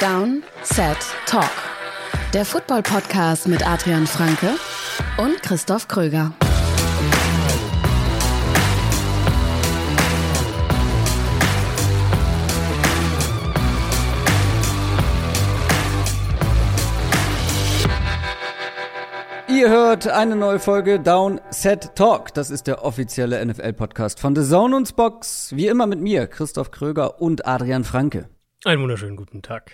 Down, Set, Talk. Der Football-Podcast mit Adrian Franke und Christoph Kröger. Ihr hört eine neue Folge Down Set Talk. Das ist der offizielle NFL-Podcast von The Zone und Box. Wie immer mit mir, Christoph Kröger und Adrian Franke. Einen wunderschönen guten Tag.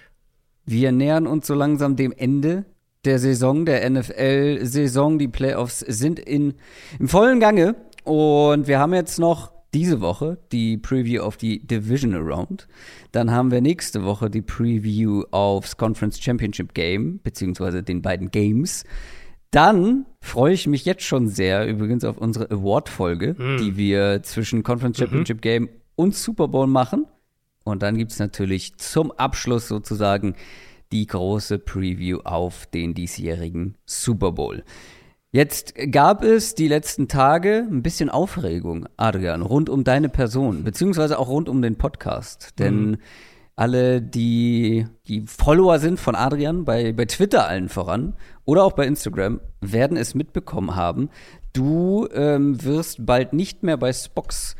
Wir nähern uns so langsam dem Ende der Saison, der NFL-Saison. Die Playoffs sind in, im vollen Gange und wir haben jetzt noch diese Woche die Preview auf die Divisional Round. Dann haben wir nächste Woche die Preview aufs Conference Championship Game, beziehungsweise den beiden Games. Dann freue ich mich jetzt schon sehr übrigens auf unsere Award-Folge, mm. die wir zwischen Conference Championship mhm. Game und Super Bowl machen. Und dann gibt es natürlich zum Abschluss sozusagen die große Preview auf den diesjährigen Super Bowl. Jetzt gab es die letzten Tage ein bisschen Aufregung, Adrian, rund um deine Person, beziehungsweise auch rund um den Podcast. Denn mm alle, die, die Follower sind von Adrian bei, bei Twitter allen voran oder auch bei Instagram, werden es mitbekommen haben. Du ähm, wirst bald nicht mehr bei Spox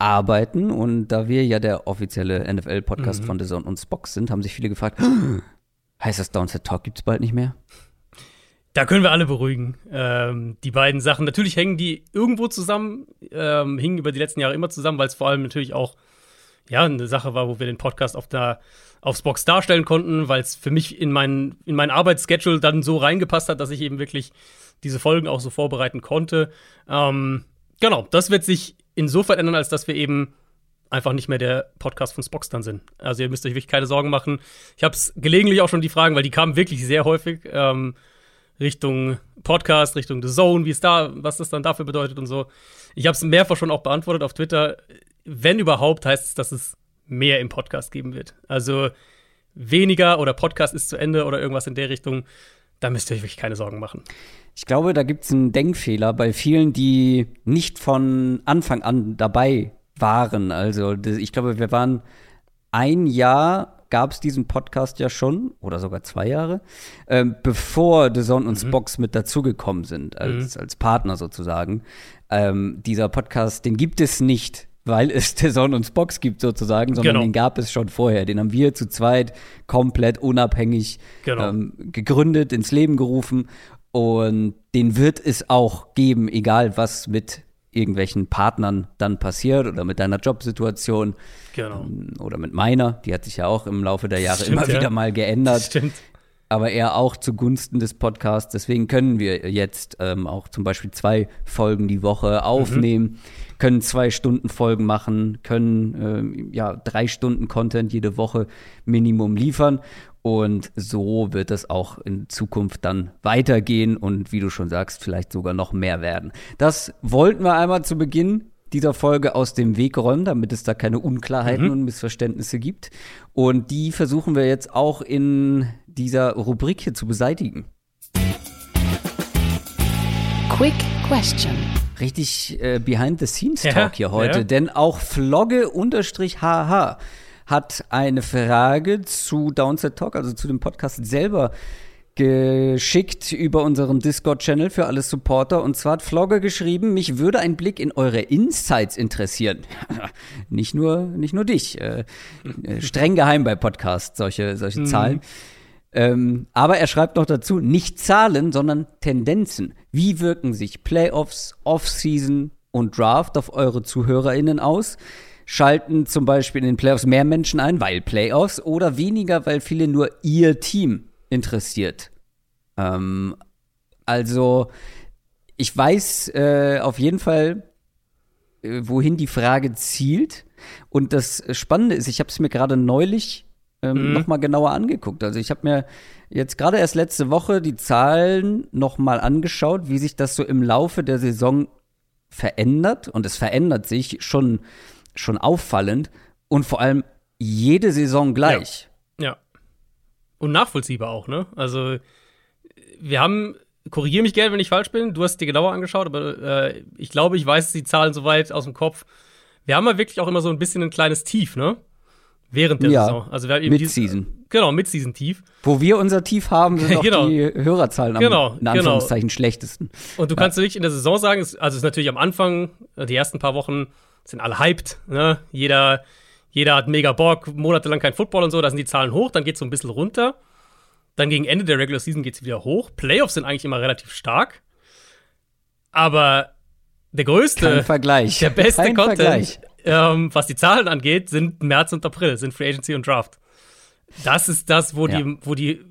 arbeiten und da wir ja der offizielle NFL-Podcast mhm. von The Zone und Spox sind, haben sich viele gefragt, heißt das Downset Talk gibt's bald nicht mehr? Da können wir alle beruhigen. Ähm, die beiden Sachen, natürlich hängen die irgendwo zusammen, ähm, hingen über die letzten Jahre immer zusammen, weil es vor allem natürlich auch ja, eine Sache war, wo wir den Podcast auf der, aufs Box darstellen konnten, weil es für mich in meinen in mein Arbeitsschedule dann so reingepasst hat, dass ich eben wirklich diese Folgen auch so vorbereiten konnte. Ähm, genau, das wird sich insofern ändern, als dass wir eben einfach nicht mehr der Podcast von Spox dann sind. Also ihr müsst euch wirklich keine Sorgen machen. Ich habe es gelegentlich auch schon die Fragen, weil die kamen wirklich sehr häufig ähm, Richtung Podcast, Richtung The Zone, wie es da, was das dann dafür bedeutet und so. Ich habe es mehrfach schon auch beantwortet auf Twitter wenn überhaupt, heißt es, dass es mehr im Podcast geben wird. Also weniger oder Podcast ist zu Ende oder irgendwas in der Richtung. Da müsst ihr euch wirklich keine Sorgen machen. Ich glaube, da gibt es einen Denkfehler bei vielen, die nicht von Anfang an dabei waren. Also ich glaube, wir waren ein Jahr gab es diesen Podcast ja schon, oder sogar zwei Jahre, ähm, bevor The Zone und mhm. Spox mit dazugekommen sind, als, mhm. als Partner sozusagen. Ähm, dieser Podcast, den gibt es nicht weil es der Son und Box gibt sozusagen, sondern genau. den gab es schon vorher. Den haben wir zu zweit komplett unabhängig genau. ähm, gegründet, ins Leben gerufen und den wird es auch geben, egal was mit irgendwelchen Partnern dann passiert oder mit deiner Jobsituation genau. ähm, oder mit meiner. Die hat sich ja auch im Laufe der Jahre Stimmt, immer ja. wieder mal geändert. Stimmt aber eher auch zugunsten des Podcasts. Deswegen können wir jetzt ähm, auch zum Beispiel zwei Folgen die Woche aufnehmen, mhm. können zwei Stunden Folgen machen, können ähm, ja drei Stunden Content jede Woche Minimum liefern. Und so wird es auch in Zukunft dann weitergehen und wie du schon sagst, vielleicht sogar noch mehr werden. Das wollten wir einmal zu Beginn dieser Folge aus dem Weg räumen, damit es da keine Unklarheiten mhm. und Missverständnisse gibt. Und die versuchen wir jetzt auch in dieser Rubrik hier zu beseitigen. Quick Question. Richtig äh, Behind-the-Scenes-Talk ja, hier heute, ja. denn auch Flogge-HH hat eine Frage zu Downset Talk, also zu dem Podcast selber geschickt über unseren Discord-Channel für alle Supporter. Und zwar hat Flogger geschrieben, mich würde ein Blick in eure Insights interessieren. nicht, nur, nicht nur dich. Äh, äh, streng geheim bei Podcasts, solche, solche mhm. Ähm, aber er schreibt noch dazu, nicht Zahlen, sondern Tendenzen. Wie wirken sich Playoffs, Offseason und Draft auf eure ZuhörerInnen aus? Schalten zum Beispiel in den Playoffs mehr Menschen ein, weil Playoffs, oder weniger, weil viele nur ihr Team interessiert. Ähm, also, ich weiß äh, auf jeden Fall, äh, wohin die Frage zielt. Und das Spannende ist, ich habe es mir gerade neulich ähm, mhm. noch mal genauer angeguckt. Also ich habe mir jetzt gerade erst letzte Woche die Zahlen noch mal angeschaut, wie sich das so im Laufe der Saison verändert. Und es verändert sich schon, schon auffallend und vor allem jede Saison gleich. Ja. ja. Und nachvollziehbar auch, ne? Also, wir haben, korrigiere mich gerne, wenn ich falsch bin, du hast dir genauer angeschaut, aber äh, ich glaube, ich weiß die Zahlen soweit aus dem Kopf. Wir haben ja wirklich auch immer so ein bisschen ein kleines Tief, ne? Während der Ja, Saison. Also wir haben eben dieses- Mid-Season. Genau, Mid-Season-Tief. Wo wir unser Tief haben, sind auch Genau. die Hörerzahlen am Genau, in Anführungszeichen schlechtesten. Und du kannst wirklich in der Saison sagen, es, also es ist natürlich am Anfang, die ersten paar Wochen sind alle hyped. Ne? Jeder, jeder hat mega Bock, monatelang kein Football und so, da sind die Zahlen hoch, dann geht es so ein bisschen runter. Dann gegen Ende der Regular Season geht es wieder hoch. Playoffs sind eigentlich immer relativ stark. Aber der größte, Kein Vergleich. der beste Kein Content, Vergleich. Ähm, was die Zahlen angeht, sind März und April, sind Free Agency und Draft. Das ist das, wo Ja. die, wo die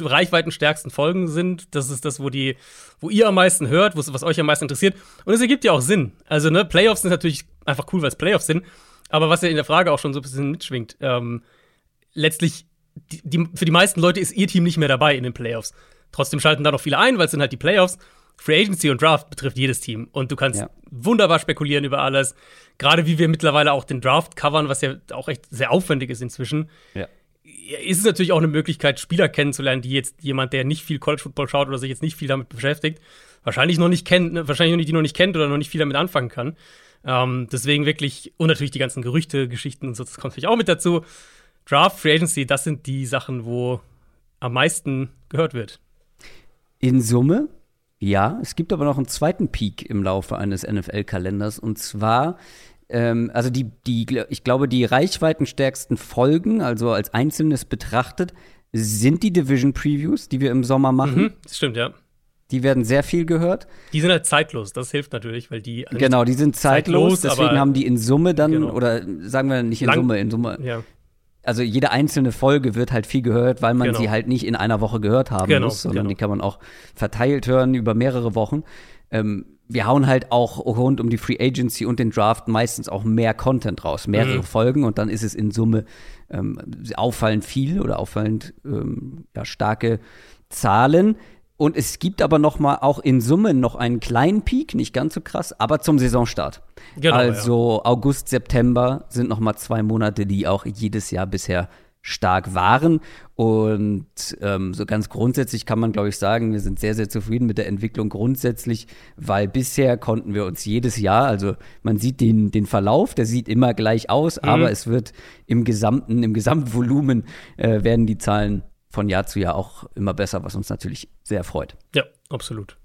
reichweitenstärksten Folgen sind. Das ist das, wo die, wo ihr am meisten hört, was euch am meisten interessiert. Und es ergibt ja auch Sinn. Also, ne, Playoffs sind natürlich einfach cool, weil es Playoffs sind. Aber was ja in der Frage auch schon so ein bisschen mitschwingt, ähm, letztlich, die, die, für die meisten Leute ist ihr Team nicht mehr dabei in den Playoffs. Trotzdem schalten da noch viele ein, weil es sind halt die Playoffs. Free Agency und Draft betrifft jedes Team. Und du kannst Ja. wunderbar spekulieren über alles. Gerade wie wir mittlerweile auch den Draft covern, was ja auch echt sehr aufwendig ist inzwischen Ja. ist es natürlich auch eine Möglichkeit, Spieler kennenzulernen, die jetzt jemand, der nicht viel College Football schaut oder sich jetzt nicht viel damit beschäftigt, wahrscheinlich noch nicht kennt, ne, wahrscheinlich noch nicht, die noch nicht kennt oder noch nicht viel damit anfangen kann. Ähm, deswegen wirklich, und natürlich die ganzen Gerüchte, Geschichten und so, das kommt natürlich auch mit dazu. Draft, Free Agency, das sind die Sachen, wo am meisten gehört wird. In Summe, ja. Es gibt aber noch einen zweiten Peak im Laufe eines NFL-Kalenders. Und zwar, ähm, also die, die, ich glaube, die reichweitenstärksten Folgen, also als Einzelnes betrachtet, sind die Division Previews, die wir im Sommer machen. Mhm, das stimmt, ja. Die werden sehr viel gehört. Die sind halt zeitlos, das hilft natürlich, weil die. Genau, die sind zeitlos, zeitlos, deswegen haben die in Summe dann, Genau. oder sagen wir nicht in Lang- Summe, in Summe, Ja, also jede einzelne Folge wird halt viel gehört, weil man Genau. sie halt nicht in einer Woche gehört haben Genau, muss, sondern genau. die kann man auch verteilt hören über mehrere Wochen. Ähm, wir hauen halt auch rund um die Free Agency und den Draft meistens auch mehr Content raus, mehrere Mhm. Folgen und dann ist es in Summe ähm, auffallend viel oder auffallend ähm, ja, starke Zahlen. Und es gibt aber noch mal auch in Summe noch einen kleinen Peak, nicht ganz so krass, aber zum Saisonstart. Genau, also August, September sind noch mal zwei Monate, die auch jedes Jahr bisher stark waren. Und ähm, so ganz grundsätzlich kann man, glaube ich, sagen, wir sind sehr, sehr zufrieden mit der Entwicklung grundsätzlich, weil bisher konnten wir uns jedes Jahr, also man sieht den, den Verlauf, der sieht immer gleich aus, aber es wird im gesamten, im Gesamtvolumen äh, werden die Zahlen von Jahr zu Jahr auch immer besser, was uns natürlich sehr freut. ja, absolut.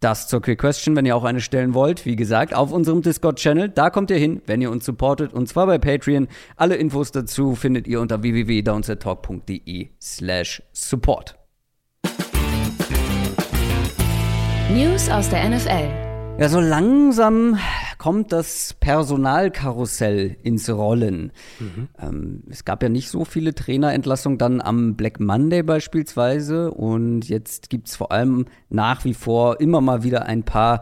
Das zur Quick Question, wenn ihr auch eine stellen wollt. Wie gesagt, auf unserem Discord-Channel. Da kommt ihr hin, wenn ihr uns supportet. Und zwar bei Patreon. Alle Infos dazu findet ihr unter www.downsettalk.de slash support. News aus der NFL. Ja, so langsam kommt das Personalkarussell ins Rollen. Ähm, es gab ja nicht so viele Trainerentlassungen dann am Black Monday beispielsweise. Und jetzt gibt's vor allem nach wie vor immer mal wieder ein paar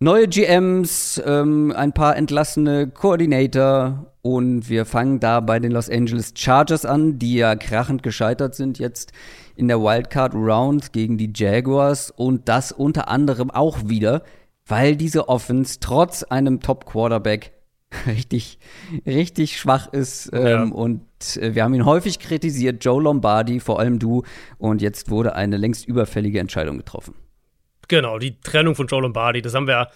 neue GMs, ähm, ein paar entlassene Koordinator. Und wir fangen da bei den Los Angeles Chargers an, die ja krachend gescheitert sind jetzt in der Wildcard Round gegen die Jaguars. Und das unter anderem auch wieder, weil diese Offense trotz einem Top Quarterback richtig, richtig schwach ist. Ja. Ähm, und äh, wir haben ihn häufig kritisiert, Joe Lombardi, vor allem du. Und jetzt wurde eine längst überfällige Entscheidung getroffen. Genau, die Trennung von Joe Lombardi, das haben wir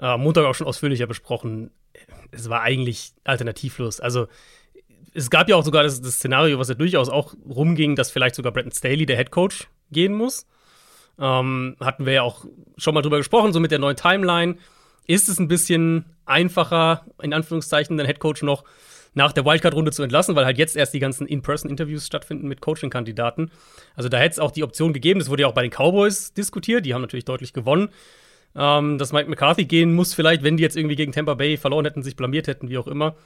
äh, am Montag auch schon ausführlicher besprochen. Es war eigentlich alternativlos. Also, es gab ja auch sogar das, das Szenario, was ja durchaus auch rumging, dass vielleicht sogar Brandon Staley, der Head Coach, gehen muss. Ähm, hatten wir ja auch schon mal drüber gesprochen, so mit der neuen Timeline. Ist es ein bisschen einfacher, in Anführungszeichen, den Head Coach noch nach der Wildcard-Runde zu entlassen, weil halt jetzt erst die ganzen In-Person-Interviews stattfinden mit Coaching-Kandidaten. Also da hätte es auch die Option gegeben, das wurde ja auch bei den Cowboys diskutiert, die haben natürlich deutlich gewonnen, ähm, dass Mike McCarthy gehen muss, vielleicht, wenn die jetzt irgendwie gegen Tampa Bay verloren hätten, sich blamiert hätten, wie auch immer.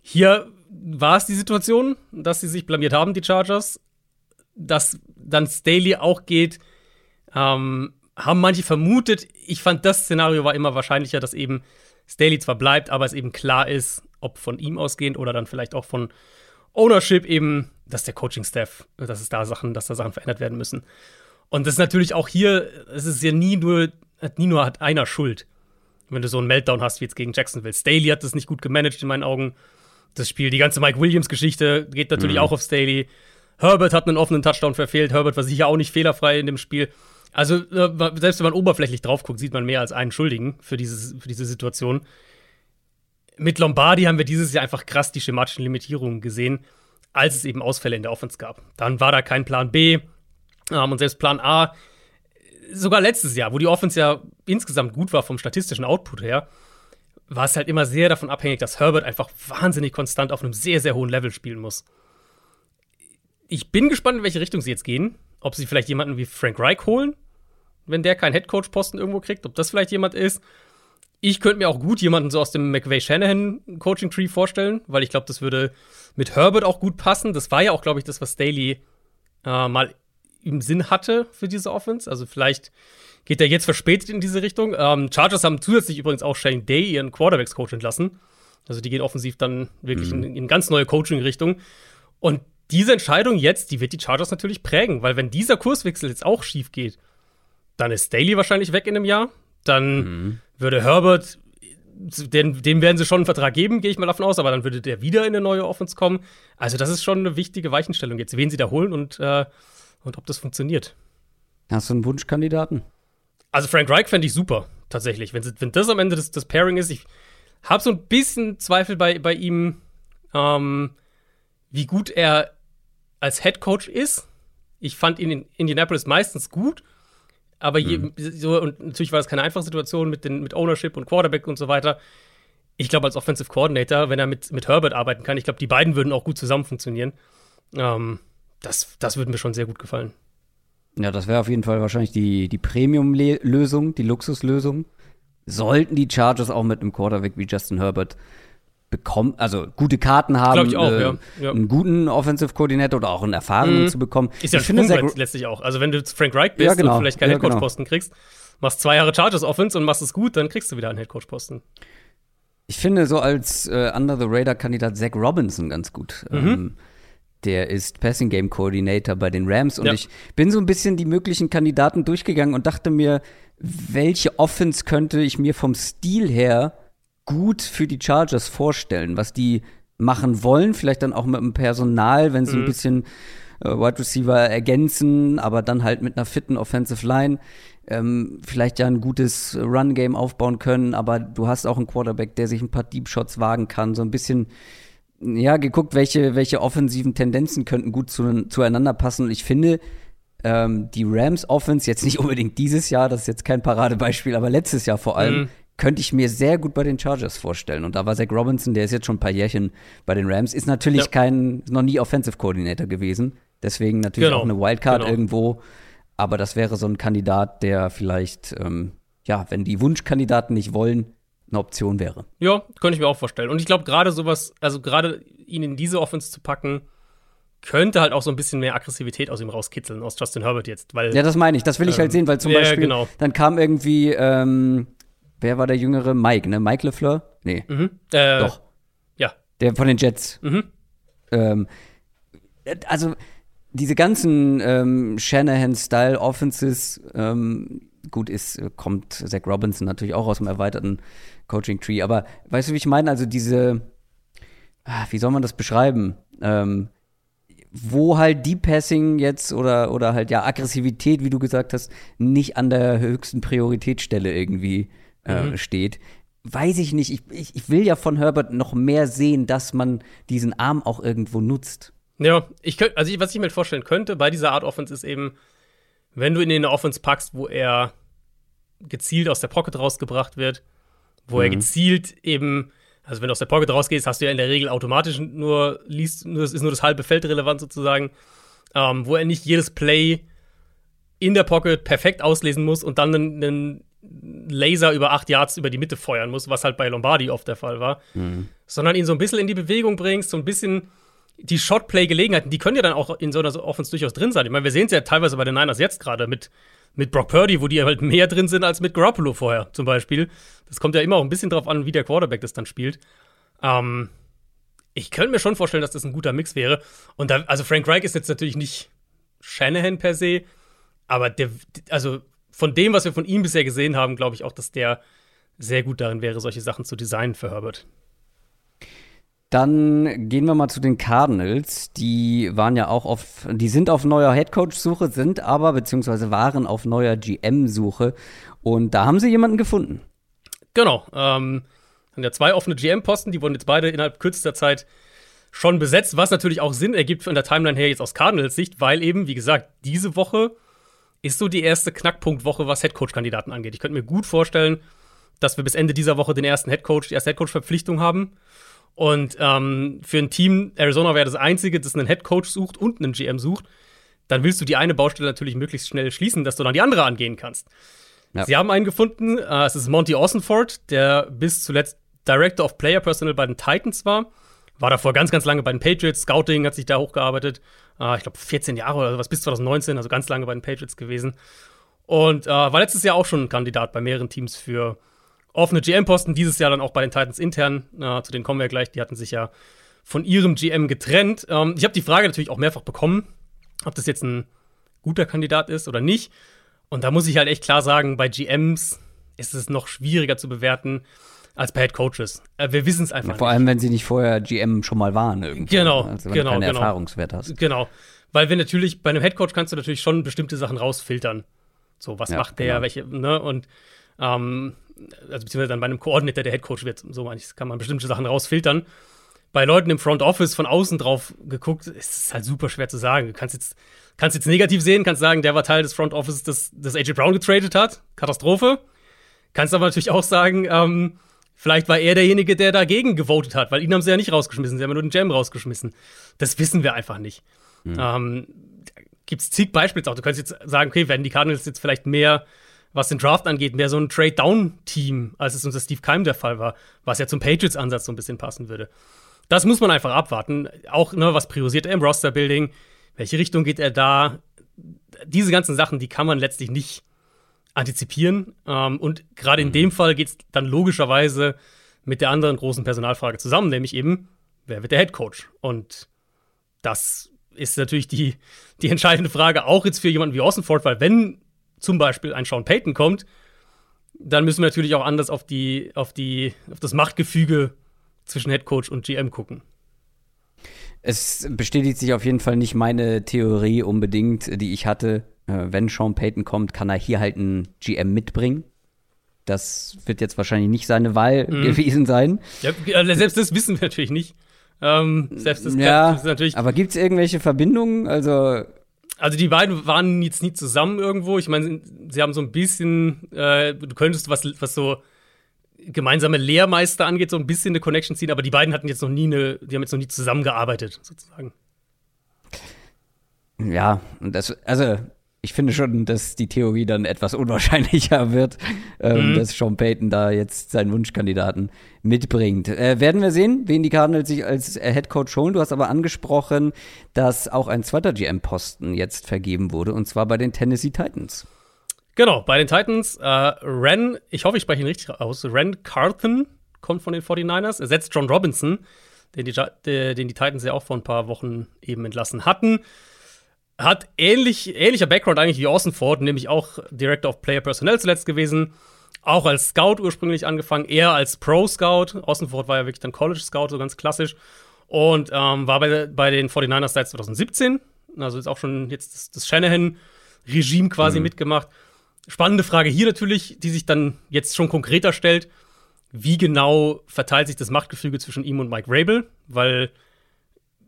Hier war es die Situation, dass sie sich blamiert haben, die Chargers. Dass dann Staley auch geht, ähm, haben manche vermutet. Ich fand, das Szenario war immer wahrscheinlicher, dass eben Staley zwar bleibt, aber es eben klar ist, ob von ihm ausgehend oder dann vielleicht auch von Ownership eben, dass der Coaching-Staff, dass es da Sachen, dass da Sachen verändert werden müssen. Und das ist natürlich auch hier, es ist ja nie nur, nie nur hat einer Schuld. Wenn du so einen Meltdown hast wie jetzt gegen Jacksonville. Staley hat das nicht gut gemanagt in meinen Augen. Das Spiel, die ganze Mike Williams-Geschichte geht natürlich auch auf Staley. Herbert hat einen offenen Touchdown verfehlt. Herbert war sicher auch nicht fehlerfrei in dem Spiel. Also, äh, selbst wenn man oberflächlich drauf guckt, sieht man mehr als einen Schuldigen für, dieses, für diese Situation. mit Lombardi haben wir dieses Jahr einfach krass die schematischen Limitierungen gesehen, als es eben Ausfälle in der Offense gab. Dann war da kein Plan B und selbst Plan A, sogar letztes Jahr, wo die Offense ja insgesamt gut war vom statistischen Output her, war es halt immer sehr davon abhängig, dass Herbert einfach wahnsinnig konstant auf einem sehr, sehr hohen Level spielen muss. Ich bin gespannt, in welche Richtung sie jetzt gehen. Ob sie vielleicht jemanden wie Frank Reich holen, wenn der keinen Headcoach-Posten irgendwo kriegt, ob das vielleicht jemand ist. Ich könnte mir auch gut jemanden so aus dem McVay-Shanahan-Coaching-Tree vorstellen, weil ich glaube, das würde mit Herbert auch gut passen. Das war ja auch, glaube ich, das, was Staley äh, mal im Sinn hatte für diese Offense. Also vielleicht geht er jetzt verspätet in diese Richtung. Ähm, Chargers haben zusätzlich übrigens auch Shane Day, ihren Quarterbacks-Coach, entlassen. Also die gehen offensiv dann wirklich mhm. in, in ganz neue Coaching-Richtung. Und diese Entscheidung jetzt, die wird die Chargers natürlich prägen, weil wenn dieser Kurswechsel jetzt auch schief geht, dann ist Staley wahrscheinlich weg in einem Jahr. Dann mhm. würde Herbert, den, dem werden sie schon einen Vertrag geben, gehe ich mal davon aus, aber dann würde der wieder in eine neue Offense kommen. Also, das ist schon eine wichtige Weichenstellung jetzt, wen sie da holen und, äh, und ob das funktioniert. Hast du einen Wunschkandidaten? Also Frank Reich fände ich super, tatsächlich. Wenn, wenn das am Ende das, das Pairing ist, ich habe so ein bisschen Zweifel bei, bei ihm, ähm, wie gut er als Head Coach ist. Ich fand ihn in Indianapolis meistens gut, aber je, mhm. so, und natürlich war das keine einfache Situation mit, den, mit Ownership und Quarterback und so weiter. Ich glaube, als Offensive Coordinator, wenn er mit, mit Herbert arbeiten kann, ich glaube, die beiden würden auch gut zusammen funktionieren. Ähm, das, das würde mir schon sehr gut gefallen. Ja, das wäre auf jeden Fall wahrscheinlich die, die Premium-Lösung, die Luxuslösung. Sollten die Chargers auch mit einem Quarterback wie Justin Herbert bekommen, also gute Karten haben, ich auch, äh, ja. Ja. einen guten Offensive Koordinator oder auch einen erfahrenen mhm. zu bekommen. Ist ja ich finde Sprungbrett letztlich auch. Also wenn du Frank Reich bist ja, genau. und vielleicht keinen ja, Headcoach-Posten genau. kriegst, machst zwei Jahre Chargers Offense und machst es gut, dann kriegst du wieder einen Headcoach-Posten. Ich finde so als äh, Under the Radar-Kandidat Zach Robinson ganz gut. Mhm. Ähm, der ist Passing Game Coordinator bei den Rams und ich bin so ein bisschen die möglichen Kandidaten durchgegangen und dachte mir, welche Offense könnte ich mir vom Stil her gut für die Chargers vorstellen, was die machen wollen, vielleicht dann auch mit dem Personal, wenn sie mhm. ein bisschen äh, Wide Receiver ergänzen, aber dann halt mit einer fitten Offensive Line ähm, vielleicht ja ein gutes Run Game aufbauen können, aber du hast auch einen Quarterback, der sich ein paar Deep Shots wagen kann, so ein bisschen ja, geguckt, welche, welche offensiven Tendenzen könnten gut zu, zueinander passen. Und ich finde, ähm, die Rams Offense, jetzt nicht unbedingt dieses Jahr, das ist jetzt kein Paradebeispiel, aber letztes Jahr vor allem, mhm. Könnte ich mir sehr gut bei den Chargers vorstellen. Und da war Zach Robinson, der ist jetzt schon ein paar Jährchen bei den Rams, ist natürlich ja. kein, noch nie Offensive Coordinator gewesen. Deswegen natürlich genau. auch eine Wildcard genau. irgendwo. Aber das wäre so ein Kandidat, der vielleicht, ähm, ja, wenn die Wunschkandidaten nicht wollen, eine Option wäre. Ja, könnte ich mir auch vorstellen. Und ich glaube, gerade sowas, also gerade ihn in diese Offense zu packen, könnte halt auch so ein bisschen mehr Aggressivität aus ihm rauskitzeln, aus Justin Herbert jetzt. Weil, ja, das meine ich, das will ich halt ähm, halt sehen, weil zum ja, Beispiel, genau. dann kam irgendwie, ähm, wer war der Jüngere? Mike, ne? Mike LeFleur? Nee. Mhm. Äh, Doch. Ja. Der von den Jets. Mhm. Ähm, also, diese ganzen ähm, Shanahan-Style-Offenses, ähm, gut ist, kommt Zach Robinson natürlich auch aus dem erweiterten Coaching Tree. Aber weißt du, wie ich meine? Also diese, ah, wie soll man das beschreiben? Ähm, wo halt Deep Passing jetzt oder, oder halt ja Aggressivität, wie du gesagt hast, nicht an der höchsten Prioritätsstelle irgendwie äh, mhm. steht. Weiß ich nicht. Ich, ich, ich will ja von Herbert noch mehr sehen, dass man diesen Arm auch irgendwo nutzt. Ja, ich könnte, also ich, was ich mir vorstellen könnte bei dieser Art Offense ist eben, wenn du ihn in eine Offense packst, wo er gezielt aus der Pocket rausgebracht wird, wo mhm. er gezielt eben, also wenn du aus der Pocket rausgehst, hast du ja in der Regel automatisch nur, liest, nur, ist nur das halbe Feld relevant sozusagen, ähm, wo er nicht jedes Play in der Pocket perfekt auslesen muss und dann einen, einen Laser über acht Yards über die Mitte feuern muss, was halt bei Lombardi oft der Fall war, mhm. sondern ihn so ein bisschen in die Bewegung bringst, so ein bisschen die Shotplay-Gelegenheiten, die können ja dann auch in so einer Offense durchaus drin sein. Ich meine, wir sehen es ja teilweise bei den Niners jetzt gerade mit mit Brock Purdy, wo die halt mehr drin sind als mit Garoppolo vorher zum Beispiel. Das kommt ja immer auch ein bisschen drauf an, wie der Quarterback das dann spielt. Ähm, ich könnte mir schon vorstellen, dass das ein guter Mix wäre. Und da, also Frank Reich ist jetzt natürlich nicht Shanahan per se, aber der, also von dem, was wir von ihm bisher gesehen haben, glaube ich auch, dass der sehr gut darin wäre, solche Sachen zu designen für Herbert. Dann gehen wir mal zu den Cardinals. Die waren ja auch auf, die sind auf neuer Headcoach-Suche, sind aber, beziehungsweise waren auf neuer GM-Suche. Und da haben sie jemanden gefunden. Genau. Ähm, Haben ja zwei offene GM-Posten, die wurden jetzt beide innerhalb kürzester Zeit schon besetzt, was natürlich auch Sinn ergibt von der Timeline her jetzt aus Cardinals Sicht, weil eben, wie gesagt, diese Woche ist so die erste Knackpunktwoche, was Headcoach-Kandidaten angeht. Ich könnte mir gut vorstellen, dass wir bis Ende dieser Woche den ersten Headcoach, die erste Headcoach-Verpflichtung haben. Und ähm, für ein Team, Arizona wäre das einzige, das einen Headcoach sucht und einen GM sucht, dann willst du die eine Baustelle natürlich möglichst schnell schließen, dass du dann die andere angehen kannst. Ja. Sie haben einen gefunden, äh, es ist Monty Ossenford, der bis zuletzt Director of Player Personnel bei den Titans war. War davor ganz, ganz lange bei den Patriots. Scouting hat sich da hochgearbeitet. Äh, ich glaube, 14 Jahre oder was bis 2019, also ganz lange bei den Patriots gewesen. Und äh, war letztes Jahr auch schon ein Kandidat bei mehreren Teams für offene GM-Posten. Dieses Jahr dann auch bei den Titans intern. Äh, zu denen kommen wir gleich. Die hatten sich ja von ihrem GM getrennt. Ähm, ich habe die Frage natürlich auch mehrfach bekommen, ob das jetzt ein guter Kandidat ist oder nicht. Und da muss ich halt echt klar sagen, bei GMs ist es noch schwieriger zu bewerten als bei Head Coaches. Äh, wir wissen es einfach. Ja, vor nicht. allem, wenn sie nicht vorher GM schon mal waren irgendwie. Genau, also wenn genau, du keine genau. Erfahrungswert hast. Genau. Weil wir natürlich, bei einem Head Coach kannst du natürlich schon bestimmte Sachen rausfiltern. So, was ja, macht der, genau. welche, ne? Und ähm, also beziehungsweise dann bei einem Koordinator, der Head Coach wird, so meine ich, kann man bestimmte Sachen rausfiltern. Bei Leuten im Front Office von außen drauf geguckt, ist es halt super schwer zu sagen. Du kannst jetzt, kannst jetzt negativ sehen, kannst sagen, der war Teil des Front Office, das, das AJ Brown getradet hat. Katastrophe. Kannst aber natürlich auch sagen, ähm, Vielleicht war er derjenige, der dagegen gewotet hat, weil ihn haben sie ja nicht rausgeschmissen, sie haben ja nur den Jam rausgeschmissen. Das wissen wir einfach nicht. Mhm. Ähm, Gibt es zig Beispiele auch. Du könntest jetzt sagen, okay, werden die Cardinals jetzt vielleicht mehr, was den Draft angeht, mehr so ein Trade-Down-Team, als es unter Steve Keim der Fall war, was ja zum Patriots-Ansatz so ein bisschen passen würde. Das muss man einfach abwarten. Auch, ne, was priorisiert er im Roster-Building? Welche Richtung geht er da? Diese ganzen Sachen, die kann man letztlich nicht antizipieren. Ähm, und gerade in mhm. dem Fall geht es dann logischerweise mit der anderen großen Personalfrage zusammen, nämlich eben, wer wird der Head Coach? Und das ist natürlich die, die entscheidende Frage, auch jetzt für jemanden wie Ossenford, weil wenn zum Beispiel ein Sean Payton kommt, dann müssen wir natürlich auch anders auf, die, auf, die, auf das Machtgefüge zwischen Head Coach und GM gucken. Es bestätigt sich auf jeden Fall nicht meine Theorie unbedingt, die ich hatte, wenn Sean Payton kommt, kann er hier halt einen GM mitbringen. Das wird jetzt wahrscheinlich nicht seine Wahl mhm. gewesen sein. Ja, selbst das wissen wir natürlich nicht. Ähm, selbst das ja, natürlich. Aber gibt es irgendwelche Verbindungen? Also also die beiden waren jetzt nie zusammen irgendwo. Ich meine, sie haben so ein bisschen, äh, du könntest was, was so gemeinsame Lehrmeister angeht, so ein bisschen eine Connection ziehen, aber die beiden hatten jetzt noch nie eine, die haben jetzt noch nie zusammengearbeitet, sozusagen. Ja, und das, also ich finde schon, dass die Theorie dann etwas unwahrscheinlicher wird, ähm, mhm. dass Sean Payton da jetzt seinen Wunschkandidaten mitbringt. Äh, werden wir sehen, wen die Cardinals sich als äh, Head Coach holen. Du hast aber angesprochen, dass auch ein zweiter GM-Posten jetzt vergeben wurde, und zwar bei den Tennessee Titans. Genau, bei den Titans. Äh, Ren, ich hoffe, ich spreche ihn richtig aus. Ren Carthen kommt von den 49ers, ersetzt John Robinson, den die, den die Titans ja auch vor ein paar Wochen eben entlassen hatten. Hat ähnlich, ähnlicher Background eigentlich wie Austin Ford, nämlich auch Director of Player Personnel zuletzt gewesen. Auch als Scout ursprünglich angefangen, eher als Pro-Scout. Austin Ford war ja wirklich dann College-Scout, so ganz klassisch. Und ähm, war bei, bei den 49ers seit 2017. Also ist auch schon jetzt das, das Shanahan-Regime quasi mhm. mitgemacht. Spannende Frage hier natürlich, die sich dann jetzt schon konkreter stellt. Wie genau verteilt sich das Machtgefüge zwischen ihm und Mike Rabel? Weil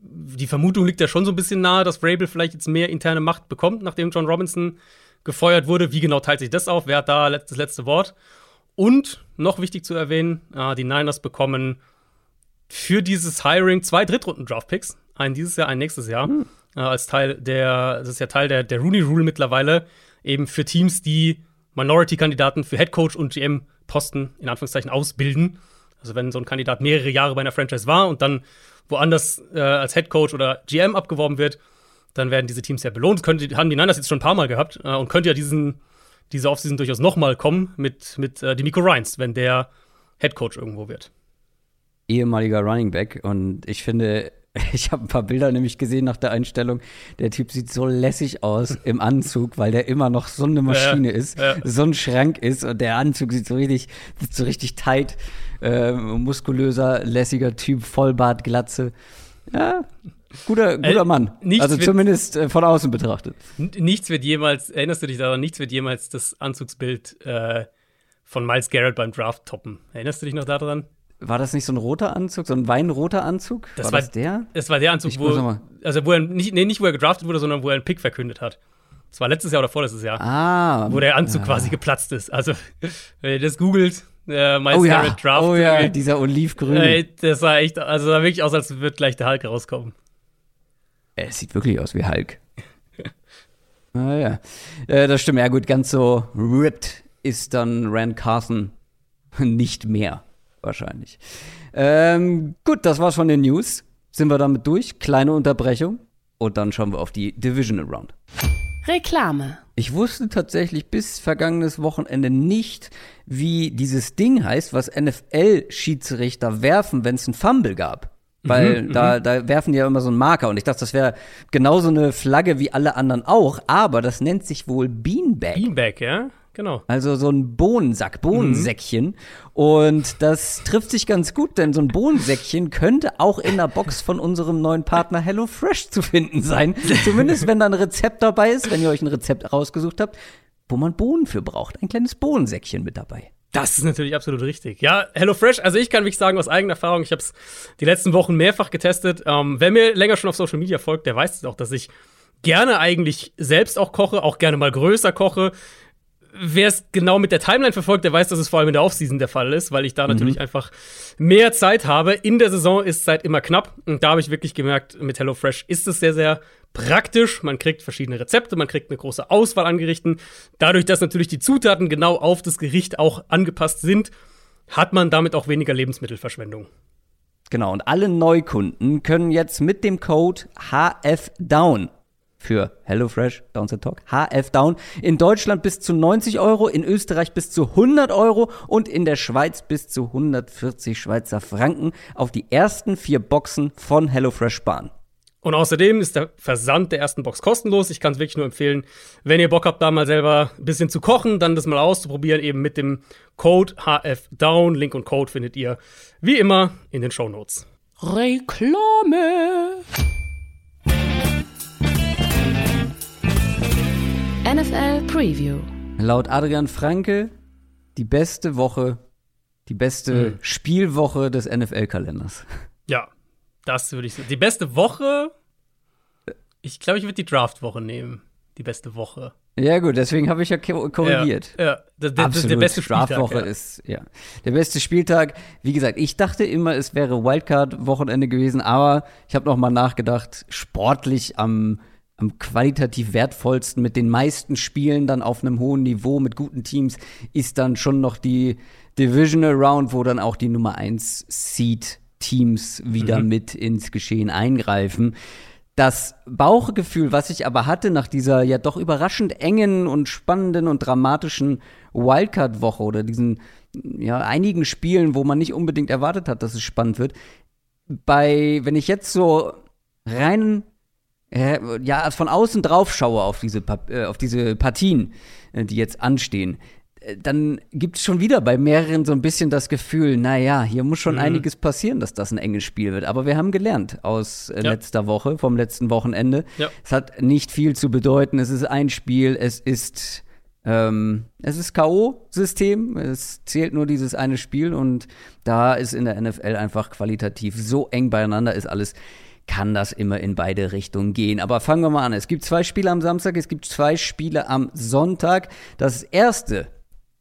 die Vermutung liegt ja schon so ein bisschen nahe, dass Vrabel vielleicht jetzt mehr interne Macht bekommt, nachdem John Robinson gefeuert wurde. Wie genau teilt sich das auf? Wer hat da das letzte Wort? Und noch wichtig zu erwähnen, äh, die Niners bekommen für dieses Hiring zwei Drittrunden-Draft-Picks. Einen dieses Jahr, einen nächstes Jahr. Mhm. Als Teil der, das ist ja Teil der, der Rooney Rule mittlerweile, eben für Teams, die Minority-Kandidaten für Head Coach und GM-Posten in Anführungszeichen ausbilden. Also wenn so ein Kandidat mehrere Jahre bei einer Franchise war und dann woanders äh, als Head Coach oder GM abgeworben wird, dann werden diese Teams ja belohnt. Könnte, haben die Niners jetzt schon ein paar Mal gehabt äh, und könnte ja diesen, diese Offseason durchaus nochmal kommen mit, mit äh, Demico Ryans, wenn der Head Coach irgendwo wird. Ehemaliger Running Back und ich finde, ich habe ein paar Bilder nämlich gesehen nach der Einstellung. Der Typ sieht so lässig aus im Anzug, weil der immer noch so eine Maschine ja, ist, ja. so ein Schrank ist und der Anzug sieht so richtig, so richtig tight äh, muskulöser, lässiger Typ, Vollbart, Glatze. Ja, guter, guter äh, Mann. Also zumindest äh, von außen betrachtet. Nichts wird jemals, erinnerst du dich daran, nichts wird jemals das Anzugsbild äh, von Miles Garrett beim Draft toppen. Erinnerst du dich noch daran? war das nicht so ein roter Anzug, so ein weinroter Anzug? Das war, war- das der? Es war der Anzug, Ich wo, also wo er nicht, nee, nicht wo er gedraftet wurde, sondern wo er einen Pick verkündet hat. Das war letztes Jahr oder vorletztes Jahr, Ah. wo der Anzug quasi geplatzt ist. Also, wenn ihr das googelt, äh, Miles oh ja, Draft, oh ja, dieser olivgrüne. äh, das sah echt, also sah wirklich aus, als wird gleich der Hulk rauskommen. Äh, Es sieht wirklich aus wie Hulk. ah, ja. Äh, das stimmt, ja gut, ganz so ripped ist dann Rand Carson nicht mehr, wahrscheinlich. Ähm, gut, das war's von den News. Sind wir damit durch? Kleine Unterbrechung. Und dann schauen wir auf die Divisional Round. Reklame. Ich wusste tatsächlich bis vergangenes Wochenende nicht, wie dieses Ding heißt, was NFL-Schiedsrichter werfen, wenn es einen Fumble gab. Weil da, da werfen die ja immer so einen Marker und ich dachte, das wäre genauso eine Flagge wie alle anderen auch, aber das nennt sich wohl Beanbag. Beanbag, ja? Genau. Also so ein Bohnensack, Bohnensäckchen. Und das trifft sich ganz gut, denn so ein Bohnensäckchen könnte auch in der Box von unserem neuen Partner HelloFresh zu finden sein. Zumindest wenn da ein Rezept dabei ist, wenn ihr euch ein Rezept rausgesucht habt, wo man Bohnen für braucht. Ein kleines Bohnensäckchen mit dabei. Das ist natürlich absolut richtig. Ja, HelloFresh, also ich kann wirklich sagen aus eigener Erfahrung, ich habe es die letzten Wochen mehrfach getestet. Ähm, wer mir länger schon auf Social Media folgt, der weiß es auch, dass ich gerne eigentlich selbst auch koche, auch gerne mal größer koche. Wer es genau mit der Timeline verfolgt, der weiß, dass es vor allem in der Offseason der Fall ist, weil ich da natürlich einfach mehr Zeit habe. In der Saison ist Zeit immer knapp und da habe ich wirklich gemerkt, mit HelloFresh ist es sehr, sehr praktisch. Man kriegt verschiedene Rezepte, man kriegt eine große Auswahl an Gerichten. Dadurch, dass natürlich die Zutaten genau auf das Gericht auch angepasst sind, hat man damit auch weniger Lebensmittelverschwendung. Genau, und alle Neukunden können jetzt mit dem Code HFDOWN für HelloFresh, Downset Talk, HFDOWN, in Deutschland bis zu 90 Euro, in Österreich bis zu 100 Euro und in der Schweiz bis zu 140 Schweizer Franken auf die ersten vier Boxen von HelloFresh sparen. Und außerdem ist der Versand der ersten Box kostenlos. Ich kann es wirklich nur empfehlen, wenn ihr Bock habt, da mal selber ein bisschen zu kochen, dann das mal auszuprobieren, eben mit dem Code HFDOWN. Link und Code findet ihr wie immer in den Show Notes. Reklame. NFL Preview. Laut Adrian Franke die beste Woche, die beste Spielwoche des NFL-Kalenders. Ja, das würde ich sagen. Die beste Woche, ich glaube, ich würde die Draftwoche nehmen. Die beste Woche. Ja gut, deswegen habe ich ja ko- korrigiert. Ja, ja. Das, das, das ist der beste Spieltag. Draftwoche ja. ist ja der beste Spieltag. Wie gesagt, ich dachte immer, es wäre Wildcard-Wochenende gewesen, aber ich habe noch mal nachgedacht. Sportlich am am qualitativ wertvollsten mit den meisten Spielen dann auf einem hohen Niveau mit guten Teams ist dann schon noch die Divisional Round, wo dann auch die Nummer 1 Seed Teams wieder mit ins Geschehen eingreifen. Das Bauchgefühl, was ich aber hatte nach dieser ja doch überraschend engen und spannenden und dramatischen Wildcard-Woche oder diesen ja einigen Spielen, wo man nicht unbedingt erwartet hat, dass es spannend wird, bei wenn ich jetzt so rein ja von außen drauf schaue auf diese äh, auf diese Partien, äh, die jetzt anstehen, äh, dann gibt es schon wieder bei mehreren so ein bisschen das Gefühl, naja, hier muss schon einiges passieren, dass das ein enges Spiel wird. Aber wir haben gelernt aus Ja. letzter Woche, vom letzten Wochenende. Ja. Es hat nicht viel zu bedeuten. Es ist ein Spiel, es ist ähm, es ist K.O.-System, es zählt nur dieses eine Spiel und da ist in der NFL einfach qualitativ so eng beieinander ist alles, kann das immer in beide Richtungen gehen. Aber fangen wir mal an. Es gibt zwei Spiele am Samstag, es gibt zwei Spiele am Sonntag. Das erste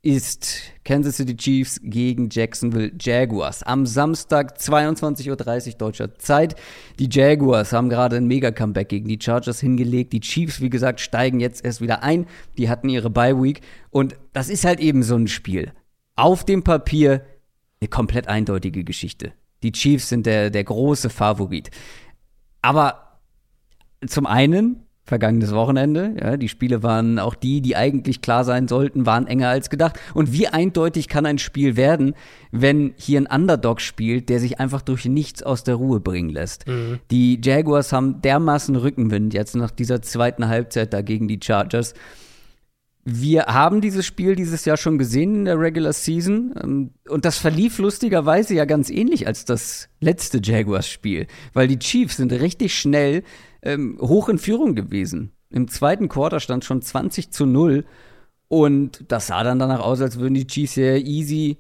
ist Kansas City Chiefs gegen Jacksonville Jaguars. Am Samstag 22.30 Uhr deutscher Zeit. Die Jaguars haben gerade ein Mega-Comeback gegen die Chargers hingelegt. Die Chiefs, wie gesagt, steigen jetzt erst wieder ein. Die hatten ihre Bye-Week. Und das ist halt eben so ein Spiel. Auf dem Papier eine komplett eindeutige Geschichte. Die Chiefs sind der, der große Favorit. Aber zum einen, vergangenes Wochenende, ja, die Spiele waren auch die, die eigentlich klar sein sollten, waren enger als gedacht. Und wie eindeutig kann ein Spiel werden, wenn hier ein Underdog spielt, der sich einfach durch nichts aus der Ruhe bringen lässt? Die Jaguars haben dermaßen Rückenwind jetzt nach dieser zweiten Halbzeit da gegen die Chargers. Wir haben dieses Spiel dieses Jahr schon gesehen in der Regular Season ähm, und das verlief lustigerweise ja ganz ähnlich als das letzte Jaguars-Spiel, weil die Chiefs sind richtig schnell ähm, hoch in Führung gewesen. Im zweiten Quarter stand schon 20 zu 0 und das sah dann danach aus, als würden die Chiefs sehr easy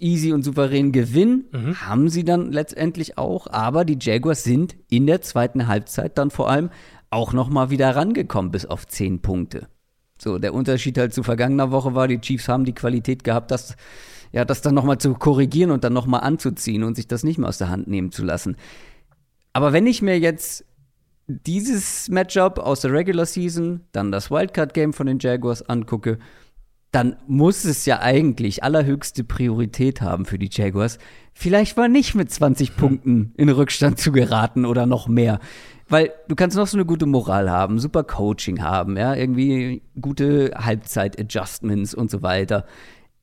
easy und souverän gewinnen. Mhm. Haben sie dann letztendlich auch. Aber die Jaguars sind in der zweiten Halbzeit dann vor allem auch noch mal wieder rangekommen bis auf zehn Punkte. So, der Unterschied halt zu vergangener Woche war, die Chiefs haben die Qualität gehabt, das, ja, das dann noch mal zu korrigieren und dann noch mal anzuziehen und sich das nicht mehr aus der Hand nehmen zu lassen. Aber wenn ich mir jetzt dieses Matchup aus der Regular Season, dann das Wildcard-Game von den Jaguars angucke, dann muss es ja eigentlich allerhöchste Priorität haben für die Jaguars, vielleicht mal nicht mit 20 Punkten in Rückstand zu geraten oder noch mehr. Weil du kannst noch so eine gute Moral haben, super Coaching haben, ja, irgendwie gute Halbzeit-Adjustments und so weiter.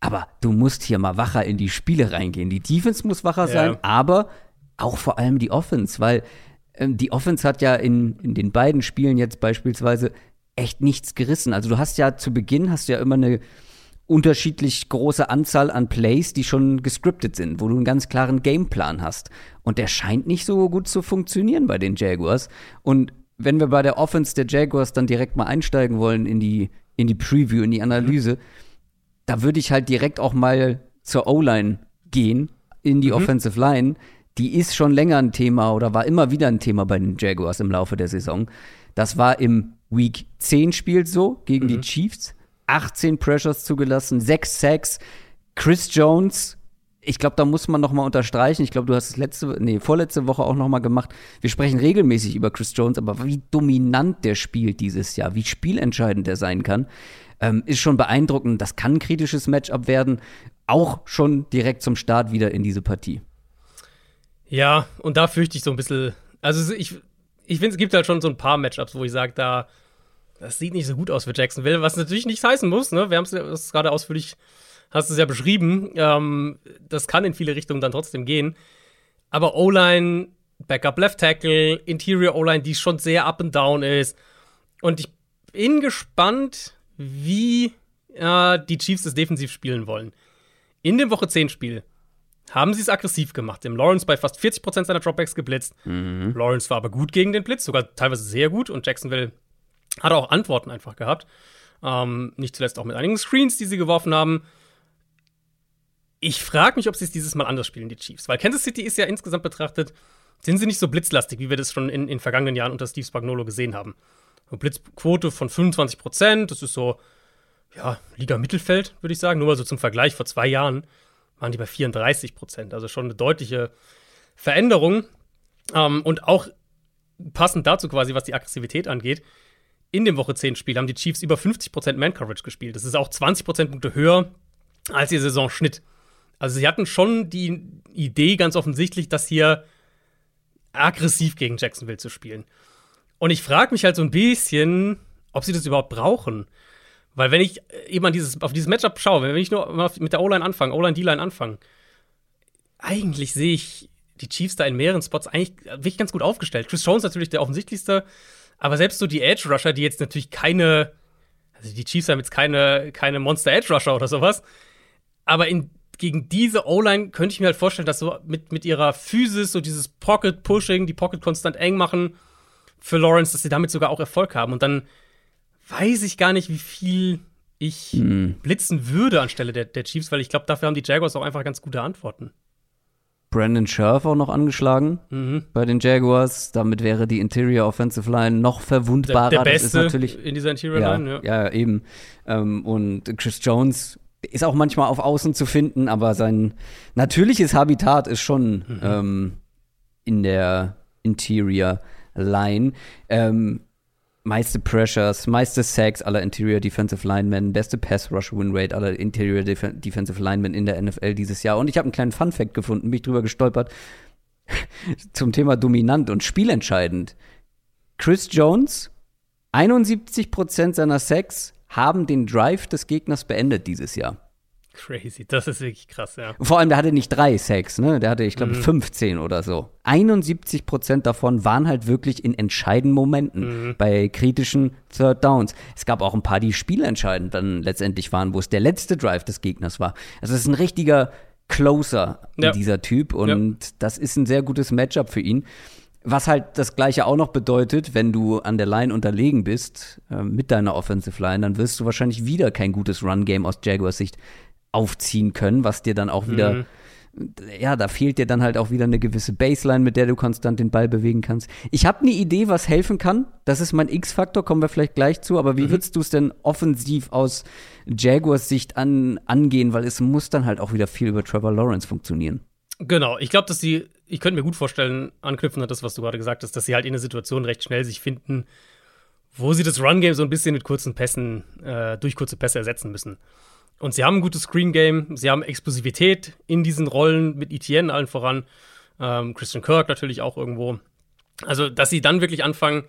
Aber du musst hier mal wacher in die Spiele reingehen. Die Defense muss wacher ja. sein, aber auch vor allem die Offense, weil ähm, die Offense hat ja in, in den beiden Spielen jetzt beispielsweise echt nichts gerissen. Also du hast ja zu Beginn hast du ja immer eine unterschiedlich große Anzahl an Plays, die schon gescriptet sind, wo du einen ganz klaren Gameplan hast. Und der scheint nicht so gut zu funktionieren bei den Jaguars. Und wenn wir bei der Offense der Jaguars dann direkt mal einsteigen wollen in die, in die Preview, in die Analyse, mhm. da würde ich halt direkt auch mal zur O-Line gehen, in die mhm. Offensive Line. Die ist schon länger ein Thema oder war immer wieder ein Thema bei den Jaguars im Laufe der Saison. Das war im Week 10 Spiel so gegen mhm. die Chiefs. 18 Pressures zugelassen, 6 Sacks. Chris Jones, ich glaube, da muss man noch mal unterstreichen. Ich glaube, du hast es letzte, nee, vorletzte Woche auch noch mal gemacht. Wir sprechen regelmäßig über Chris Jones, aber wie dominant der spielt dieses Jahr, wie spielentscheidend er sein kann, ähm, ist schon beeindruckend. Das kann ein kritisches Matchup werden, auch schon direkt zum Start wieder in diese Partie. Ja, und da fürchte ich so ein bisschen. Also ich, ich finde, es gibt halt schon so ein paar Matchups, wo ich sage, da das sieht nicht so gut aus für Jacksonville, was natürlich nichts heißen muss. Ne? Wir haben es gerade ausführlich, hast es ja beschrieben. Ähm, das kann in viele Richtungen dann trotzdem gehen. Aber O-Line, Backup Left Tackle, Interior O-Line, die schon sehr up and down ist. Und ich bin gespannt, wie äh, die Chiefs es defensiv spielen wollen. In dem Woche 10 Spiel haben sie es aggressiv gemacht. Dem Lawrence bei fast 40% seiner Dropbacks geblitzt. Mhm. Lawrence war aber gut gegen den Blitz, sogar teilweise sehr gut. Und Jacksonville hat auch Antworten einfach gehabt. Ähm, nicht zuletzt auch mit einigen Screens, die sie geworfen haben. Ich frage mich, ob sie es dieses Mal anders spielen, die Chiefs. Weil Kansas City ist ja insgesamt betrachtet, sind sie nicht so blitzlastig, wie wir das schon in, in vergangenen Jahren unter Steve Spagnolo gesehen haben. Eine Blitzquote von 25 Prozent, das ist so, ja, Liga Mittelfeld, würde ich sagen. Nur mal so zum Vergleich, vor zwei Jahren waren die bei 34 Prozent. Also schon eine deutliche Veränderung. Ähm, und auch passend dazu quasi, was die Aggressivität angeht, in dem Woche 10 Spiel haben die Chiefs über 50% Man-Coverage gespielt. Das ist auch 20 Punkte höher als ihr Saisonschnitt. Also sie hatten schon die Idee ganz offensichtlich, das hier aggressiv gegen Jacksonville zu spielen. Und ich frage mich halt so ein bisschen, ob sie das überhaupt brauchen. Weil wenn ich eben an dieses, auf dieses Matchup schaue, wenn ich nur mit der O-Line anfange, O-Line, D-Line anfange, eigentlich sehe ich die Chiefs da in mehreren Spots eigentlich wirklich ganz gut aufgestellt. Chris Jones natürlich der offensichtlichste, aber selbst so die Edge Rusher, die jetzt natürlich keine, also die Chiefs haben jetzt keine, keine Monster Edge Rusher oder sowas, aber in, gegen diese O-Line könnte ich mir halt vorstellen, dass so mit, mit ihrer Physis, so dieses Pocket Pushing, die Pocket konstant eng machen für Lawrence, dass sie damit sogar auch Erfolg haben. Und dann weiß ich gar nicht, wie viel ich mhm. blitzen würde anstelle der, der Chiefs, weil ich glaube, dafür haben die Jaguars auch einfach ganz gute Antworten. Brandon Scherf auch noch angeschlagen mhm. bei den Jaguars. Damit wäre die Interior Offensive Line noch verwundbarer. Der, der Beste natürlich, in dieser Interior ja, Line, ja. Ja, eben. Ähm, und Chris Jones ist auch manchmal auf Außen zu finden, aber sein natürliches Habitat ist schon mhm. ähm, in der Interior Line. Ähm, meiste Pressures, meiste Sacks aller Interior Defensive Linemen, beste Pass Rush Win Rate aller Interior Def Defensive Linemen in der NFL dieses Jahr. Und ich habe einen kleinen Fun Fact gefunden, bin ich drüber gestolpert zum Thema dominant und spielentscheidend. Chris Jones, 71% seiner Sacks haben den Drive des Gegners beendet dieses Jahr. Crazy, das ist wirklich krass, ja. Vor allem, der hatte nicht drei Sacks, ne? Der hatte, ich glaube, mhm. 15 oder so. 71 Prozent davon waren halt wirklich in entscheidenden Momenten, mhm. bei kritischen Third Downs. Es gab auch ein paar, die spielentscheidend dann letztendlich waren, wo es der letzte Drive des Gegners war. Also es ist ein richtiger Closer, ja. dieser Typ. Und ja. das ist ein sehr gutes Matchup für ihn. Was halt das Gleiche auch noch bedeutet, wenn du an der Line unterlegen bist äh, mit deiner Offensive Line, dann wirst du wahrscheinlich wieder kein gutes Run-Game aus Jaguars Sicht aufziehen können, was dir dann auch wieder, Mhm. ja, da fehlt dir dann halt auch wieder eine gewisse Baseline, mit der du konstant den Ball bewegen kannst. Ich habe eine Idee, was helfen kann. Das ist mein X-Faktor, kommen wir vielleicht gleich zu. Aber wie Mhm. würdest du es denn offensiv aus Jaguars Sicht an, angehen? Weil es muss dann halt auch wieder viel über Trevor Lawrence funktionieren. Genau, ich glaube, dass sie, ich könnte mir gut vorstellen, anknüpfen an das, was du gerade gesagt hast, dass sie halt in der Situation recht schnell sich finden, wo sie das Run-Game so ein bisschen mit kurzen Pässen, äh, durch kurze Pässe ersetzen müssen. Und sie haben ein gutes Screen-Game, sie haben Explosivität in diesen Rollen mit Etienne allen voran, ähm, Christian Kirk natürlich auch irgendwo. Also, dass sie dann wirklich anfangen,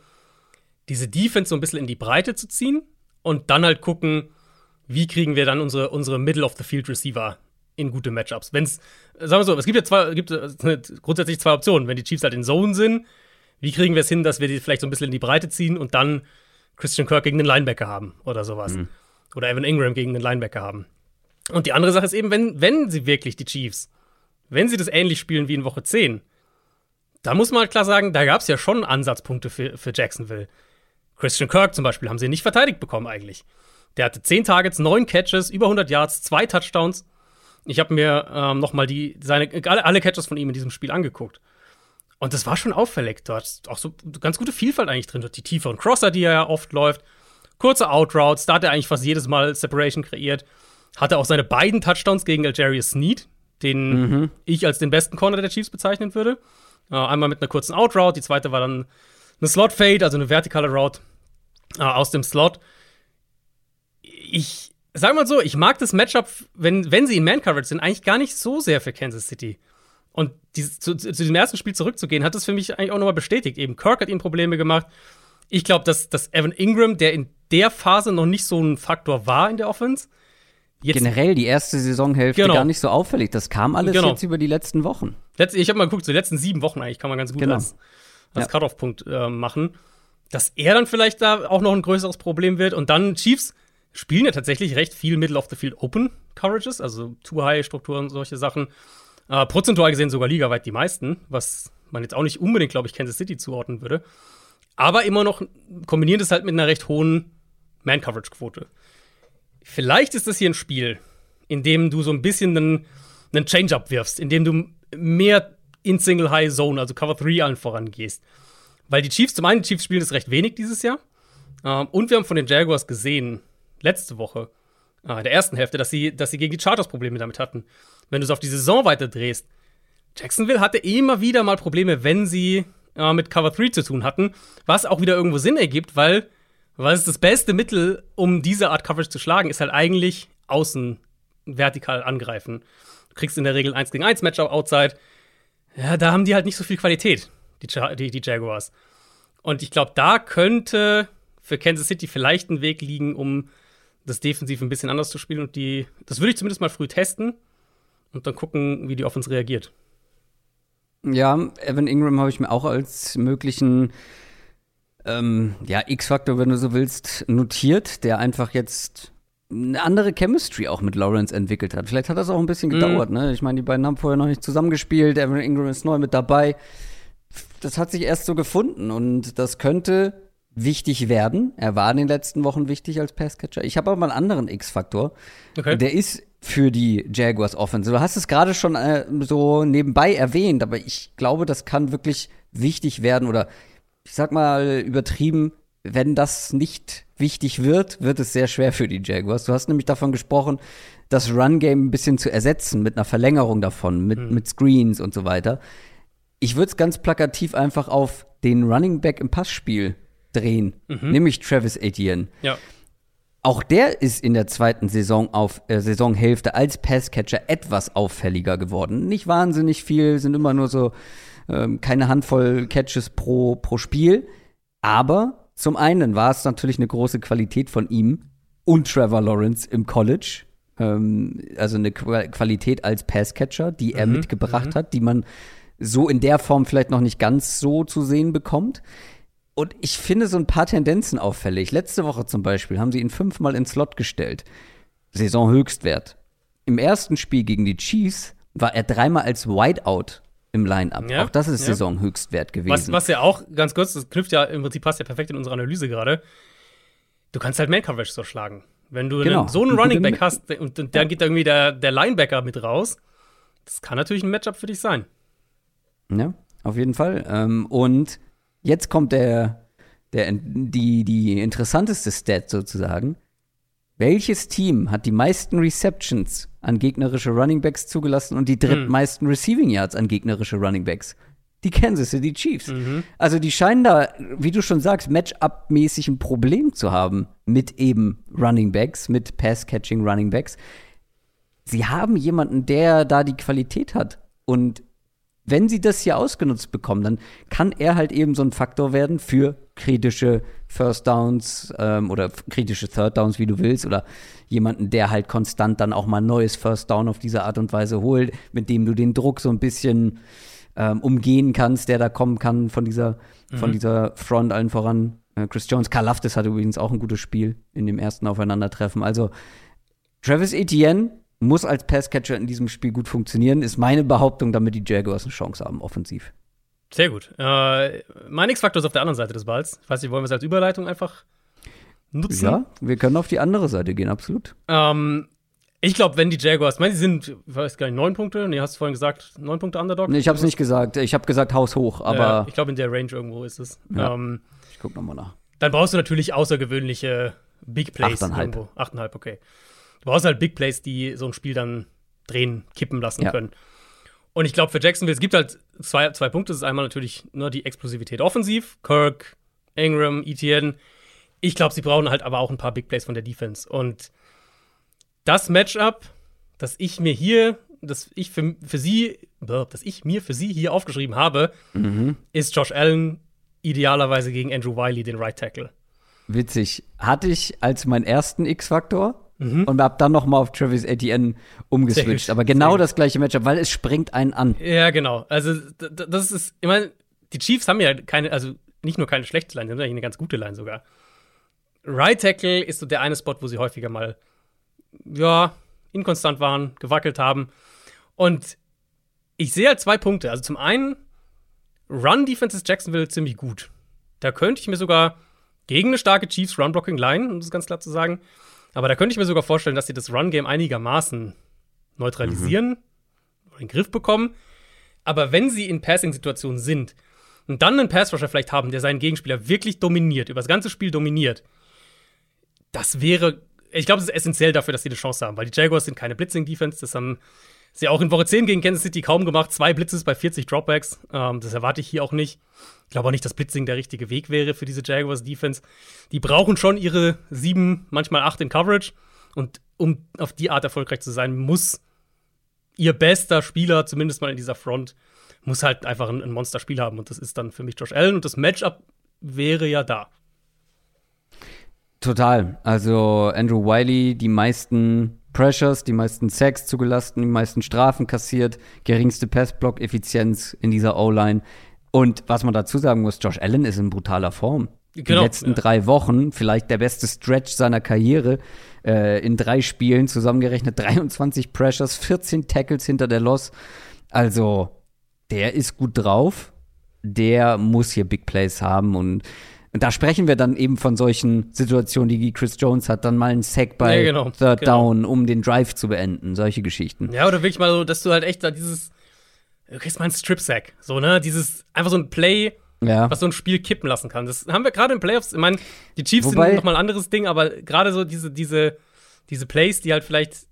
diese Defense so ein bisschen in die Breite zu ziehen und dann halt gucken, wie kriegen wir dann unsere, unsere Middle-of-the-Field-Receiver in gute Matchups. Wenn es, sagen wir so, es gibt ja zwei, gibt grundsätzlich zwei Optionen. Wenn die Chiefs halt in Zone sind, wie kriegen wir es hin, dass wir die vielleicht so ein bisschen in die Breite ziehen und dann Christian Kirk gegen den Linebacker haben oder sowas. Oder Evan Ingram gegen den Linebacker haben. Und die andere Sache ist eben, wenn, wenn sie wirklich die Chiefs, wenn sie das ähnlich spielen wie in Woche 10, da muss man halt klar sagen, da gab es ja schon Ansatzpunkte für, für Jacksonville. Christian Kirk zum Beispiel haben sie nicht verteidigt bekommen eigentlich. Der hatte 10 Targets, 9 Catches, über 100 Yards, 2 Touchdowns. Ich habe mir ähm, noch mal die, seine, alle, alle Catches von ihm in diesem Spiel angeguckt. Und das war schon auffällig. Du hast auch so ganz gute Vielfalt eigentlich drin. Die tieferen Crosser, die er ja oft läuft. Kurze Outroutes, da hat er eigentlich fast jedes Mal Separation kreiert. Hatte auch seine beiden Touchdowns gegen Algerius Sneed, den ich als den besten Corner der Chiefs bezeichnen würde. Äh, einmal mit einer kurzen Outroute, die zweite war dann eine Slot Fade, also eine vertikale Route äh, aus dem Slot. Ich sag mal so, ich mag das Matchup, wenn, wenn sie in Man-Coverage sind, eigentlich gar nicht so sehr für Kansas City. Und dies, zu, zu diesem ersten Spiel zurückzugehen, hat das für mich eigentlich auch nochmal bestätigt. Eben Kirk hat ihnen Probleme gemacht. Ich glaube, dass, dass Evan Ingram, der in der Phase noch nicht so ein Faktor war in der Offense, jetzt Generell die erste Saisonhälfte Genau. gar nicht so auffällig. Das kam alles Genau. jetzt über die letzten Wochen. Letz, ich habe mal geguckt, so die letzten sieben Wochen eigentlich kann man ganz gut Genau. als, als Ja. Cut-Off-Punkt äh, machen. Dass er dann vielleicht da auch noch ein größeres Problem wird. Und dann Chiefs spielen ja tatsächlich recht viel Middle of the Field Open Coverages, also Too-High-Strukturen, solche Sachen. Äh, prozentual gesehen sogar ligaweit die meisten, was man jetzt auch nicht unbedingt, glaube ich, Kansas City zuordnen würde. Aber immer noch kombinieren das halt mit einer recht hohen Man-Coverage-Quote. Vielleicht ist das hier ein Spiel, in dem du so ein bisschen einen, einen Change-Up wirfst, in dem du mehr in Single High Zone, also Cover 3 allen vorangehst. Weil die Chiefs, zum einen, die Chiefs spielen das recht wenig dieses Jahr. Ähm, und wir haben von den Jaguars gesehen, letzte Woche, äh, in der ersten Hälfte, dass sie, dass sie gegen die Chargers Probleme damit hatten. Wenn du es auf die Saison weiterdrehst, Jacksonville hatte immer wieder mal Probleme, wenn sie äh, mit Cover 3 zu tun hatten, was auch wieder irgendwo Sinn ergibt, weil, weil es das beste Mittel, um diese Art Coverage zu schlagen, ist halt eigentlich außen vertikal angreifen. Du kriegst in der Regel 1 gegen 1 Matchup outside. Ja, da haben die halt nicht so viel Qualität, die, Ja- die, die Jaguars. Und ich glaube, da könnte für Kansas City vielleicht ein Weg liegen, um das defensiv ein bisschen anders zu spielen. Und die, das würde ich zumindest mal früh testen und dann gucken, wie die Offense reagiert. Ja, Evan Ingram habe ich mir auch als möglichen ähm, ja, X-Faktor, wenn du so willst, notiert, der einfach jetzt eine andere Chemistry auch mit Lawrence entwickelt hat. Vielleicht hat das auch ein bisschen gedauert, ne? Ich meine, die beiden haben vorher noch nicht zusammengespielt, Evan Ingram ist neu mit dabei. Das hat sich erst so gefunden und das könnte wichtig werden. Er war in den letzten Wochen wichtig als Passcatcher. Ich habe aber mal einen anderen X-Faktor. Okay. Der ist für die Jaguars Offense. Du hast es gerade schon äh, so nebenbei erwähnt, aber ich glaube, das kann wirklich wichtig werden oder ich sag mal übertrieben, wenn das nicht wichtig wird, wird es sehr schwer für die Jaguars. Du hast nämlich davon gesprochen, das Run-Game ein bisschen zu ersetzen mit einer Verlängerung davon, mit, mit Screens und so weiter. Ich würde es ganz plakativ einfach auf den Running Back im Passspiel drehen, nämlich Travis Etienne. Ja. Auch der ist in der zweiten Saison auf äh, Saisonhälfte als Passcatcher etwas auffälliger geworden. Nicht wahnsinnig viel, sind immer nur so ähm, keine Handvoll Catches pro, pro Spiel. Aber zum einen war es natürlich eine große Qualität von ihm und Trevor Lawrence im College. Ähm, also eine Qua- Qualität als Passcatcher, die er mitgebracht hat, die man so in der Form vielleicht noch nicht ganz so zu sehen bekommt. Und ich finde so ein paar Tendenzen auffällig. Letzte Woche zum Beispiel haben sie ihn fünfmal ins Slot gestellt. Saisonhöchstwert. Im ersten Spiel gegen die Chiefs war er dreimal als Wideout im Line-Up. Ja, Auch das ist ja. Saisonhöchstwert gewesen. Was, was ja auch, ganz kurz, das knüpft ja im Prinzip passt ja perfekt in unsere Analyse gerade. Du kannst halt Man-Coverage so schlagen. Wenn du Genau. einen, so einen Eine Running Back hast und, und dann geht irgendwie der, der Linebacker mit raus, das kann natürlich ein Matchup für dich sein. Ja, auf jeden Fall. Ähm, und jetzt kommt der, der, die, die interessanteste Stat sozusagen. Welches Team hat die meisten Receptions an gegnerische Running Backs zugelassen und die drittmeisten Receiving Yards an gegnerische Running Backs? Die Kansas City Chiefs. Also die scheinen da, wie du schon sagst, Matchup-mäßig ein Problem zu haben mit eben Running Backs, mit Pass-Catching Running Backs. Sie haben jemanden, der da die Qualität hat. Und wenn sie das hier ausgenutzt bekommen, dann kann er halt eben so ein Faktor werden für kritische First Downs ähm, oder kritische Third Downs, wie du willst, oder jemanden, der halt konstant dann auch mal ein neues First Down auf diese Art und Weise holt, mit dem du den Druck so ein bisschen ähm, umgehen kannst, der da kommen kann von dieser, von dieser Front allen voran. Äh, Chris Jones, Karl Laftis hatte übrigens auch ein gutes Spiel in dem ersten Aufeinandertreffen. Also Travis Etienne muss als Passcatcher in diesem Spiel gut funktionieren, ist meine Behauptung, damit die Jaguars eine Chance haben, offensiv. Sehr gut. Äh, mein X-Faktor ist auf der anderen Seite des Balls. Ich weiß nicht, wollen wir es als Überleitung einfach nutzen? Ja, wir können auf die andere Seite gehen, absolut. Ähm, ich glaube, wenn die Jaguars, ich meine, sie sind, ich weiß gar nicht, neun Punkte, nee, hast du vorhin gesagt, neun Punkte Underdog? Nee, ich habe es nicht gesagt. Ich habe gesagt Haus hoch, aber Ja, ich glaube, in der Range irgendwo ist es. Ja. Ähm, ich guck noch mal nach. dann brauchst du natürlich außergewöhnliche Big Plays. Achteinhalb. Irgendwo. Achteinhalb, okay. Du brauchst halt Big Plays, die so ein Spiel dann drehen, kippen lassen Ja. können. Und ich glaube, für Jacksonville, es gibt halt zwei, zwei Punkte. Das ist einmal natürlich nur die Explosivität offensiv. Kirk, Ingram, Etienne. Ich glaube, sie brauchen halt aber auch ein paar Big Plays von der Defense. Und das Matchup, das ich mir hier, das ich für, für sie, das ich mir für sie hier aufgeschrieben habe, ist Josh Allen idealerweise gegen Andrew Wiley, den Right Tackle. Witzig. Hatte ich als meinen ersten X-Faktor und hab dann noch mal auf Travis Etienne umgeswitcht. Aber genau das gleiche Matchup, weil es springt einen an. Ja, genau. Also, das ist, ich meine, die Chiefs haben ja keine, also nicht nur keine schlechte Line, sie haben eigentlich eine ganz gute Line sogar. Right Tackle ist so der eine Spot, wo sie häufiger mal, ja, inkonstant waren, gewackelt haben. Und ich sehe halt zwei Punkte. Also zum einen, Run Defense ist Jacksonville ziemlich gut. Da könnte ich mir sogar gegen eine starke Chiefs Run Blocking Line, um das ganz klar zu sagen, aber da könnte ich mir sogar vorstellen, dass sie das Run Game einigermaßen neutralisieren oder in den Griff bekommen. Aber wenn sie in Passing-Situationen sind und dann einen Pass-Rusher vielleicht haben, der seinen Gegenspieler wirklich dominiert, über das ganze Spiel dominiert, das wäre, ich glaube, es ist essentiell dafür, dass sie eine Chance haben, weil die Jaguars sind keine Blitzing-Defense, das haben sie auch in Woche 10 gegen Kansas City kaum gemacht, zwei Blitzes bei 40 Dropbacks, ähm, das erwarte ich hier auch nicht. Ich glaube auch nicht, dass Blitzing der richtige Weg wäre für diese Jaguars-Defense. Die brauchen schon ihre sieben, manchmal acht in Coverage und um auf die Art erfolgreich zu sein, muss ihr bester Spieler, zumindest mal in dieser Front, muss halt einfach ein, ein Monsterspiel haben. Und das ist dann für mich Josh Allen. Und das Matchup wäre ja da. Total. Also Andrew Wiley, die meisten Pressures, die meisten Sacks zugelassen, die meisten Strafen kassiert, geringste Passblock-Effizienz in dieser O-Line. Und was man dazu sagen muss, Josh Allen ist in brutaler Form. Die Genau, letzten ja. drei Wochen, vielleicht der beste Stretch seiner Karriere, äh, in drei Spielen zusammengerechnet 23 Pressures, 14 Tackles hinter der Loss. Also, der ist gut drauf. Der muss hier Big Plays haben und und da sprechen wir dann eben von solchen Situationen, die Chris Jones hat, dann mal einen Sack bei Ja, genau, Third genau. Down, um den Drive zu beenden, solche Geschichten. Ja, oder wirklich mal so, dass du halt echt da dieses, du kriegst mal einen Strip-Sack. So, ne? Dieses, einfach so ein Play, Ja. was so ein Spiel kippen lassen kann. Das haben wir gerade in Playoffs. Ich meine, die Chiefs Wobei- sind nochmal ein anderes Ding, aber gerade so diese, diese, diese Plays, die halt vielleicht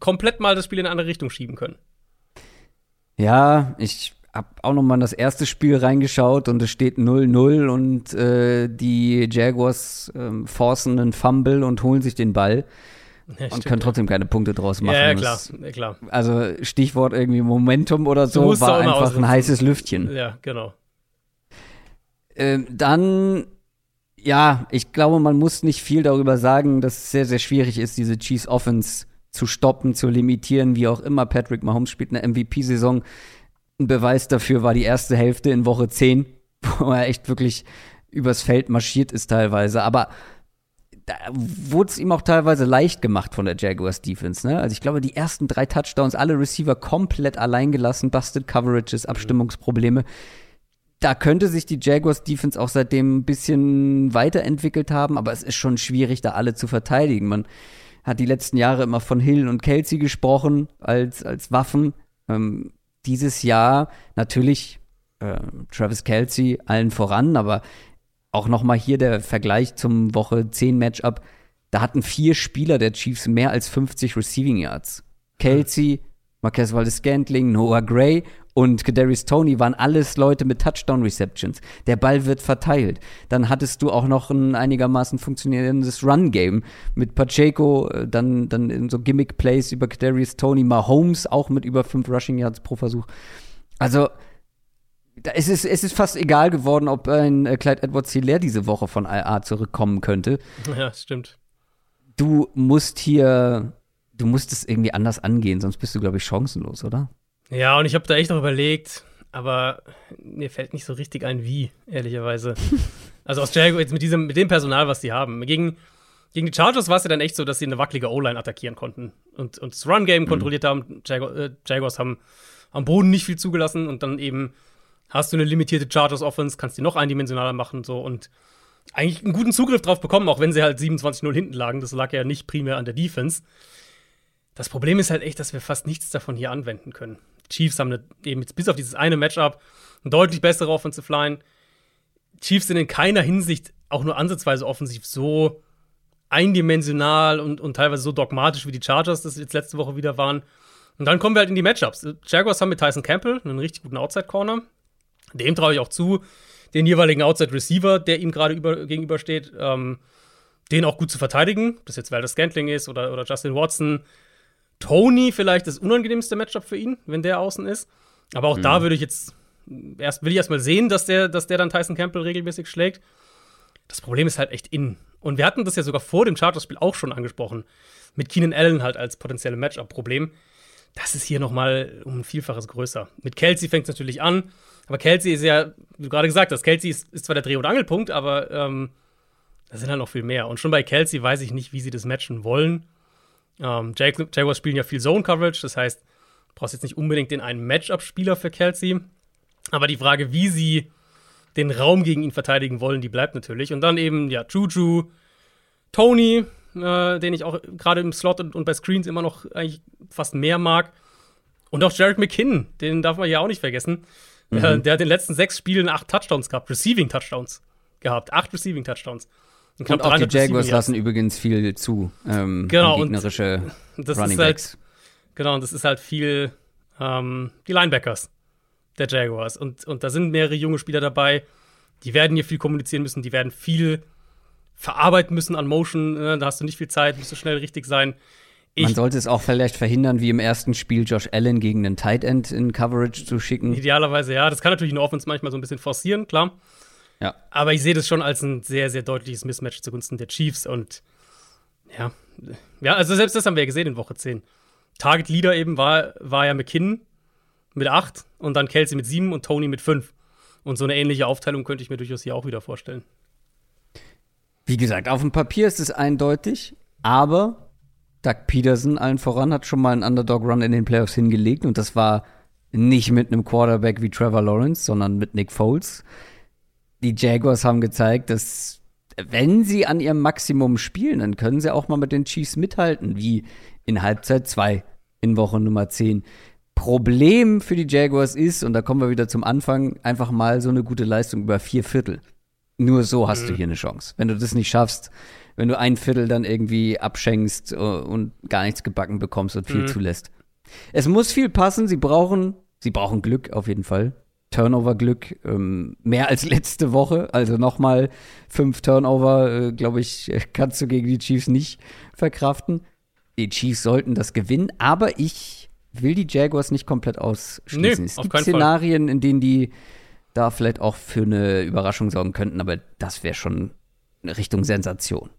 komplett mal das Spiel in eine andere Richtung schieben können. Ja, ich hab auch noch mal in das erste Spiel reingeschaut und es steht 0-0 und äh, die Jaguars ähm, forcen einen Fumble und holen sich den Ball Ja, und können trotzdem keine Punkte draus machen. Ja, ja, klar, klar. Also Stichwort irgendwie Momentum oder so war einfach ausnutzen. ein heißes Lüftchen. Ja, genau. Ähm, dann, ja, ich glaube, man muss nicht viel darüber sagen, dass es sehr, sehr schwierig ist, diese Chiefs Offense zu stoppen, zu limitieren, wie auch immer. Patrick Mahomes spielt eine MVP-Saison. Ein Beweis dafür war die erste Hälfte in Woche 10, wo er echt wirklich übers Feld marschiert ist teilweise. Aber da wurde es ihm auch teilweise leicht gemacht von der Jaguars Defense. Ne? Also ich glaube, die ersten drei Touchdowns, alle Receiver komplett allein gelassen, busted Coverages, Abstimmungsprobleme da könnte sich die Jaguars Defense auch seitdem ein bisschen weiterentwickelt haben, aber es ist schon schwierig, da alle zu verteidigen. Man hat die letzten Jahre immer von Hill und Kelsey gesprochen als, als Waffen. Ähm, dieses Jahr natürlich äh, Travis Kelsey allen voran, aber auch nochmal hier der Vergleich zum Woche 10 Matchup. Da hatten vier Spieler der Chiefs mehr als 50 Receiving Yards. Kelsey, Marquez Valdez-Scantling, Noah Gray und Kadarius Tony waren alles Leute mit Touchdown-Receptions. Der Ball wird verteilt. Dann hattest du auch noch ein einigermaßen funktionierendes Run-Game mit Pacheco, äh, dann, dann in so Gimmick-Plays über Kadarius Tony, Mahomes auch mit über fünf Rushing Yards pro Versuch. Also, es ist, es ist fast egal geworden, ob ein äh, Clyde Edwards Hilaire diese Woche von IA zurückkommen könnte. Ja, stimmt. Du musst hier, du musst es irgendwie anders angehen, sonst bist du, glaube ich, chancenlos, oder? Ja, und ich habe da echt noch überlegt, aber mir fällt nicht so richtig ein, wie, ehrlicherweise. also aus Jaguar jetzt mit diesem, mit dem Personal, was sie haben. Gegen, gegen die Chargers war es ja dann echt so, dass sie eine wackelige O-Line attackieren konnten und, und das Run-Game mhm. kontrolliert haben. Jaguar, äh, Jaguars haben am Boden nicht viel zugelassen und dann eben hast du eine limitierte Chargers-Offense, kannst die noch eindimensionaler machen so und eigentlich einen guten Zugriff drauf bekommen, auch wenn sie halt 27-0 hinten lagen. Das lag ja nicht primär an der Defense. Das Problem ist halt echt, dass wir fast nichts davon hier anwenden können. Chiefs haben eben jetzt bis auf dieses eine Matchup eine deutlich bessere Offensive Line. Chiefs sind in keiner Hinsicht auch nur ansatzweise offensiv so eindimensional und, und teilweise so dogmatisch wie die Chargers das jetzt letzte Woche wieder waren. Und dann kommen wir halt in die Matchups. Jaguars haben mit Tyson Campbell einen richtig guten Outside-Corner. Dem traue ich auch zu, den jeweiligen Outside-Receiver, der ihm gerade gegenübersteht, ähm, den auch gut zu verteidigen. Ob das jetzt Walter Scantling ist oder, oder Justin Watson. Tony vielleicht das unangenehmste Matchup für ihn, wenn der außen ist. Aber auch mhm. da würde ich jetzt erst will ich erstmal sehen, dass der, dass der dann Tyson Campbell regelmäßig schlägt. Das Problem ist halt echt innen. Und wir hatten das ja sogar vor dem Chargers-Spiel auch schon angesprochen. Mit Keenan Allen halt als potenzielle Matchup-Problem. Das ist hier noch mal um ein Vielfaches größer. Mit Kelsey fängt es natürlich an. Aber Kelsey ist ja, wie du gerade gesagt hast, Kelsey ist, ist zwar der Dreh- und Angelpunkt, aber ähm, da sind halt noch viel mehr. Und schon bei Kelsey weiß ich nicht, wie sie das matchen wollen. Ähm, Jag Jaguars spielen ja viel Zone-Coverage, das heißt, du brauchst jetzt nicht unbedingt den einen Matchup-Spieler für Kelsey. Aber die Frage, wie sie den Raum gegen ihn verteidigen wollen, die bleibt natürlich. Und dann eben, ja, Juju, Tony, äh, den ich auch gerade im Slot und, und, bei Screens immer noch eigentlich fast mehr mag. Und auch Jarek McKinnon, den darf man ja auch nicht vergessen. Mhm. Der, der, hat in den letzten sechs Spielen acht Touchdowns gehabt, Receiving Touchdowns gehabt, acht Receiving Touchdowns. Und, und auch die Jaguars lassen übrigens viel zu. Ähm, genau, gegnerische und das Running ist halt, Genau, und das ist halt viel ähm, die Linebackers der Jaguars. Und, und da sind mehrere junge Spieler dabei, die werden hier viel kommunizieren müssen, die werden viel verarbeiten müssen an Motion. Äh, da hast du nicht viel Zeit, musst du schnell richtig sein. Ich, Man sollte es auch vielleicht verhindern, wie im ersten Spiel Josh Allen gegen einen Tight End in Coverage zu schicken. Idealerweise ja. Das kann natürlich eine Offense manchmal so ein bisschen forcieren, klar. Ja. Aber ich sehe das schon als ein sehr, sehr deutliches Mismatch zugunsten der Chiefs und ja. Ja, also selbst das haben wir ja gesehen in Woche 10. Target Leader eben war, war ja McKinnon mit 8 und dann Kelsey mit 7 und Tony mit 5. Und so eine ähnliche Aufteilung könnte ich mir durchaus hier auch wieder vorstellen. Wie gesagt, auf dem Papier ist es eindeutig, aber Doug Peterson allen voran hat schon mal einen Underdog-Run in den Playoffs hingelegt und das war nicht mit einem Quarterback wie Trevor Lawrence, sondern mit Nick Foles die Jaguars haben gezeigt, dass wenn sie an ihrem Maximum spielen, dann können sie auch mal mit den Chiefs mithalten, wie in Halbzeit 2 in Woche Nummer 10. Problem für die Jaguars ist, und da kommen wir wieder zum Anfang, einfach mal so eine gute Leistung über vier Viertel. Nur so hast mhm. du hier eine Chance. Wenn du das nicht schaffst, wenn du ein Viertel dann irgendwie abschenkst äh, und gar nichts gebacken bekommst und viel mhm. zulässt. Es muss viel passen, sie brauchen, sie brauchen Glück auf jeden Fall. Turnover-Glück ähm, mehr als letzte Woche. Also nochmal fünf Turnover, äh, glaube ich, kannst du gegen die Chiefs nicht verkraften. Die Chiefs sollten das gewinnen, aber ich will die Jaguars nicht komplett ausschließen. Nee, es gibt Szenarien, Fall. in denen die da vielleicht auch für eine Überraschung sorgen könnten, aber das wäre schon eine Richtung Sensation.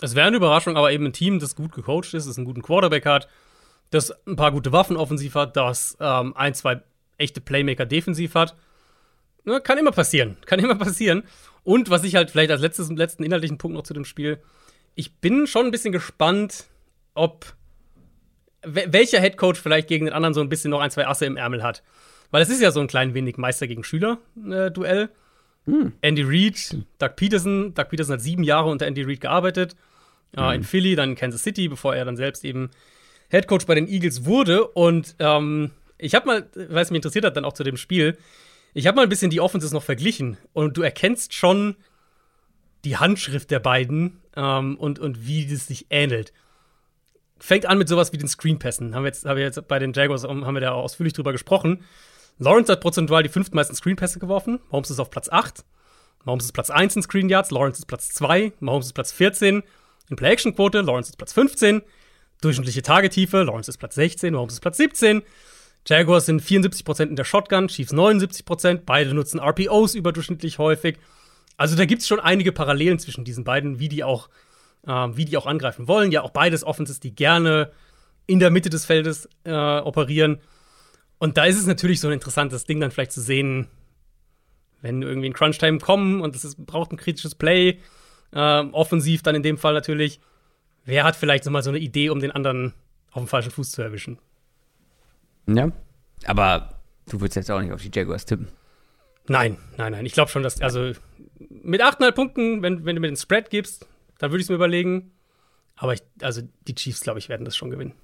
Es wäre eine Überraschung, aber eben ein Team, das gut gecoacht ist, das einen guten Quarterback hat, das ein paar gute Waffen offensiv hat, das ähm, ein, zwei echte Playmaker defensiv hat. Ne, kann immer passieren. Kann immer passieren. Und was ich halt vielleicht als letztes, letzten inhaltlichen Punkt noch zu dem Spiel, ich bin schon ein bisschen gespannt, ob welcher Headcoach vielleicht gegen den anderen so ein bisschen noch ein, zwei Asse im Ärmel hat. weil es ist ja so ein klein wenig Meister gegen Schüler-Duell. Äh, hm. Andy Reid, Doug Peterson. Doug Peterson hat sieben Jahre unter Andy Reid gearbeitet. Äh, hm. In Philly, dann in Kansas City, bevor er dann selbst eben Head Coach bei den Eagles wurde. Und ähm, ich habe mal, weil es mich interessiert hat, dann auch zu dem Spiel, ich habe mal ein bisschen die Offenses noch verglichen und du erkennst schon die Handschrift der beiden ähm, und, und wie das sich ähnelt. Fängt an mit sowas wie den Screenpässen. Haben wir jetzt, haben wir jetzt bei den Jaguars haben wir da ausführlich drüber gesprochen. Lawrence hat prozentual die fünftmeisten Screenpässe geworfen. Mahomes ist auf Platz 8. Mahomes ist Platz 1 in Screen Yards. Lawrence ist Platz 2. Mahomes ist Platz 14. In Play-Action-Quote. Lawrence ist Platz 15. Durchschnittliche Tagetiefe. Lawrence ist Platz 16. Mahomes ist Platz 17. Jaguars sind 74% in der Shotgun, Chiefs 79%. Beide nutzen RPOs überdurchschnittlich häufig. Also da gibt es schon einige Parallelen zwischen diesen beiden, wie die auch, äh, wie die auch angreifen wollen. Ja, auch beides Offenses, die gerne in der Mitte des Feldes äh, operieren. Und da ist es natürlich so ein interessantes Ding, dann vielleicht zu sehen, wenn irgendwie in Crunch-Time kommen und es braucht ein kritisches Play, äh, offensiv dann in dem Fall natürlich. Wer hat vielleicht so mal so eine Idee, um den anderen auf dem falschen Fuß zu erwischen? Ja. Aber du würdest jetzt auch nicht auf die Jaguars tippen. Nein, nein, nein. Ich glaube schon, dass, also mit 8,5 Punkten, wenn, wenn du mir den Spread gibst, dann würde ich es mir überlegen. Aber ich, also die Chiefs, glaube ich, werden das schon gewinnen.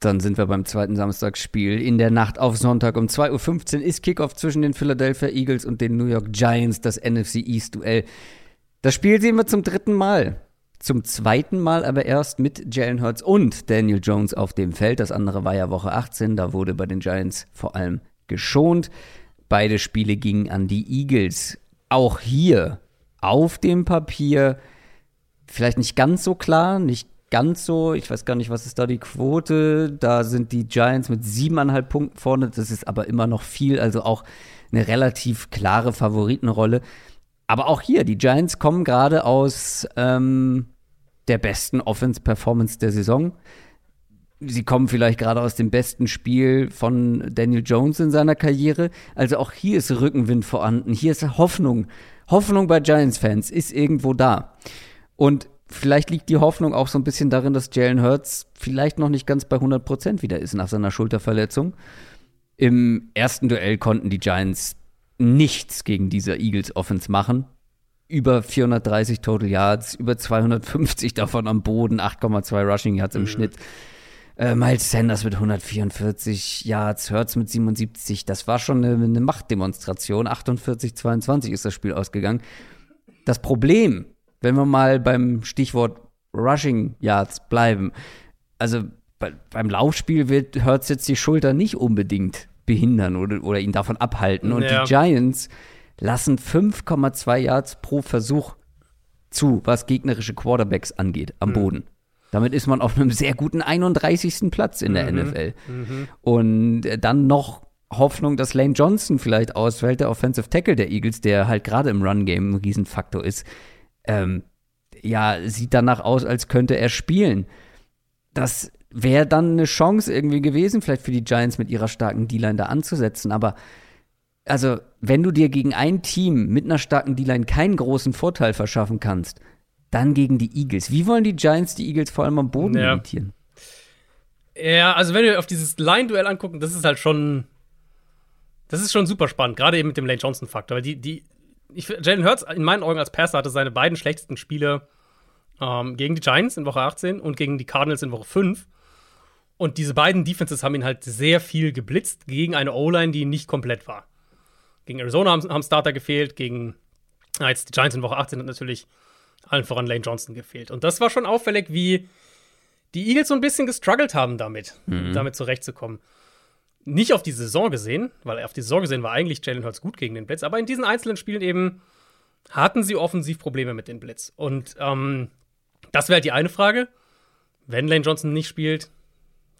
Dann sind wir beim zweiten Samstagsspiel. In der Nacht auf Sonntag um 2.15 Uhr ist Kickoff zwischen den Philadelphia Eagles und den New York Giants, das NFC East-Duell. Das Spiel sehen wir zum dritten Mal. Zum zweiten Mal aber erst mit Jalen Hurts und Daniel Jones auf dem Feld. Das andere war ja Woche 18, da wurde bei den Giants vor allem geschont. Beide Spiele gingen an die Eagles. Auch hier auf dem Papier vielleicht nicht ganz so klar, nicht ganz so. Ich weiß gar nicht, was ist da die Quote. Da sind die Giants mit siebeneinhalb Punkten vorne. Das ist aber immer noch viel, also auch eine relativ klare Favoritenrolle. Aber auch hier, die Giants kommen gerade aus ähm, der besten Offense-Performance der Saison. Sie kommen vielleicht gerade aus dem besten Spiel von Daniel Jones in seiner Karriere. Also auch hier ist Rückenwind vorhanden. Hier ist Hoffnung. Hoffnung bei Giants-Fans ist irgendwo da. Und vielleicht liegt die Hoffnung auch so ein bisschen darin, dass Jalen Hurts vielleicht noch nicht ganz bei 100 Prozent wieder ist nach seiner Schulterverletzung. Im ersten Duell konnten die Giants nichts gegen diese Eagles Offense machen. Über 430 Total Yards, über 250 davon am Boden, 8,2 Rushing Yards im mhm. Schnitt. Äh, Miles Sanders mit 144 Yards, Hurts mit 77. Das war schon eine, eine Machtdemonstration. 48-22 ist das Spiel ausgegangen. Das Problem, wenn wir mal beim Stichwort Rushing Yards bleiben, also bei, beim Laufspiel wird Hurts jetzt die Schulter nicht unbedingt behindern oder, oder ihn davon abhalten. Und ja. die Giants lassen 5,2 Yards pro Versuch zu, was gegnerische Quarterbacks angeht, am mhm. Boden. Damit ist man auf einem sehr guten 31. Platz in der mhm. NFL. Mhm. Und dann noch Hoffnung, dass Lane Johnson vielleicht ausfällt, der Offensive Tackle der Eagles, der halt gerade im Run-Game ein Riesenfaktor ist. Ähm, ja, sieht danach aus, als könnte er spielen. Das wäre dann eine Chance irgendwie gewesen, vielleicht für die Giants mit ihrer starken D-Line da anzusetzen. Aber also, wenn du dir gegen ein Team mit einer starken D-Line keinen großen Vorteil verschaffen kannst, dann gegen die Eagles. Wie wollen die Giants die Eagles vor allem am Boden ja. limitieren? Ja, also wenn wir auf dieses Line-Duell angucken, das ist halt schon, das ist schon super spannend, gerade eben mit dem Lane Johnson-Faktor. Weil die, die, ich, Jalen Hurts in meinen Augen als Passer hatte seine beiden schlechtesten Spiele ähm, gegen die Giants in Woche 18 und gegen die Cardinals in Woche 5. Und diese beiden Defenses haben ihn halt sehr viel geblitzt gegen eine O-Line, die nicht komplett war. Gegen Arizona haben, haben Starter gefehlt, gegen ah, jetzt die Giants in Woche 18 hat natürlich allen voran Lane Johnson gefehlt. Und das war schon auffällig, wie die Eagles so ein bisschen gestruggelt haben damit, mhm. damit zurechtzukommen. Nicht auf die Saison gesehen, weil auf die Saison gesehen war eigentlich Jalen Hurts gut gegen den Blitz, aber in diesen einzelnen Spielen eben hatten sie offensiv Probleme mit dem Blitz. Und ähm, das wäre halt die eine Frage. Wenn Lane Johnson nicht spielt,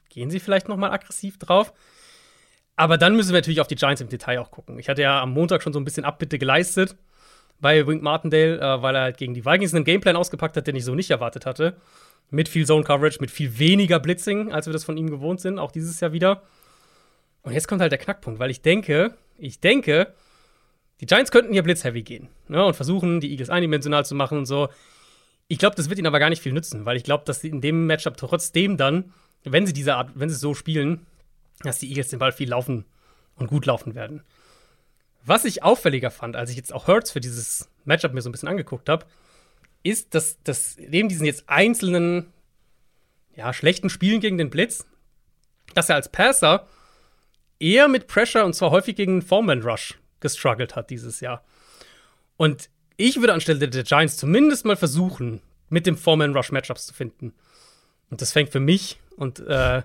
gehen sie vielleicht noch mal aggressiv drauf. Aber dann müssen wir natürlich auf die Giants im Detail auch gucken. Ich hatte ja am Montag schon so ein bisschen Abbitte geleistet bei Wink Martindale, äh, weil er halt gegen die Vikings einen Gameplan ausgepackt hat, den ich so nicht erwartet hatte. Mit viel Zone Coverage, mit viel weniger Blitzing, als wir das von ihm gewohnt sind, auch dieses Jahr wieder. Und jetzt kommt halt der Knackpunkt, weil ich denke, ich denke, die Giants könnten hier Blitz-heavy gehen ne, und versuchen, die Eagles eindimensional zu machen und so. Ich glaube, das wird ihnen aber gar nicht viel nützen, weil ich glaube, dass sie in dem Matchup trotzdem dann, wenn sie diese Art, wenn sie so spielen, dass die Eagles den Ball viel laufen und gut laufen werden. Was ich auffälliger fand, als ich jetzt auch Hurts für dieses Matchup mir so ein bisschen angeguckt habe, ist, dass, dass neben diesen jetzt einzelnen, ja, schlechten Spielen gegen den Blitz, dass er als Passer eher mit Pressure und zwar häufig gegen Foreman Rush gestruggelt hat dieses Jahr. Und ich würde anstelle der Giants zumindest mal versuchen, mit dem Foreman Rush Matchups zu finden. Und das fängt für mich und äh,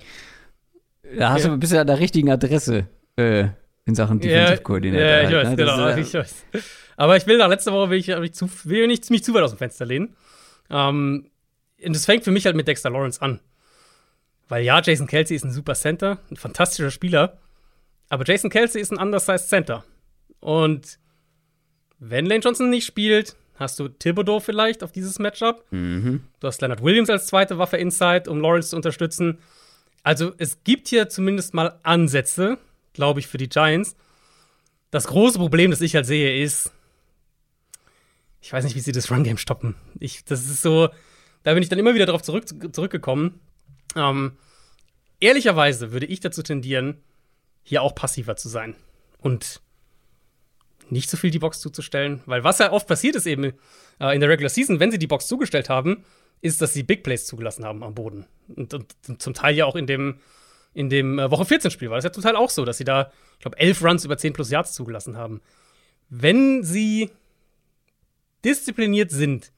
da hast ja. du bist ja an der richtigen Adresse äh, in Sachen Defensive Coordinator. Ja, ich halt, weiß, ne? genau. Ist, ich weiß. Aber ich will nach letzter Woche will ich, ich zu, will nicht mich zu weit aus dem Fenster lehnen. Ähm, und das fängt für mich halt mit Dexter Lawrence an. Weil ja, Jason Kelsey ist ein super Center, ein fantastischer Spieler. Aber Jason Kelsey ist ein undersized Center. Und wenn Lane Johnson nicht spielt, hast du Thibodeau vielleicht auf dieses Matchup. Mhm. Du hast Leonard Williams als zweite Waffe inside, um Lawrence zu unterstützen. Also es gibt hier zumindest mal Ansätze, glaube ich, für die Giants. Das große Problem, das ich halt sehe, ist, ich weiß nicht, wie sie das Run-Game stoppen. Ich, das ist so, da bin ich dann immer wieder darauf zurück, zurückgekommen. Ähm, ehrlicherweise würde ich dazu tendieren, hier auch passiver zu sein. Und nicht so viel die Box zuzustellen, weil was ja oft passiert ist eben äh, in der Regular Season, wenn sie die Box zugestellt haben, ist, dass sie Big Plays zugelassen haben am Boden. Und, und, zum Teil ja auch in dem, in dem äh, Woche 14 Spiel war das ja zum Teil auch so, dass sie da, ich glaube, elf Runs über 10 plus Yards zugelassen haben. Wenn sie diszipliniert sind,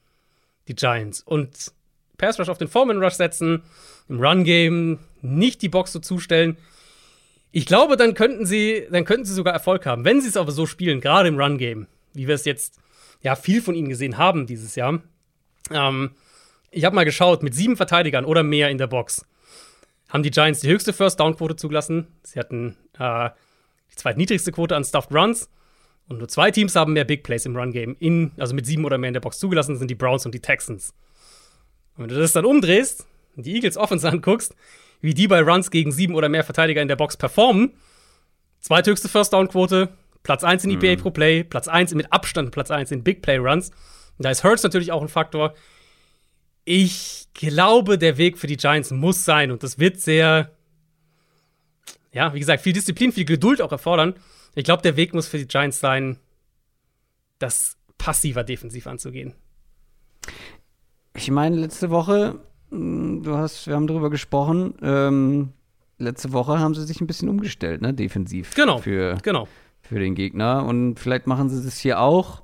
die Giants, und Pass Rush auf den Foreman Rush setzen, im Run Game nicht die Box so zustellen, ich glaube, dann könnten sie, dann könnten sie sogar Erfolg haben. Wenn sie es aber so spielen, gerade im Run-Game, wie wir es jetzt ja viel von ihnen gesehen haben dieses Jahr. Ähm, ich habe mal geschaut, mit sieben Verteidigern oder mehr in der Box haben die Giants die höchste First-Down-Quote zugelassen. Sie hatten äh, die zweitniedrigste Quote an Stuffed Runs. Und nur zwei Teams haben mehr Big Plays im Run-Game, also mit sieben oder mehr in der Box zugelassen, sind die Browns und die Texans. Und wenn du das dann umdrehst und die Eagles Offense anguckst, wie die bei Runs gegen sieben oder mehr Verteidiger in der Box performen. Zweithöchste First-Down-Quote, Platz 1 in EPA mhm. pro Play, Platz 1 mit Abstand Platz 1 in Big Play Runs. Da ist Hurts natürlich auch ein Faktor. Ich glaube, der Weg für die Giants muss sein und das wird sehr, ja, wie gesagt, viel Disziplin, viel Geduld auch erfordern. Ich glaube, der Weg muss für die Giants sein, das passiver defensiv anzugehen. Ich meine, letzte Woche du hast, wir haben darüber gesprochen. Ähm, letzte Woche haben sie sich ein bisschen umgestellt, ne, defensiv. Genau. Für, genau. für den Gegner. Und vielleicht machen sie das hier auch.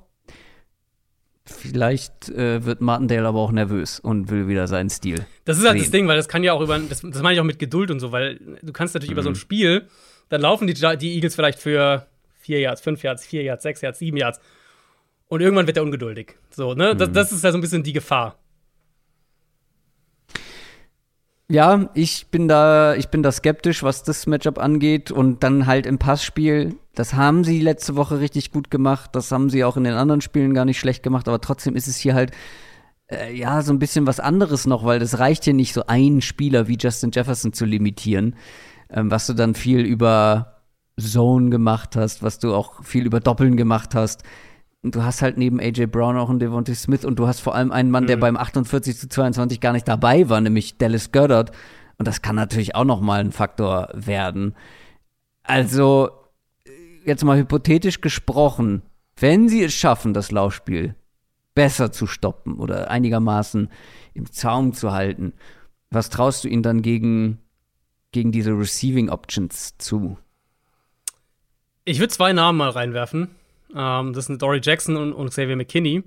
Vielleicht äh, wird Martindale aber auch nervös und will wieder seinen Stil. Das ist halt sehen. das Ding, weil das kann ja auch über, das, das meine ich auch mit Geduld und so, weil du kannst natürlich mhm. über so ein mhm. Spiel, dann laufen die, die Eagles vielleicht für vier Yards, fünf Yards, vier Yards, sechs Yards, sieben Yards. Und irgendwann wird er ungeduldig. So, ne? Mhm. Das, das ist ja so ein bisschen die Gefahr. Ja, ich bin da, ich bin da skeptisch, was das Matchup angeht. Und dann halt im Passspiel, das haben sie letzte Woche richtig gut gemacht. Das haben sie auch in den anderen Spielen gar nicht schlecht gemacht. Aber trotzdem ist es hier halt, äh, ja, so ein bisschen was anderes noch, weil das reicht hier nicht, so einen Spieler wie Justin Jefferson zu limitieren, ähm, was du dann viel über Zone gemacht hast, was du auch viel über Doppeln gemacht hast du hast halt neben AJ Brown auch einen Devontae Smith und du hast vor allem einen Mann, mhm. der beim 48 zu 22 gar nicht dabei war, nämlich Dallas Goddard. Und das kann natürlich auch noch mal ein Faktor werden. Also, jetzt mal hypothetisch gesprochen, wenn sie es schaffen, das Laufspiel besser zu stoppen oder einigermaßen im Zaum zu halten, was traust du ihnen dann gegen, gegen diese Receiving Options zu? Ich würde zwei Namen mal reinwerfen. Ähm, das sind Dory Jackson und, und Xavier McKinney.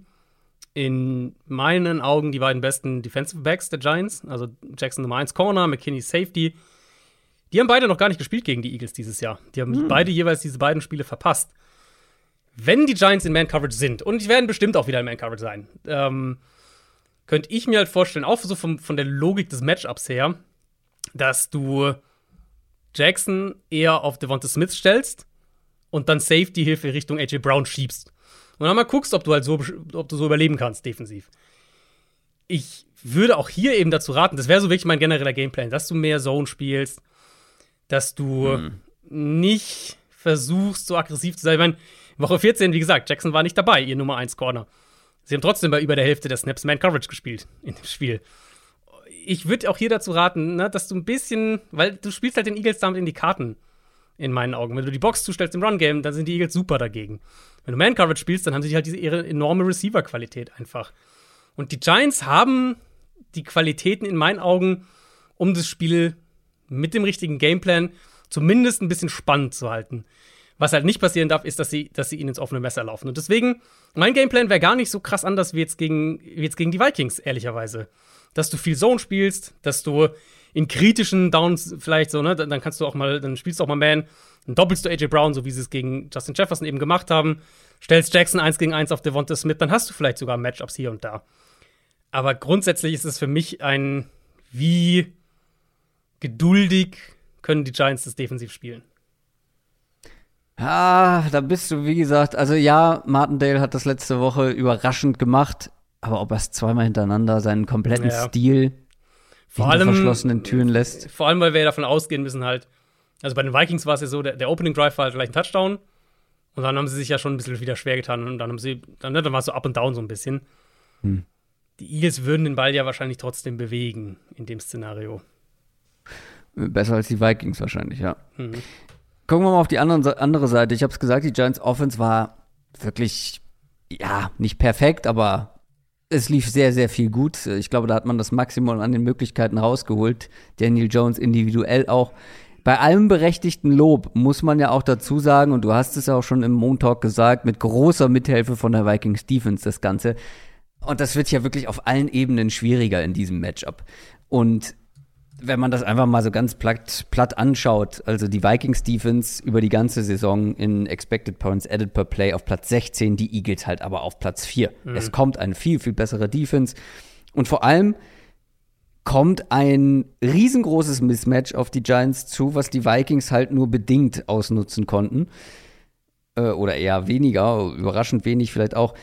In meinen Augen die beiden besten Defensive Backs der Giants. Also Jackson Nummer 1 Corner, McKinney Safety. Die haben beide noch gar nicht gespielt gegen die Eagles dieses Jahr. Die haben hm. beide jeweils diese beiden Spiele verpasst. Wenn die Giants in Man-Coverage sind, und die werden bestimmt auch wieder in Man-Coverage sein, ähm, könnte ich mir halt vorstellen, auch so vom, von der Logik des Matchups her, dass du Jackson eher auf Devonta Smith stellst und dann Safety-Hilfe Richtung AJ Brown schiebst. Und dann mal guckst, ob du halt so, ob du so überleben kannst, defensiv. Ich würde auch hier eben dazu raten, das wäre so wirklich mein genereller Gameplan, dass du mehr Zone spielst, dass du hm. nicht versuchst, so aggressiv zu sein. Ich meine, Woche 14, wie gesagt, Jackson war nicht dabei, ihr Nummer 1 Corner. Sie haben trotzdem bei über der Hälfte der Snaps Man Coverage gespielt in dem Spiel. Ich würde auch hier dazu raten, ne, dass du ein bisschen, weil du spielst halt den Eagles damit in die Karten in meinen Augen. Wenn du die Box zustellst im Run-Game, dann sind die Eagles super dagegen. Wenn du Man-Coverage spielst, dann haben sie halt diese ihre enorme Receiver-Qualität einfach. Und die Giants haben die Qualitäten in meinen Augen, um das Spiel mit dem richtigen Gameplan zumindest ein bisschen spannend zu halten. Was halt nicht passieren darf, ist, dass sie, dass sie ihnen ins offene Messer laufen. Und deswegen, mein Gameplan wäre gar nicht so krass anders wie jetzt, gegen, wie jetzt gegen die Vikings, ehrlicherweise. Dass du viel Zone spielst, dass du in kritischen Downs vielleicht so, ne, dann kannst du auch mal, dann spielst du auch mal Man, dann doppelst du AJ Brown, so wie sie es gegen Justin Jefferson eben gemacht haben, stellst Jackson 1 gegen 1 auf Devonta Smith, dann hast du vielleicht sogar Matchups hier und da. Aber grundsätzlich ist es für mich ein, wie geduldig können die Giants das defensiv spielen. Ah, da bist du, wie gesagt, also ja, Martindale hat das letzte Woche überraschend gemacht, aber ob er es zweimal hintereinander seinen kompletten ja. Stil vor allem verschlossenen Türen lässt. Vor allem, weil wir davon ausgehen müssen halt, also bei den Vikings war es ja so, der, der Opening Drive war halt gleich ein Touchdown und dann haben sie sich ja schon ein bisschen wieder schwer getan und dann haben sie, dann, ne, dann war es so up und down so ein bisschen. Hm. Die Eagles würden den Ball ja wahrscheinlich trotzdem bewegen in dem Szenario. Besser als die Vikings wahrscheinlich, ja. Mhm. Gucken wir mal auf die anderen, andere Seite. Ich habe es gesagt, die Giants Offense war wirklich, ja, nicht perfekt, aber es lief sehr, sehr viel gut. Ich glaube, da hat man das Maximum an den Möglichkeiten rausgeholt. Daniel Jones individuell auch. Bei allem berechtigten Lob muss man ja auch dazu sagen, und du hast es ja auch schon im Montalk gesagt, mit großer Mithilfe von der Vikings Defense das Ganze. Und das wird ja wirklich auf allen Ebenen schwieriger in diesem Matchup. Und wenn man das einfach mal so ganz platt, platt anschaut, also die Vikings Defense über die ganze Saison in Expected Points Added per Play auf Platz 16, die Eagles halt aber auf Platz 4. Mhm. Es kommt eine viel, viel bessere Defense. Und vor allem kommt ein riesengroßes Mismatch auf die Giants zu, was die Vikings halt nur bedingt ausnutzen konnten. Äh, oder eher weniger, überraschend wenig vielleicht auch.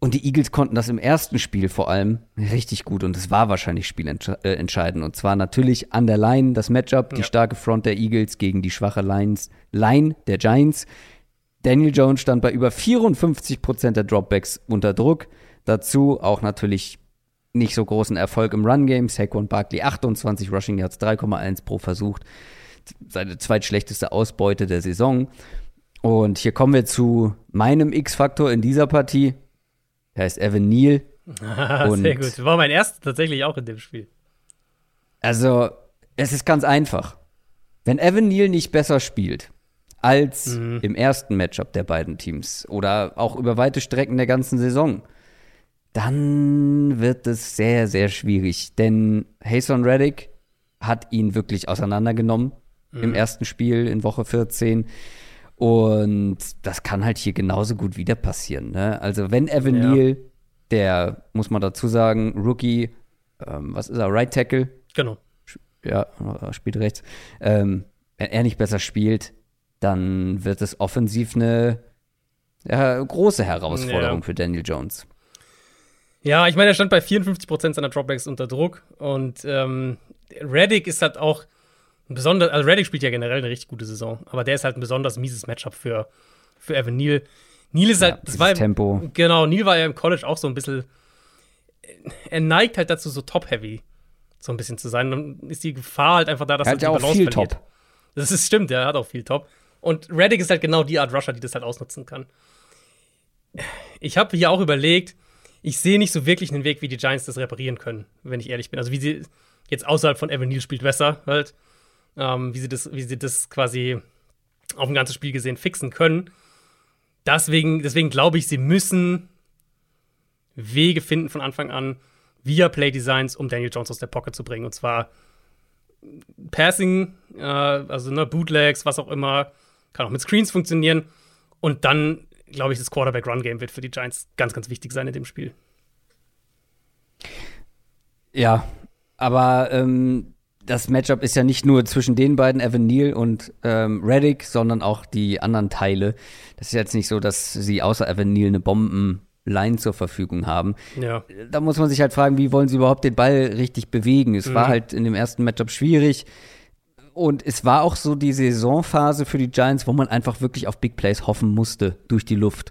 Und die Eagles konnten das im ersten Spiel vor allem richtig gut und es war wahrscheinlich spielentscheidend. Und zwar natürlich an der Line das Matchup, die starke Front der Eagles gegen die schwache Lines, Line der Giants. Daniel Jones stand bei über 54 Prozent der Dropbacks unter Druck. Dazu auch natürlich nicht so großen Erfolg im Run-Game. Saquon Barkley 28 Rushing Yards, 3,1 pro Versuch. Seine zweitschlechteste Ausbeute der Saison. Und hier kommen wir zu meinem X-Faktor in dieser Partie. Er heißt Evan Neal. Sehr gut. War mein erster tatsächlich auch in dem Spiel. Also, es ist ganz einfach. Wenn Evan Neal nicht besser spielt als mhm. im ersten Matchup der beiden Teams oder auch über weite Strecken der ganzen Saison, dann wird es sehr, sehr schwierig. Denn Hason Reddick hat ihn wirklich auseinandergenommen mhm. im ersten Spiel in Woche 14. Und das kann halt hier genauso gut wieder passieren. Ne? Also wenn Evan ja. Neal, der, muss man dazu sagen, Rookie, ähm, was ist er, Right Tackle? Genau. Ja, spielt rechts. Ähm, wenn er nicht besser spielt, dann wird es offensiv eine ja, große Herausforderung ja. für Daniel Jones. Ja, ich meine, er stand bei 54% seiner Dropbacks unter Druck und ähm, Reddick ist halt auch besonders, also Reddick spielt ja generell eine richtig gute Saison, aber der ist halt ein besonders mieses Matchup für, für Evan Neal. Neal ist ja, halt, das war Tempo. Genau, Neal war ja im College auch so ein bisschen, er neigt halt dazu, so top-heavy so ein bisschen zu sein. Dann ist die Gefahr halt einfach da, dass er, hat ja auch viel verliert. Top. Das ist stimmt, er hat auch viel Top. Und Reddick ist halt genau die Art Rusher, die das halt ausnutzen kann. Ich habe hier auch überlegt, ich sehe nicht so wirklich einen Weg, wie die Giants das reparieren können, wenn ich ehrlich bin. Also wie sie jetzt außerhalb von Evan Neal spielt besser halt ähm, wie, sie das, wie sie das quasi auf ein ganzes Spiel gesehen fixen können. Deswegen, deswegen glaube ich, sie müssen Wege finden von Anfang an via Play Designs, um Daniel Jones aus der Pocket zu bringen. Und zwar Passing, äh, also ne, Bootlegs, was auch immer, kann auch mit Screens funktionieren. Und dann, glaube ich, das Quarterback-Run-Game wird für die Giants ganz, ganz wichtig sein in dem Spiel. Ja, aber ähm, das Matchup ist ja nicht nur zwischen den beiden, Evan Neal und ähm, Reddick, sondern auch die anderen Teile. Das ist jetzt nicht so, dass sie außer Evan Neal eine Bombenline zur Verfügung haben. Ja. Da muss man sich halt fragen, wie wollen sie überhaupt den Ball richtig bewegen? Es mhm. war halt in dem ersten Matchup schwierig. Und es war auch so die Saisonphase für die Giants, wo man einfach wirklich auf Big Plays hoffen musste durch die Luft.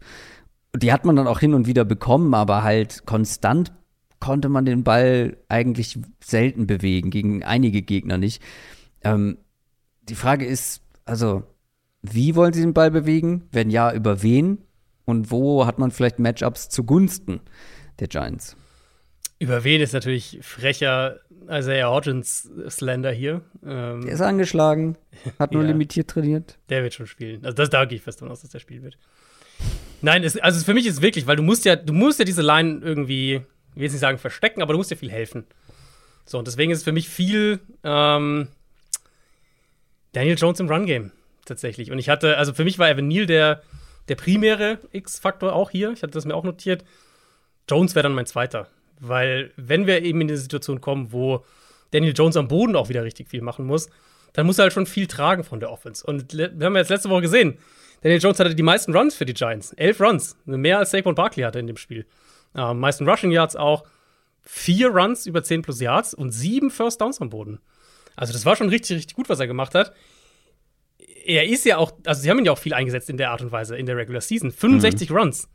Die hat man dann auch hin und wieder bekommen, aber halt konstant konnte man den Ball eigentlich selten bewegen, gegen einige Gegner nicht. Ähm, die Frage ist, also wie wollen sie den Ball bewegen? Wenn ja, über wen? Und wo hat man vielleicht Matchups zugunsten der Giants? Über wen ist natürlich frecher Isaiah Hodgins Slender hier. Ähm, der ist angeschlagen, hat nur ja, limitiert trainiert. Der wird schon spielen. Also das, da gehe ich fest davon aus, dass der spielen wird. Nein, es, also für mich ist es wirklich, weil du musst ja, du musst ja diese Line irgendwie, ich will jetzt nicht sagen verstecken, aber du musst ja viel helfen. So, und deswegen ist es für mich viel ähm, Daniel Jones im Run-Game tatsächlich. Und ich hatte, also für mich war Evan Neal der, der primäre X-Faktor auch hier. Ich hatte das mir auch notiert. Jones wäre dann mein zweiter. Weil, wenn wir eben in die Situation kommen, wo Daniel Jones am Boden auch wieder richtig viel machen muss, dann muss er halt schon viel tragen von der Offense. Und wir haben jetzt letzte Woche gesehen, Daniel Jones hatte die meisten Runs für die Giants. Elf Runs. Mehr als Saquon Barkley hatte in dem Spiel. Äh, meisten Rushing Yards auch. Vier Runs über 10 plus Yards und sieben First Downs am Boden. Also, das war schon richtig, richtig gut, was er gemacht hat. Er ist ja auch, also, sie haben ihn ja auch viel eingesetzt in der Art und Weise in der Regular Season. 65 mhm. Runs.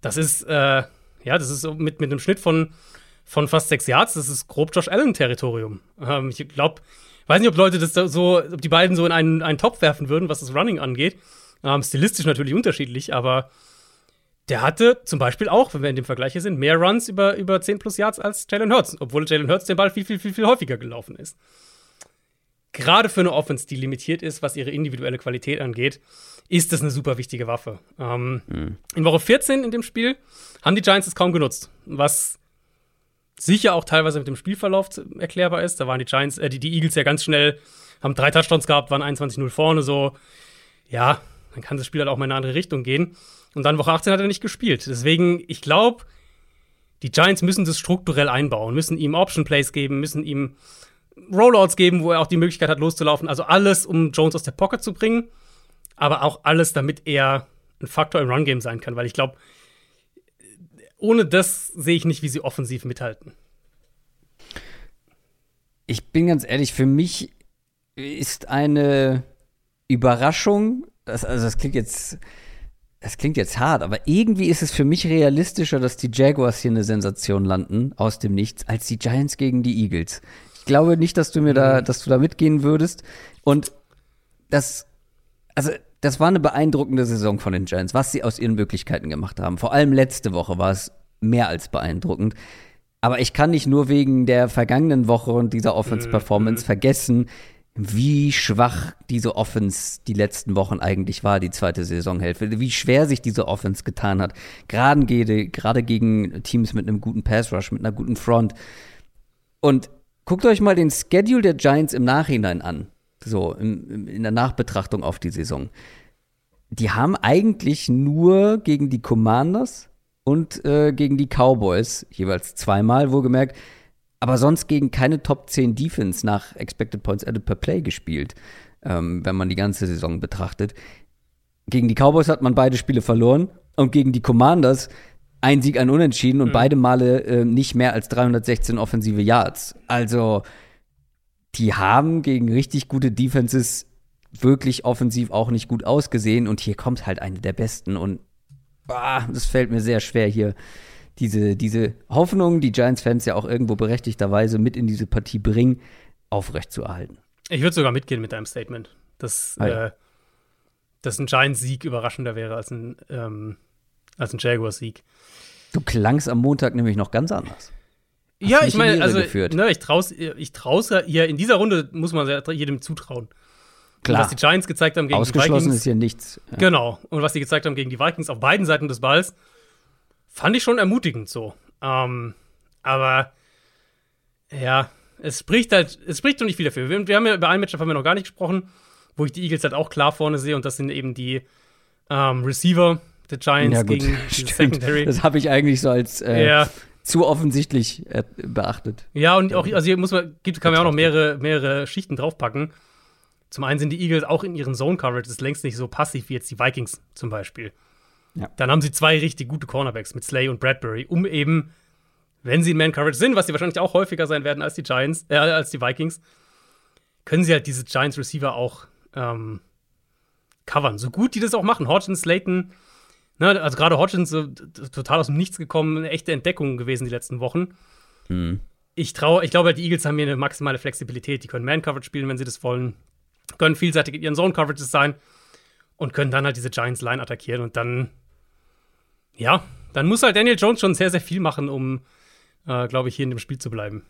Das ist, äh, ja, das ist mit, mit einem Schnitt von, von fast sechs Yards, das ist grob Josh Allen-Territorium. Ähm, ich glaube, weiß nicht, ob Leute das so, ob die beiden so in einen, einen Topf werfen würden, was das Running angeht. Ähm, stilistisch natürlich unterschiedlich, aber der hatte zum Beispiel auch, wenn wir in dem Vergleich hier sind, mehr Runs über, über 10 plus Yards als Jalen Hurts, obwohl Jalen Hurts den Ball viel, viel, viel, viel häufiger gelaufen ist. Gerade für eine Offense, die limitiert ist, was ihre individuelle Qualität angeht, ist das eine super wichtige Waffe. Ähm, mhm. In Woche 14 in dem Spiel haben die Giants es kaum genutzt, was sicher auch teilweise mit dem Spielverlauf erklärbar ist. Da waren die Giants, äh, die, die Eagles ja ganz schnell, haben drei Touchdowns gehabt, waren 21-0 vorne, so. Ja, dann kann das Spiel halt auch mal in eine andere Richtung gehen. Und dann Woche 18 hat er nicht gespielt. Deswegen, ich glaube, die Giants müssen das strukturell einbauen, müssen ihm Option Plays geben, müssen ihm Rollouts geben, wo er auch die Möglichkeit hat, loszulaufen. Also alles, um Jones aus der Pocket zu bringen, aber auch alles, damit er ein Faktor im Run-Game sein kann, weil ich glaube, ohne das sehe ich nicht, wie sie offensiv mithalten. Ich bin ganz ehrlich, für mich ist eine Überraschung, das, also das klingt jetzt, das klingt jetzt hart, aber irgendwie ist es für mich realistischer, dass die Jaguars hier eine Sensation landen aus dem Nichts, als die Giants gegen die Eagles. Ich glaube nicht, dass du mir da, mhm. dass du da mitgehen würdest. Und das, also das war eine beeindruckende Saison von den Giants, was sie aus ihren Möglichkeiten gemacht haben. Vor allem letzte Woche war es mehr als beeindruckend. Aber ich kann nicht nur wegen der vergangenen Woche und dieser Offense-Performance mhm. vergessen, wie schwach diese Offense die letzten Wochen eigentlich war, die zweite Saisonhälfte, wie schwer sich diese Offense getan hat, gerade, gerade gegen Teams mit einem guten Pass-Rush, mit einer guten Front. Und guckt euch mal den Schedule der Giants im Nachhinein an, so im, in der Nachbetrachtung auf die Saison. Die haben eigentlich nur gegen die Commanders und äh, gegen die Cowboys, jeweils zweimal wohlgemerkt, aber sonst gegen keine Top 10 Defense nach Expected Points Added per Play gespielt, ähm, wenn man die ganze Saison betrachtet. Gegen die Cowboys hat man beide Spiele verloren und gegen die Commanders ein Sieg, ein Unentschieden und mhm. beide Male äh, nicht mehr als 316 offensive Yards. Also, die haben gegen richtig gute Defenses wirklich offensiv auch nicht gut ausgesehen und hier kommt halt eine der besten und ah, das fällt mir sehr schwer hier diese, diese Hoffnung, die Giants-Fans ja auch irgendwo berechtigterweise mit in diese Partie bringen, aufrechtzuerhalten. Ich würde sogar mitgehen mit deinem Statement, dass, äh, dass ein Giants-Sieg überraschender wäre als ein, ähm, als ein Jaguars-Sieg. Du klangst am Montag nämlich noch ganz anders. Hast ja, ich meine, also ne, ich traue ich trau's ja, in dieser Runde muss man jedem zutrauen. Klar. Und was die Giants gezeigt haben gegen die Vikings. Ausgeschlossen ist hier nichts. Ja. Genau. Und was die gezeigt haben gegen die Vikings auf beiden Seiten des Balls, fand ich schon ermutigend so. Ähm, aber ja, es spricht halt, es spricht noch nicht viel dafür. Wir, wir haben ja über ein Matchup haben wir noch gar nicht gesprochen, wo ich die Eagles halt auch klar vorne sehe und das sind eben die ähm, Receiver der Giants ja, gegen die Secondary. Das habe ich eigentlich so als äh, ja. zu offensichtlich äh, beachtet. Ja, und auch, also hier muss man, gibt, kann man ja auch noch mehrere, mehrere Schichten draufpacken. Zum einen sind die Eagles auch in ihren Zone-Coverages längst nicht so passiv wie jetzt die Vikings zum Beispiel. Ja. Dann haben sie zwei richtig gute Cornerbacks mit Slay und Bradbury, um eben, wenn sie in Man-Coverage sind, was sie wahrscheinlich auch häufiger sein werden als die Giants, äh, als die Vikings, können sie halt diese Giants-Receiver auch ähm, covern. So gut die das auch machen. Hodgins, Slayton, ne, also gerade Hodgins so, total aus dem Nichts gekommen, eine echte Entdeckung gewesen die letzten Wochen. Mhm. Ich traue, ich glaube, die Eagles haben hier eine maximale Flexibilität. Die können Man-Coverage spielen, wenn sie das wollen. Können vielseitig in ihren Zone-Coverages sein. und können dann halt diese Giants-Line attackieren und dann, ja, dann muss halt Daniel Jones schon sehr, sehr viel machen, um, äh, glaube ich, hier in dem Spiel zu bleiben.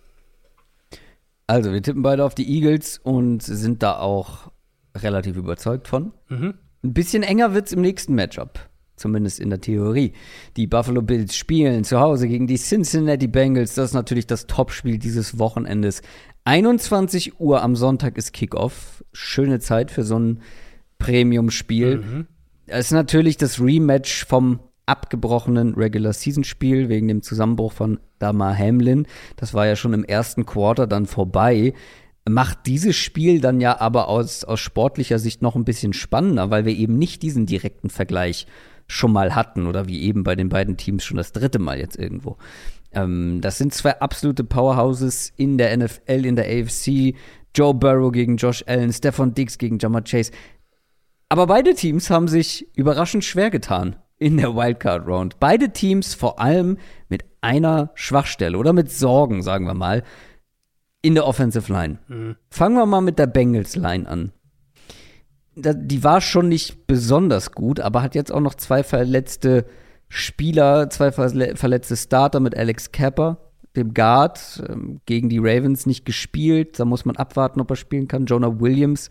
Also, wir tippen beide auf die Eagles und sind da auch relativ überzeugt von. Mhm. Ein bisschen enger wird es im nächsten Matchup. Zumindest in der Theorie. Die Buffalo Bills spielen zu Hause gegen die Cincinnati Bengals. Das ist natürlich das Topspiel dieses Wochenendes. 21 Uhr am Sonntag ist Kickoff. Schöne Zeit für so ein Premium-Spiel. Mhm. Es ist natürlich das Rematch vom abgebrochenen Regular Season Spiel wegen dem Zusammenbruch von Damar Hamlin. Das war ja schon im ersten Quarter dann vorbei. Macht dieses Spiel dann ja aber aus, aus sportlicher Sicht noch ein bisschen spannender, weil wir eben nicht diesen direkten Vergleich schon mal hatten oder wie eben bei den beiden Teams schon das dritte Mal jetzt irgendwo. Ähm, das sind zwei absolute Powerhouses in der NFL, in der AFC. Joe Burrow gegen Josh Allen, Stefan Diggs gegen Jamar Chase. Aber beide Teams haben sich überraschend schwer getan in der Wildcard Round. Beide Teams vor allem mit einer Schwachstelle oder mit Sorgen, sagen wir mal, in der Offensive Line. Mhm. Fangen wir mal mit der Bengals Line an. Die war schon nicht besonders gut, aber hat jetzt auch noch zwei verletzte Spieler, zwei verletzte Starter mit Alex Capper, dem Guard, ähm, gegen die Ravens nicht gespielt. Da muss man abwarten, ob er spielen kann. Jonah Williams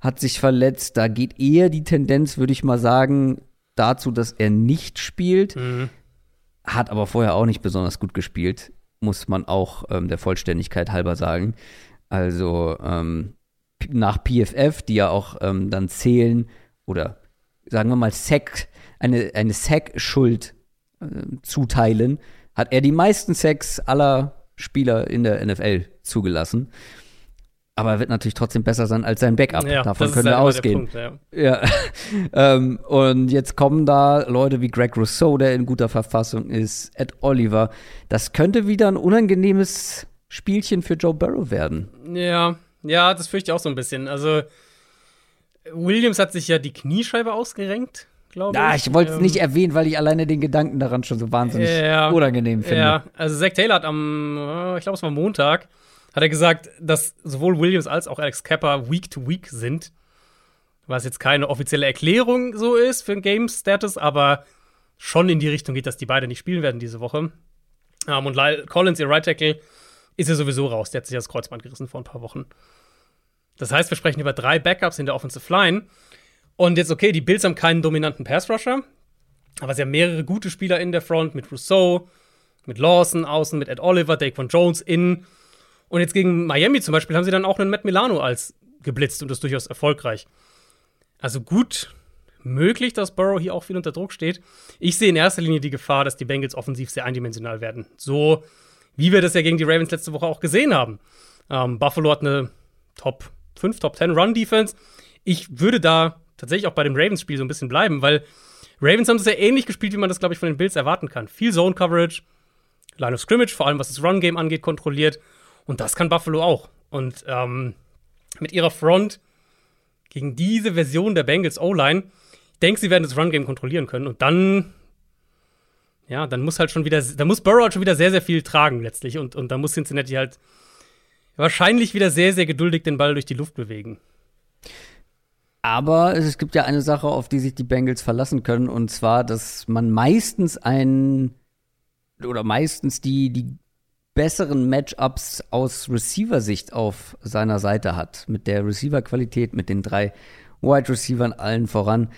hat sich verletzt. Da geht eher die Tendenz, würde ich mal sagen, dazu, dass er nicht spielt. Mhm. Hat aber vorher auch nicht besonders gut gespielt, muss man auch ähm, der Vollständigkeit halber sagen. Also ähm, nach PFF, die ja auch ähm, dann zählen oder sagen wir mal Sack, eine, eine Sack-Schuld äh, zuteilen, hat er die meisten Sacks aller Spieler in der NFL zugelassen. Aber er wird natürlich trotzdem besser sein als sein Backup. Ja, Davon können wir ausgehen. Punkt, ja. ja. ähm, und jetzt kommen da Leute wie Greg Rousseau, der in guter Verfassung ist, Ed Oliver. Das könnte wieder ein unangenehmes Spielchen für Joe Burrow werden. Ja, ja, das fürchte ich auch so ein bisschen. Also, Williams hat sich ja die Kniescheibe ausgerenkt, glaube ich. Ja, ich wollte es ähm, nicht erwähnen, weil ich alleine den Gedanken daran schon so wahnsinnig ja, unangenehm finde. Ja, also Zach Taylor hat am, äh, ich glaube, es war Montag, hat er gesagt, dass sowohl Williams als auch Alex Kappa Week to Week sind. Was jetzt keine offizielle Erklärung so ist für den Game-Status, aber schon in die Richtung geht, dass die beide nicht spielen werden diese Woche. Um, ähm, und Lyle Collins, ihr Right Tackle, ist ja sowieso raus. Der hat sich das Kreuzband gerissen vor ein paar Wochen. Das heißt, wir sprechen über drei Backups in der Offensive Line. Und jetzt, okay, die Bills haben keinen dominanten Pass-Rusher, aber sie haben mehrere gute Spieler in der Front mit Rousseau, mit Lawson außen, mit Ed Oliver, Daquan Jones innen. Und jetzt gegen Miami zum Beispiel haben sie dann auch einen Matt Milano als geblitzt und das durchaus erfolgreich. Also gut möglich, dass Burrow hier auch viel unter Druck steht. Ich sehe in erster Linie die Gefahr, dass die Bengals offensiv sehr eindimensional werden. So wie wir das ja gegen die Ravens letzte Woche auch gesehen haben. Ähm, Buffalo hat eine Top 5, Top 10 Run-Defense. Ich würde da tatsächlich auch bei dem Ravens-Spiel so ein bisschen bleiben, weil Ravens haben es ja ähnlich gespielt, wie man das, glaube ich, von den Bills erwarten kann. Viel Zone-Coverage, Line of Scrimmage, vor allem was das Run-Game angeht, kontrolliert. Und das kann Buffalo auch. Und ähm, mit ihrer Front gegen diese Version der Bengals O-Line, ich denke, sie werden das Run-Game kontrollieren können. Und dann, ja, dann muss halt schon wieder, da muss Burrow halt schon wieder sehr, sehr viel tragen letztlich. Und, und da muss Cincinnati halt wahrscheinlich wieder sehr, sehr geduldig den Ball durch die Luft bewegen. Aber es gibt ja eine Sache, auf die sich die Bengals verlassen können, und zwar, dass man meistens einen oder meistens die, die besseren Matchups aus Receiver-Sicht auf seiner Seite hat. Mit der Receiver-Qualität, mit den drei Wide Receivern allen voran.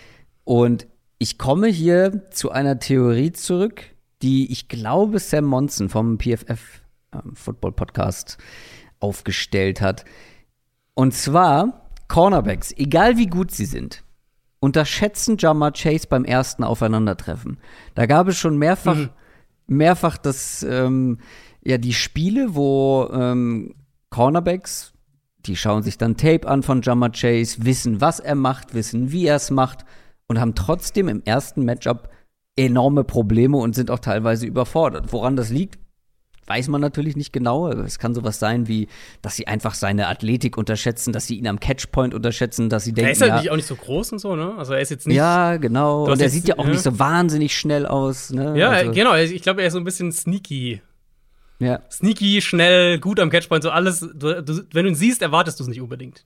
Und ich komme hier zu einer Theorie zurück, die ich glaube Sam Monson vom PFF ähm, Football Podcast aufgestellt hat. Und zwar Cornerbacks, egal wie gut sie sind, unterschätzen Jamar Chase beim ersten Aufeinandertreffen. Da gab es schon mehrfach, mhm. mehrfach das ähm, ja die Spiele, wo ähm, Cornerbacks, die schauen sich dann Tape an von Jammer Chase, wissen, was er macht, wissen, wie er es macht und haben trotzdem im ersten Matchup enorme Probleme und sind auch teilweise überfordert. Woran das liegt, weiß man natürlich nicht genau. Es kann sowas sein wie, dass sie einfach seine Athletik unterschätzen, dass sie ihn am Catchpoint unterschätzen, dass sie denken. Er ist halt ja, auch nicht so groß und so, ne? Also er ist jetzt nicht. Ja, genau. Und er sieht ja auch ja. nicht so wahnsinnig schnell aus. Ne? Ja, also, genau. Ich glaube, er ist so ein bisschen sneaky. Ja. Sneaky, schnell, gut am Catchpoint, so alles. Du, du, wenn du ihn siehst, erwartest du es nicht unbedingt.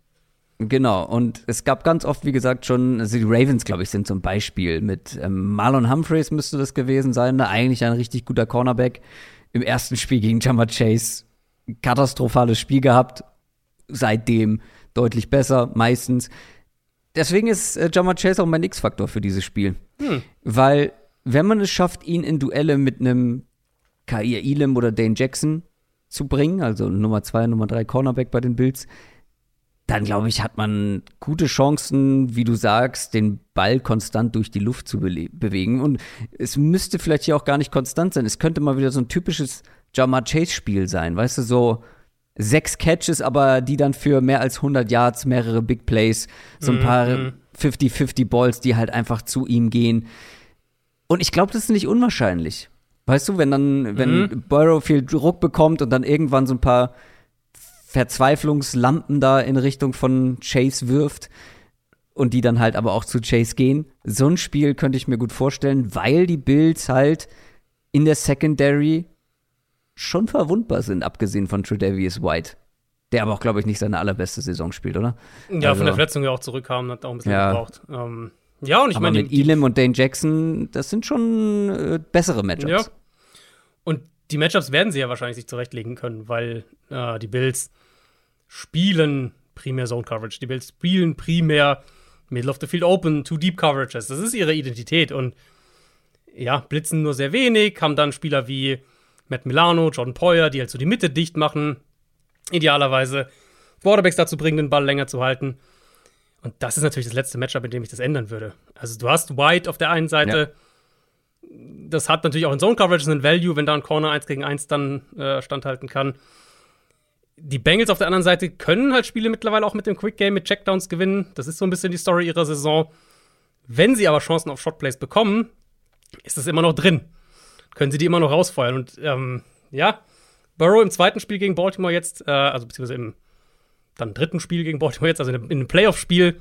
Genau, und es gab ganz oft, wie gesagt, schon, also die Ravens, glaube ich, sind zum Beispiel mit ähm, Marlon Humphreys müsste das gewesen sein, ne? eigentlich ein richtig guter Cornerback. Im ersten Spiel gegen Jammer Chase katastrophales Spiel gehabt, seitdem deutlich besser, meistens. Deswegen ist äh, Jammer Chase auch mein X-Faktor für dieses Spiel. Hm. Weil, wenn man es schafft, ihn in Duelle mit einem Kair Elam oder Dane Jackson zu bringen, also Nummer zwei, Nummer drei Cornerback bei den Bills, dann glaube ich, hat man gute Chancen, wie du sagst, den Ball konstant durch die Luft zu be bewegen. Und es müsste vielleicht hier auch gar nicht konstant sein. Es könnte mal wieder so ein typisches Jamar Chase-Spiel sein. Weißt du, so sechs Catches, aber die dann für mehr als 100 Yards, mehrere Big Plays, so ein mhm. paar 50-50 Balls, die halt einfach zu ihm gehen. Und ich glaube, das ist nicht unwahrscheinlich. Weißt du, wenn dann, wenn mhm. Burrow viel Druck bekommt und dann irgendwann so ein paar Verzweiflungslampen da in Richtung von Chase wirft und die dann halt aber auch zu Chase gehen. So ein Spiel könnte ich mir gut vorstellen, weil die Bills halt in der Secondary schon verwundbar sind, abgesehen von Tredavious White. Der aber auch, glaube ich, nicht seine allerbeste Saison spielt, oder? Ja, also, von der Verletzung ja auch zurückkam, hat auch ein bisschen ja. gebraucht. Ähm, ja, und ich meine. Mit Elam und Dane Jackson, das sind schon äh, bessere Matchups. Ja. Und die Matchups werden sie ja wahrscheinlich sich zurechtlegen können, weil äh, die Bills spielen primär Zone Coverage. Die Bills spielen primär Middle of the Field Open, Two Deep Coverages. Das ist ihre Identität und ja, blitzen nur sehr wenig, haben dann Spieler wie Matt Milano, Jordan Poyer, die halt so die Mitte dicht machen. Idealerweise Quarterbacks dazu bringen, den Ball länger zu halten. Und das ist natürlich das letzte Matchup, in dem ich das ändern würde. Also du hast White auf der einen Seite. Ja. Das hat natürlich auch in Zone Coverage einen Value, wenn da ein Corner 1 gegen 1 dann äh, standhalten kann die Bengals auf der anderen Seite können halt Spiele mittlerweile auch mit dem Quick Game, mit Checkdowns gewinnen. Das ist so ein bisschen die Story ihrer Saison. Wenn sie aber Chancen auf Shotplays bekommen, ist das immer noch drin. Können sie die immer noch rausfeuern. Und ähm, ja, Burrow im zweiten Spiel gegen Baltimore jetzt, äh, also beziehungsweise im dann dritten Spiel gegen Baltimore jetzt, also in einem Playoff-Spiel,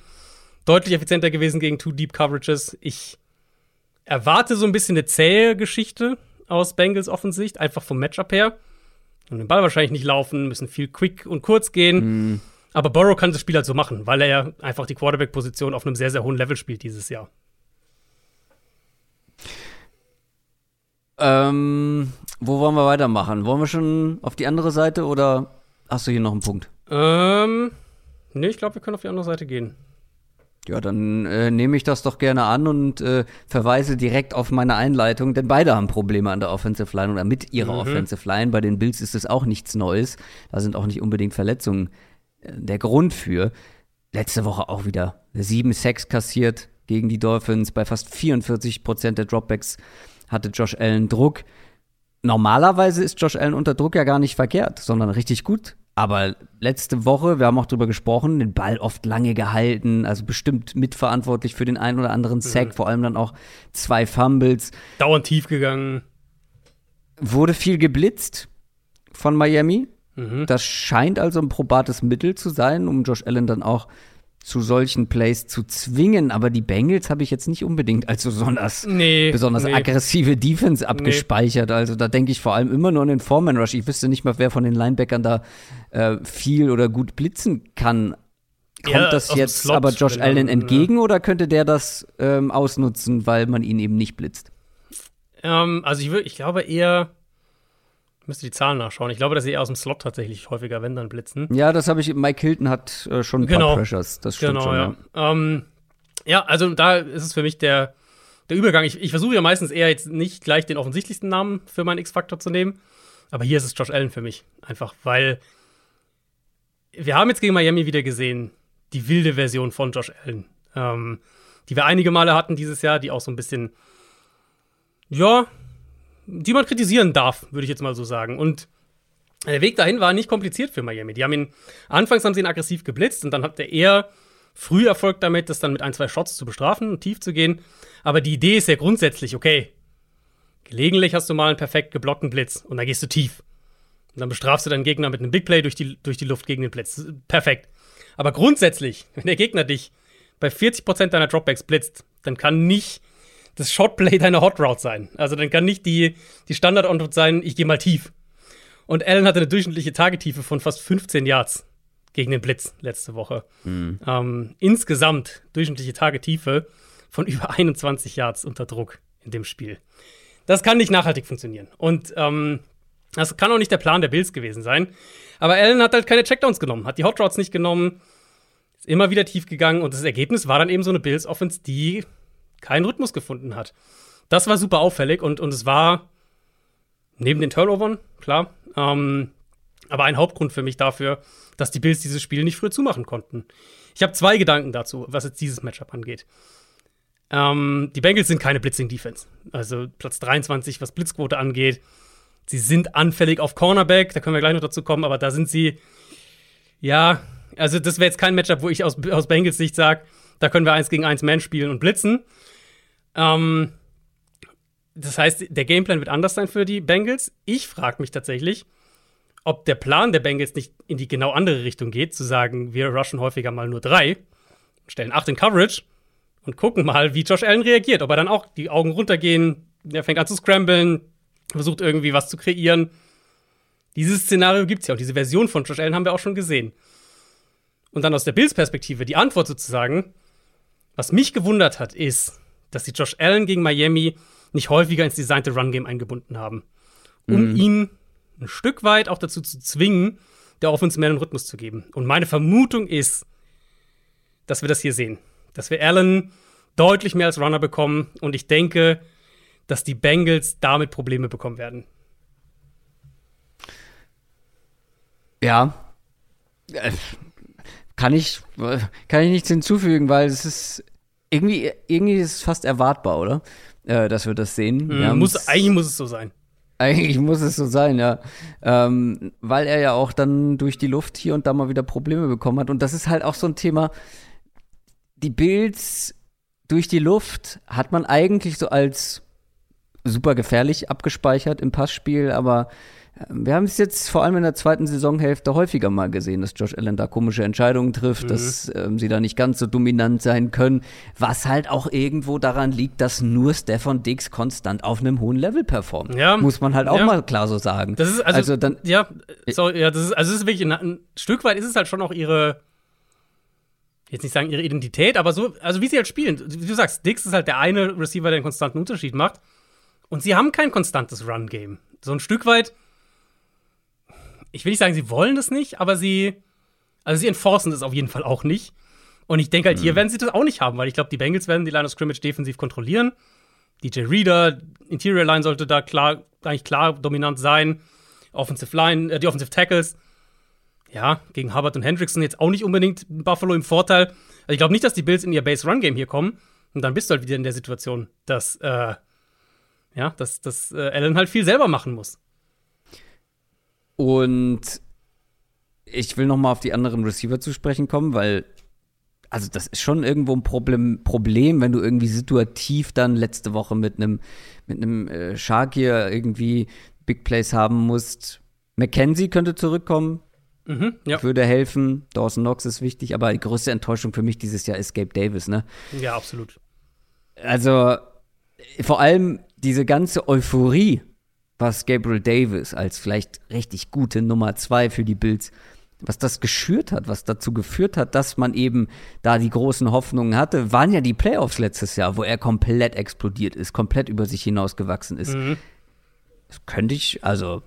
deutlich effizienter gewesen gegen Two Deep Coverages. Ich erwarte so ein bisschen eine zähe Geschichte aus Bengals Offensicht, einfach vom Matchup her und den Ball wahrscheinlich nicht laufen, müssen viel quick und kurz gehen. Mhm. Aber Burrow kann das Spiel halt so machen, weil er ja einfach die Quarterback-Position auf einem sehr, sehr hohen Level spielt dieses Jahr. Ähm, wo wollen wir weitermachen? Wollen wir schon auf die andere Seite oder hast du hier noch einen Punkt? Ähm, nee, ich glaube, wir können auf die andere Seite gehen. Ja, dann äh, nehme ich das doch gerne an und äh, verweise direkt auf meine Einleitung, denn beide haben Probleme an der Offensive Line oder mit ihrer mhm. Offensive Line. Bei den Bills ist es auch nichts Neues. Da sind auch nicht unbedingt Verletzungen äh, der Grund für. Letzte Woche auch wieder sieben Sacks kassiert gegen die Dolphins. Bei fast 44 Prozent der Dropbacks hatte Josh Allen Druck. Normalerweise ist Josh Allen unter Druck ja gar nicht verkehrt, sondern richtig gut aber letzte Woche, wir haben auch drüber gesprochen, den Ball oft lange gehalten, also bestimmt mitverantwortlich für den einen oder anderen Sack, mhm. vor allem dann auch zwei Fumbles. Dauernd tief gegangen. Wurde viel geblitzt von Miami. Mhm. Das scheint also ein probates Mittel zu sein, um Josh Allen dann auch zu solchen Plays zu zwingen. Aber die Bengals habe ich jetzt nicht unbedingt als besonders, nee, besonders nee. aggressive Defense abgespeichert. Nee. Also da denke ich vor allem immer nur an den Foreman Rush. Ich wüsste nicht mal, wer von den Linebackern da äh, viel oder gut blitzen kann. Kommt ja, das jetzt Slot, aber Josh Allen entgegen ja. oder könnte der das ähm, ausnutzen, weil man ihn eben nicht blitzt? Ähm, also ich, ich glaube eher, müsste die Zahlen nachschauen. Ich glaube, dass sie eher aus dem Slot tatsächlich häufiger, wenn dann blitzen. Ja, das habe ich. Mike Hilton hat äh, schon ein genau. paar Pressures. Das stimmt genau, schon. Ja. Ja. Ähm, ja, also da ist es für mich der, der Übergang. Ich, ich versuche ja meistens eher jetzt nicht gleich den offensichtlichsten Namen für meinen X-Faktor zu nehmen. Aber hier ist es Josh Allen für mich. Einfach, weil wir haben jetzt gegen Miami wieder gesehen, die wilde Version von Josh Allen. Ähm, die wir einige Male hatten dieses Jahr, die auch so ein bisschen, ja, die man kritisieren darf, würde ich jetzt mal so sagen. Und der Weg dahin war nicht kompliziert für Miami. Die haben ihn, anfangs haben sie ihn aggressiv geblitzt und dann hat er eher früh Erfolg damit, das dann mit ein, zwei Shots zu bestrafen und tief zu gehen. Aber die Idee ist ja grundsätzlich, okay, gelegentlich hast du mal einen perfekt geblockten Blitz und dann gehst du tief. Und dann bestrafst du deinen Gegner mit einem Big Play durch die, durch die Luft gegen den Blitz. Perfekt. Aber grundsätzlich, wenn der Gegner dich bei 40% deiner Dropbacks blitzt, dann kann nicht das Shotplay deine Hot Route sein. Also dann kann nicht die, die Standard-Antwort sein, ich gehe mal tief. Und Allen hatte eine durchschnittliche Tagetiefe von fast 15 Yards gegen den Blitz letzte Woche. Mhm. Ähm, insgesamt durchschnittliche Tagetiefe von über 21 Yards unter Druck in dem Spiel. Das kann nicht nachhaltig funktionieren. Und ähm, das kann auch nicht der Plan der Bills gewesen sein. Aber Allen hat halt keine Checkdowns genommen, hat die Hot Routes nicht genommen, ist immer wieder tief gegangen und das Ergebnis war dann eben so eine Bills-Offense, die keinen Rhythmus gefunden hat. Das war super auffällig und, und es war neben den Turnovern, klar, ähm, aber ein Hauptgrund für mich dafür, dass die Bills dieses Spiel nicht früher zumachen konnten. Ich habe zwei Gedanken dazu, was jetzt dieses Matchup angeht. Ähm, die Bengals sind keine Blitzing-Defense. Also Platz 23, was Blitzquote angeht. Sie sind anfällig auf Cornerback, da können wir gleich noch dazu kommen, aber da sind sie, ja, also das wäre jetzt kein Matchup, wo ich aus, aus Bengals Sicht sage, da können wir eins gegen eins Man spielen und blitzen. Ähm, das heißt, der Gameplan wird anders sein für die Bengals. Ich frage mich tatsächlich, ob der Plan der Bengals nicht in die genau andere Richtung geht, zu sagen, wir rushen häufiger mal nur drei, stellen acht in Coverage und gucken mal, wie Josh Allen reagiert. Ob er dann auch die Augen runtergehen, er fängt an zu scramblen, versucht irgendwie was zu kreieren. Dieses Szenario gibt es ja auch. Diese Version von Josh Allen haben wir auch schon gesehen. Und dann aus der Bills-Perspektive, die Antwort sozusagen, was mich gewundert hat, ist, dass sie Josh Allen gegen Miami nicht häufiger ins designte Run-Game eingebunden haben, um mhm. ihn ein Stück weit auch dazu zu zwingen, der Offense mehr einen Rhythmus zu geben. Und meine Vermutung ist, dass wir das hier sehen. Dass wir Allen deutlich mehr als Runner bekommen. Und ich denke, dass die Bengals damit Probleme bekommen werden. Ja. Äh, kann ich, kann ich nichts hinzufügen, weil es ist irgendwie, irgendwie ist es fast erwartbar, oder? Äh, dass wir das sehen. Mhm, muss, eigentlich muss es so sein. Eigentlich muss es so sein, ja. Ähm, weil er ja auch dann durch die Luft hier und da mal wieder Probleme bekommen hat. Und das ist halt auch so ein Thema. Die Bills durch die Luft hat man eigentlich so als super gefährlich abgespeichert im Passspiel, aber wir haben es jetzt vor allem in der zweiten Saisonhälfte häufiger mal gesehen, dass Josh Allen da komische Entscheidungen trifft, mhm. dass ähm, sie da nicht ganz so dominant sein können, was halt auch irgendwo daran liegt, dass nur Stefan Diggs konstant auf einem hohen Level performt. Ja. Muss man halt auch ja. mal klar so sagen. Das ist also, also dann ja, sorry, ja, das ist also es ist wirklich ein, ein Stück weit ist es halt schon auch ihre jetzt nicht sagen ihre Identität, aber so also wie sie halt spielen. Wie du sagst, Diggs ist halt der eine Receiver, der einen konstanten Unterschied macht und sie haben kein konstantes Run Game. So ein Stück weit ich will nicht sagen, sie wollen das nicht, aber sie, also sie enforcen das auf jeden Fall auch nicht. Und ich denke halt, hier mhm. werden sie das auch nicht haben, weil ich glaube, die Bengals werden die Line of Scrimmage defensiv kontrollieren. DJ Reader, Interior Line sollte da klar, eigentlich klar dominant sein. Offensive Line, äh, die Offensive Tackles. Ja, gegen Hubbard und Hendrickson jetzt auch nicht unbedingt Buffalo im Vorteil. Also ich glaube nicht, dass die Bills in ihr Base Run Game hier kommen. Und dann bist du halt wieder in der Situation, dass, äh, ja, dass, dass äh, Allen halt viel selber machen muss. Und ich will noch mal auf die anderen Receiver zu sprechen kommen, weil also das ist schon irgendwo ein Problem, Problem, wenn du irgendwie situativ dann letzte Woche mit einem mit einem äh, Shakir irgendwie Big Plays haben musst. McKenzie könnte zurückkommen, mhm, ja. würde helfen. Dawson Knox ist wichtig, aber die größte Enttäuschung für mich dieses Jahr ist Gabe Davis, ne? Ja, absolut. Also vor allem diese ganze Euphorie was Gabriel Davis als vielleicht richtig gute Nummer zwei für die Bills, was das geschürt hat, was dazu geführt hat, dass man eben da die großen Hoffnungen hatte, waren ja die Playoffs letztes Jahr, wo er komplett explodiert ist, komplett über sich hinausgewachsen ist. Mhm. Das könnte ich, also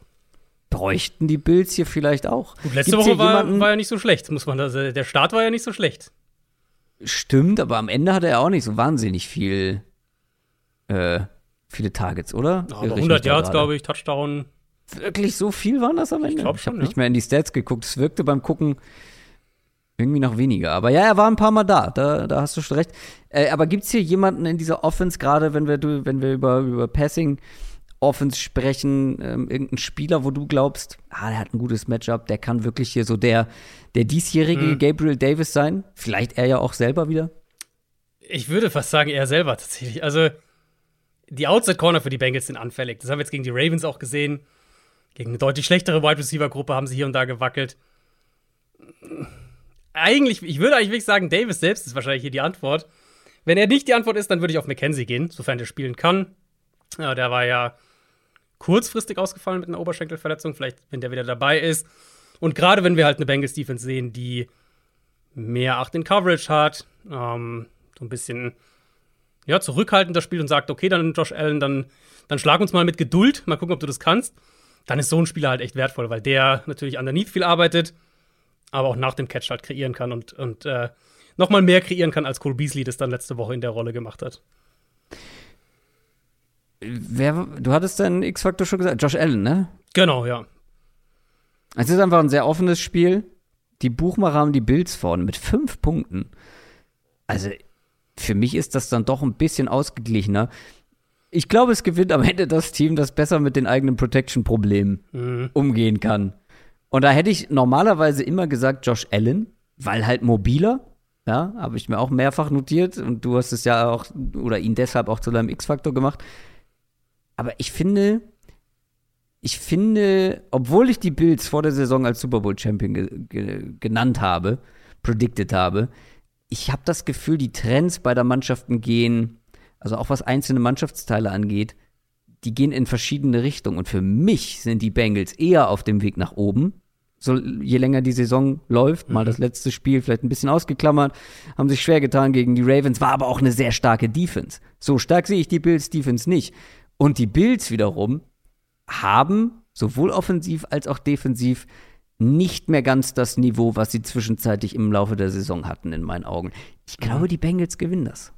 bräuchten die Bills hier vielleicht auch. Gut, letzte Gibt's Woche war, war, ja nicht so schlecht, muss man also der Start war ja nicht so schlecht. Stimmt, aber am Ende hatte er auch nicht so wahnsinnig viel äh, viele Targets, oder? Ja, 100 Yards, glaube ich, Touchdown. Wirklich so viel waren das am Ende? Ich glaube schon. Ich habe nicht mehr in die Stats geguckt. Es wirkte beim Gucken irgendwie noch weniger. Aber ja, er war ein paar Mal da. Da, da hast du schon recht. Äh, aber gibt es hier jemanden in dieser Offense, gerade wenn wir, wenn wir über, über Passing Offense sprechen, ähm, irgendein Spieler, wo du glaubst, ah, der hat ein gutes Matchup, der kann wirklich hier so der, der diesjährige mhm. Gabriel Davis sein? Vielleicht er ja auch selber wieder? Ich würde fast sagen, er selber tatsächlich. Also, die Outside Corner für die Bengals sind anfällig. Das haben wir jetzt gegen die Ravens auch gesehen. Gegen eine deutlich schlechtere Wide Receiver Gruppe haben sie hier und da gewackelt. Eigentlich, ich würde eigentlich wirklich sagen, Davis selbst ist wahrscheinlich hier die Antwort. Wenn er nicht die Antwort ist, dann würde ich auf McKenzie gehen, sofern der spielen kann. Ja, der war ja kurzfristig ausgefallen mit einer Oberschenkelverletzung. Vielleicht, wenn der wieder dabei ist. Und gerade wenn wir halt eine Bengals Defense sehen, die mehr Acht in Coverage hat, ähm, so ein bisschen ja, zurückhaltender spielt und sagt, okay, dann Josh Allen, dann, dann schlag uns mal mit Geduld, mal gucken, ob du das kannst, dann ist so ein Spieler halt echt wertvoll, weil der natürlich underneath viel arbeitet, aber auch nach dem Catch halt kreieren kann und, und äh, noch mal mehr kreieren kann, als Cole Beasley das dann letzte Woche in der Rolle gemacht hat. Wer, du hattest deinen X-Faktor schon gesagt, Josh Allen, ne? Genau, ja. Es ist einfach ein sehr offenes Spiel. Die Buchmacher haben die Bills vorne mit fünf Punkten. Also, für mich ist das dann doch ein bisschen ausgeglichener. Ich glaube, es gewinnt am Ende das Team, das besser mit den eigenen Protection-Problemen mhm. umgehen kann. Und da hätte ich normalerweise immer gesagt, Josh Allen, weil halt mobiler. Ja, habe ich mir auch mehrfach notiert und du hast es ja auch oder ihn deshalb auch zu deinem X-Faktor gemacht. Aber ich finde, ich finde, obwohl ich die Bills vor der Saison als Super Bowl Champion ge ge genannt habe, predicted habe, ich habe das Gefühl, die Trends bei der Mannschaften gehen, also auch was einzelne Mannschaftsteile angeht, die gehen in verschiedene Richtungen. Und für mich sind die Bengals eher auf dem Weg nach oben. So, je länger die Saison läuft, mhm. mal das letzte Spiel vielleicht ein bisschen ausgeklammert, haben sich schwer getan gegen die Ravens, war aber auch eine sehr starke Defense. So stark sehe ich die Bills Defense nicht. Und die Bills wiederum haben sowohl offensiv als auch defensiv nicht mehr ganz das Niveau, was sie zwischenzeitlich im Laufe der Saison hatten, in meinen Augen. Ich glaube, mhm. die Bengals gewinnen das.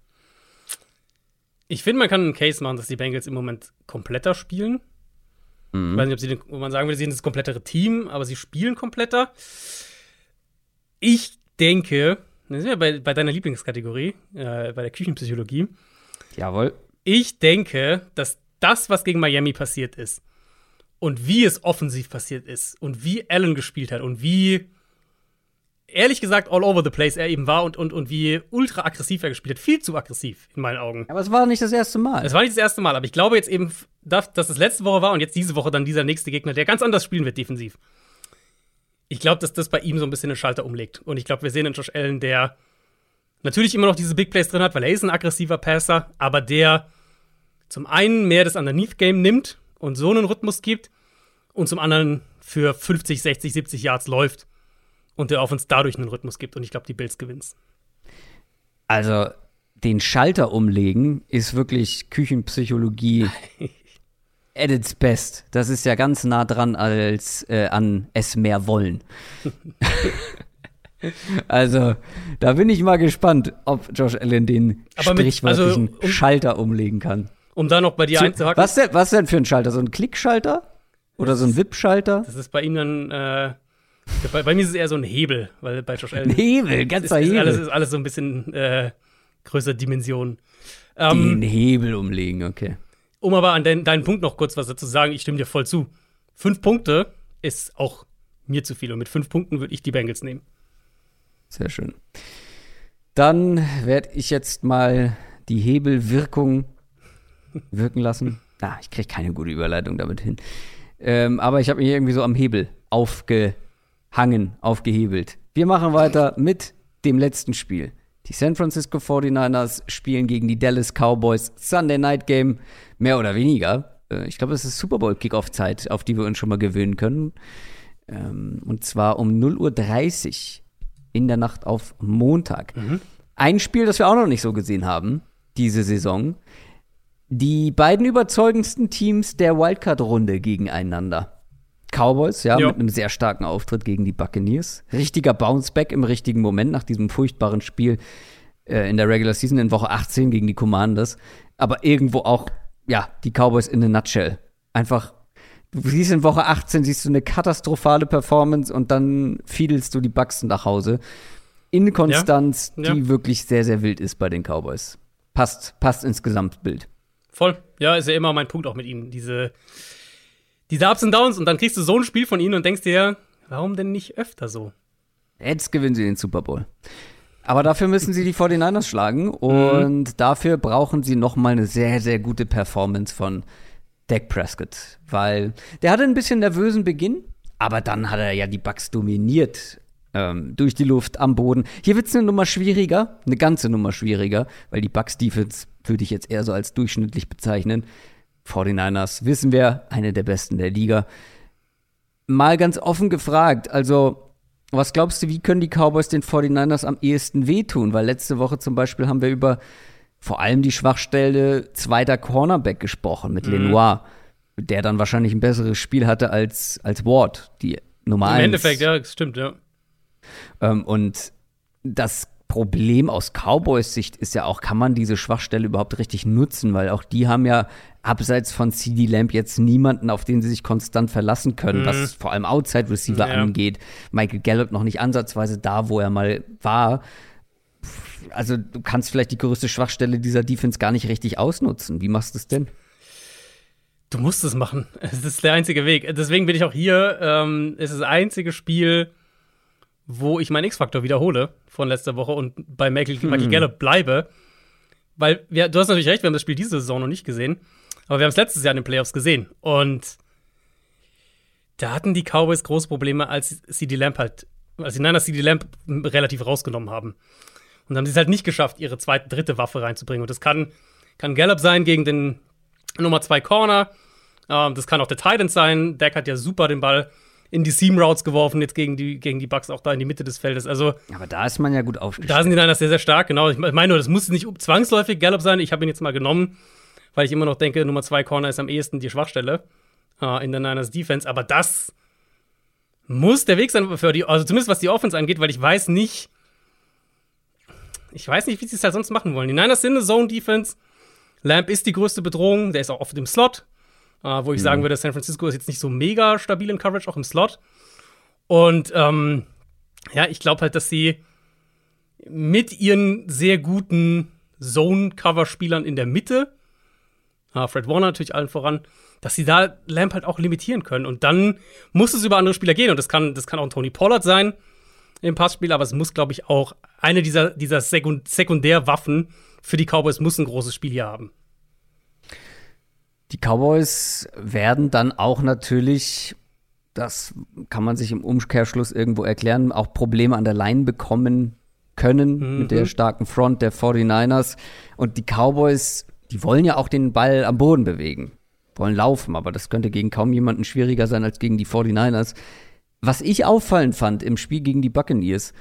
Ich finde, man kann einen Case machen, dass die Bengals im Moment kompletter spielen. Mhm. Ich weiß nicht, ob, sie den, ob man sagen würde, sie sind das komplettere Team, aber sie spielen kompletter. Ich denke, das sind wir bei, bei deiner Lieblingskategorie, äh, bei der Küchenpsychologie. Jawohl. Ich denke, dass das, was gegen Miami passiert ist und wie es offensiv passiert ist und wie Allen gespielt hat und wie ehrlich gesagt all over the place er eben war und, und, und wie ultra aggressiv er gespielt hat. Viel zu aggressiv in meinen Augen. Aber es war nicht das erste Mal. Es war nicht das erste Mal, aber ich glaube jetzt eben, dass, dass es letzte Woche war und jetzt diese Woche dann dieser nächste Gegner, der ganz anders spielen wird defensiv. Ich glaube, dass das bei ihm so ein bisschen den Schalter umlegt. Und ich glaube, wir sehen einen Josh Allen, der natürlich immer noch diese Big Plays drin hat, weil er ist ein aggressiver Passer, aber der zum einen mehr das Underneath-Game nimmt und so einen Rhythmus gibt und zum anderen für 50, 60, 70 Yards läuft und der Offense dadurch einen Rhythmus gibt. Und ich glaube, die Bills gewinnen Also, den Schalter umlegen ist wirklich Küchenpsychologie at its best. Das ist ja ganz nah dran als äh, an es mehr wollen. Also, da bin ich mal gespannt, ob Josh Allen den Aber mit, also, um, Schalter umlegen kann. Um da noch bei dir einzuhaken. Was denn, was denn für ein Schalter? So ein Klickschalter? Oder so ein WIP-Schalter? Das ist bei ihm dann, äh, bei, bei, mir ist es eher so ein Hebel, weil bei Josh Allen. Ein Hebel, ganzer ist, ist Hebel. Alles, ist alles so ein bisschen äh, größere Dimension. Ähm, Den Hebel umlegen, okay. Um aber an den, deinen Punkt noch kurz was dazu zu sagen, ich stimme dir voll zu. Fünf Punkte ist auch mir zu viel. Und mit fünf Punkten würde ich die Bengals nehmen. Sehr schön. Dann werde ich jetzt mal die Hebelwirkung wirken lassen. Ah, ich kriege keine gute Überleitung damit hin. Ähm, aber ich habe mich irgendwie so am Hebel aufgehangen, aufgehebelt. Wir machen weiter mit dem letzten Spiel. Die San Francisco 49ers spielen gegen die Dallas Cowboys Sunday Night Game, mehr oder weniger. Äh, ich glaube, es ist Super Bowl Kickoff-Zeit, auf die wir uns schon mal gewöhnen können. Ähm, und zwar um 0.30 Uhr in der Nacht auf Montag. Mhm. Ein Spiel, das wir auch noch nicht so gesehen haben, diese Saison. Die beiden überzeugendsten Teams der Wildcard-Runde gegeneinander. Cowboys, ja, jo. mit einem sehr starken Auftritt gegen die Buccaneers. Richtiger Bounceback im richtigen Moment nach diesem furchtbaren Spiel äh, in der Regular Season in Woche 18 gegen die Commanders. Aber irgendwo auch, ja, die Cowboys in a nutshell. Einfach, du siehst in Woche 18, siehst du eine katastrophale Performance und dann fiedelst du die Bucks nach Hause. Inkonstanz, ja. Ja. die wirklich sehr, sehr wild ist bei den Cowboys. Passt, passt ins Gesamtbild. Voll. Ja, ist ja immer mein Punkt auch mit ihnen. Diese, diese Ups und Downs und dann kriegst du so ein Spiel von ihnen und denkst dir, warum denn nicht öfter so? Jetzt gewinnen sie den Super Bowl. Aber dafür müssen sie die 49ers schlagen und mhm. dafür brauchen sie noch mal eine sehr, sehr gute Performance von Dak Prescott. Weil der hatte ein bisschen nervösen Beginn, aber dann hat er ja die Bucks dominiert ähm, durch die Luft, am Boden. Hier wird es eine Nummer schwieriger, eine ganze Nummer schwieriger, weil die Bucks Defense würde ich jetzt eher so als durchschnittlich bezeichnen. 49ers wissen wir, eine der besten der Liga. mal ganz offen gefragt, also was glaubst du, wie können die Cowboys den 49ers am ehesten wehtun? Weil letzte Woche zum Beispiel haben wir über vor allem die Schwachstelle zweiter Cornerback gesprochen mit mhm. Lenoir, der dann wahrscheinlich ein besseres Spiel hatte als, als Ward, die Nummer Im Endeffekt, ja, stimmt, ja. Ähm, und das Problem aus Cowboys Sicht ist ja auch, kann man diese Schwachstelle überhaupt richtig nutzen, weil auch die haben ja abseits von CD Lamp jetzt niemanden, auf den sie sich konstant verlassen können, mhm. was vor allem Outside Receiver ja. angeht. Michael Gallup noch nicht ansatzweise da, wo er mal war. Also du kannst vielleicht die größte Schwachstelle dieser Defense gar nicht richtig ausnutzen. Wie machst du es denn? Du musst es machen. Es ist der einzige Weg. Deswegen bin ich auch hier. Ähm, es ist das einzige Spiel, wo ich meinen X-Faktor wiederhole von letzter Woche und bei Michael, hm. Michael Gallup bleibe. Weil wir, du hast natürlich recht, wir haben das Spiel diese Saison noch nicht gesehen. Aber wir haben es letztes Jahr in den Playoffs gesehen. Und da hatten die Cowboys große Probleme, als sie die Lamp halt, als die Niners die Lamp relativ rausgenommen haben. Und dann haben sie es halt nicht geschafft, ihre zweite, dritte Waffe reinzubringen. Und das kann, kann Gallup sein gegen den Nummer zwei Corner. Ähm, das kann auch der Titan sein. Deck hat ja super den Ball in die Seam Routes geworfen, jetzt gegen die, gegen die Bucks auch da in die Mitte des Feldes. Also, Aber da ist man ja gut aufgestellt. Da sind die Niners sehr, sehr stark, genau. Ich meine nur, das muss nicht zwangsläufig Gallup sein. Ich habe ihn jetzt mal genommen, weil ich immer noch denke, Nummer zwei Corner ist am ehesten die Schwachstelle äh, in der Niners Defense. Aber das muss der Weg sein für die, also zumindest was die Offense angeht, weil ich weiß nicht, ich weiß nicht, wie sie es halt sonst machen wollen. Die Niners sind eine Zone-Defense. Lamp ist die größte Bedrohung, der ist auch oft im Slot. Uh, wo ich mhm. sagen würde, San Francisco ist jetzt nicht so mega stabil im Coverage, auch im Slot. Und ähm, ja, ich glaube halt, dass sie mit ihren sehr guten Zone-Cover-Spielern in der Mitte, uh, Fred Warner natürlich allen voran, dass sie da Lamp halt auch limitieren können. Und dann muss es über andere Spieler gehen. Und das kann, das kann auch ein Tony Pollard sein im Passspiel, aber es muss, glaube ich, auch eine dieser, dieser Sekund Sekundärwaffen für die Cowboys muss ein großes Spiel hier haben. Die Cowboys werden dann auch natürlich, das kann man sich im Umkehrschluss irgendwo erklären, auch Probleme an der Line bekommen können mhm. mit der starken Front der 49ers. Und die Cowboys, die wollen ja auch den Ball am Boden bewegen, wollen laufen, aber das könnte gegen kaum jemanden schwieriger sein als gegen die 49ers. Was ich auffallend fand im Spiel gegen die Buccaneers,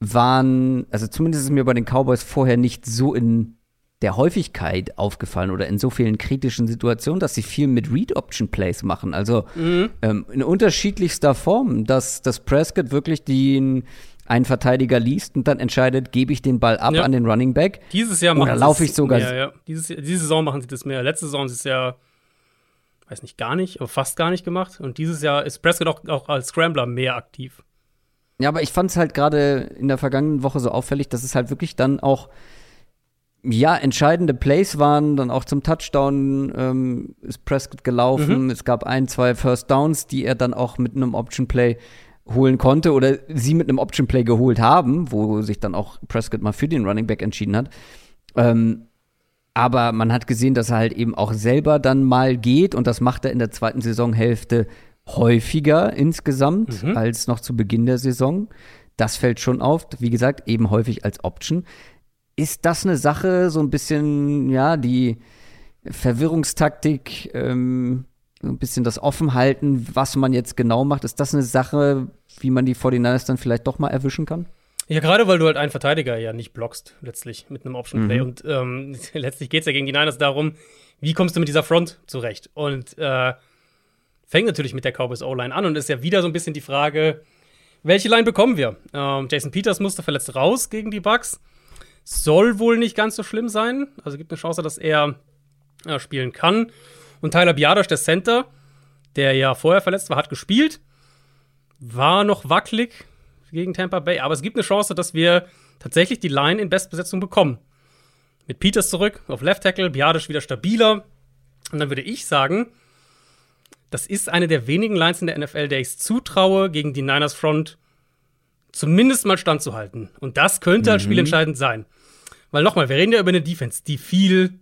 waren, also zumindest ist mir bei den Cowboys vorher nicht so in der Häufigkeit aufgefallen oder in so vielen kritischen Situationen, dass sie viel mit Read-Option-Plays machen. Also mhm. ähm, in unterschiedlichster Form, dass, dass Prescott wirklich den einen Verteidiger liest und dann entscheidet, gebe ich den Ball ab ja. an den Running Back. Dieses Jahr machen oder laufe ich sogar. Mehr, ja. Dieses, diese Saison machen sie das mehr. Letzte Saison ist es ja, weiß nicht, gar nicht, aber fast gar nicht gemacht. Und dieses Jahr ist Prescott auch, auch als Scrambler mehr aktiv. Ja, aber ich fand es halt gerade in der vergangenen Woche so auffällig, dass es halt wirklich dann auch ja, entscheidende Plays waren, dann auch zum Touchdown ähm, ist Prescott gelaufen. Mhm. Es gab ein, zwei First Downs, die er dann auch mit einem Option Play holen konnte oder sie mit einem Option Play geholt haben, wo sich dann auch Prescott mal für den Running Back entschieden hat. Ähm, aber man hat gesehen, dass er halt eben auch selber dann mal geht und das macht er in der zweiten Saisonhälfte häufiger insgesamt mhm. als noch zu Beginn der Saison. Das fällt schon auf. Wie gesagt, eben häufig als Option. Ist das eine Sache, so ein bisschen, ja, die Verwirrungstaktik, ähm, ein bisschen das Offenhalten, was man jetzt genau macht, ist das eine Sache, wie man die 49ers dann vielleicht doch mal erwischen kann? Ja, gerade weil du halt einen Verteidiger ja nicht blockst, letztlich mit einem Option Play. Mhm. Und ähm, letztlich geht es ja gegen die Niners darum, wie kommst du mit dieser Front zurecht? Und äh, fängt natürlich mit der Cowboys O-Line an und ist ja wieder so ein bisschen die Frage, welche Line bekommen wir? Ähm, Jason Peters musste verletzt raus gegen die Bucks. Soll wohl nicht ganz so schlimm sein. Also gibt eine Chance, dass er äh, spielen kann. Und Tyler Biadasch, der Center, der ja vorher verletzt war, hat gespielt. War noch wackelig gegen Tampa Bay. Aber es gibt eine Chance, dass wir tatsächlich die Line in Bestbesetzung bekommen. Mit Peters zurück auf Left Tackle, Biadasch wieder stabiler. Und dann würde ich sagen, das ist eine der wenigen Lines in der NFL, der ich es zutraue, gegen die Niners Front zumindest mal standzuhalten. Und das könnte halt mhm. spielentscheidend sein. Weil nochmal, wir reden ja über eine Defense, die viel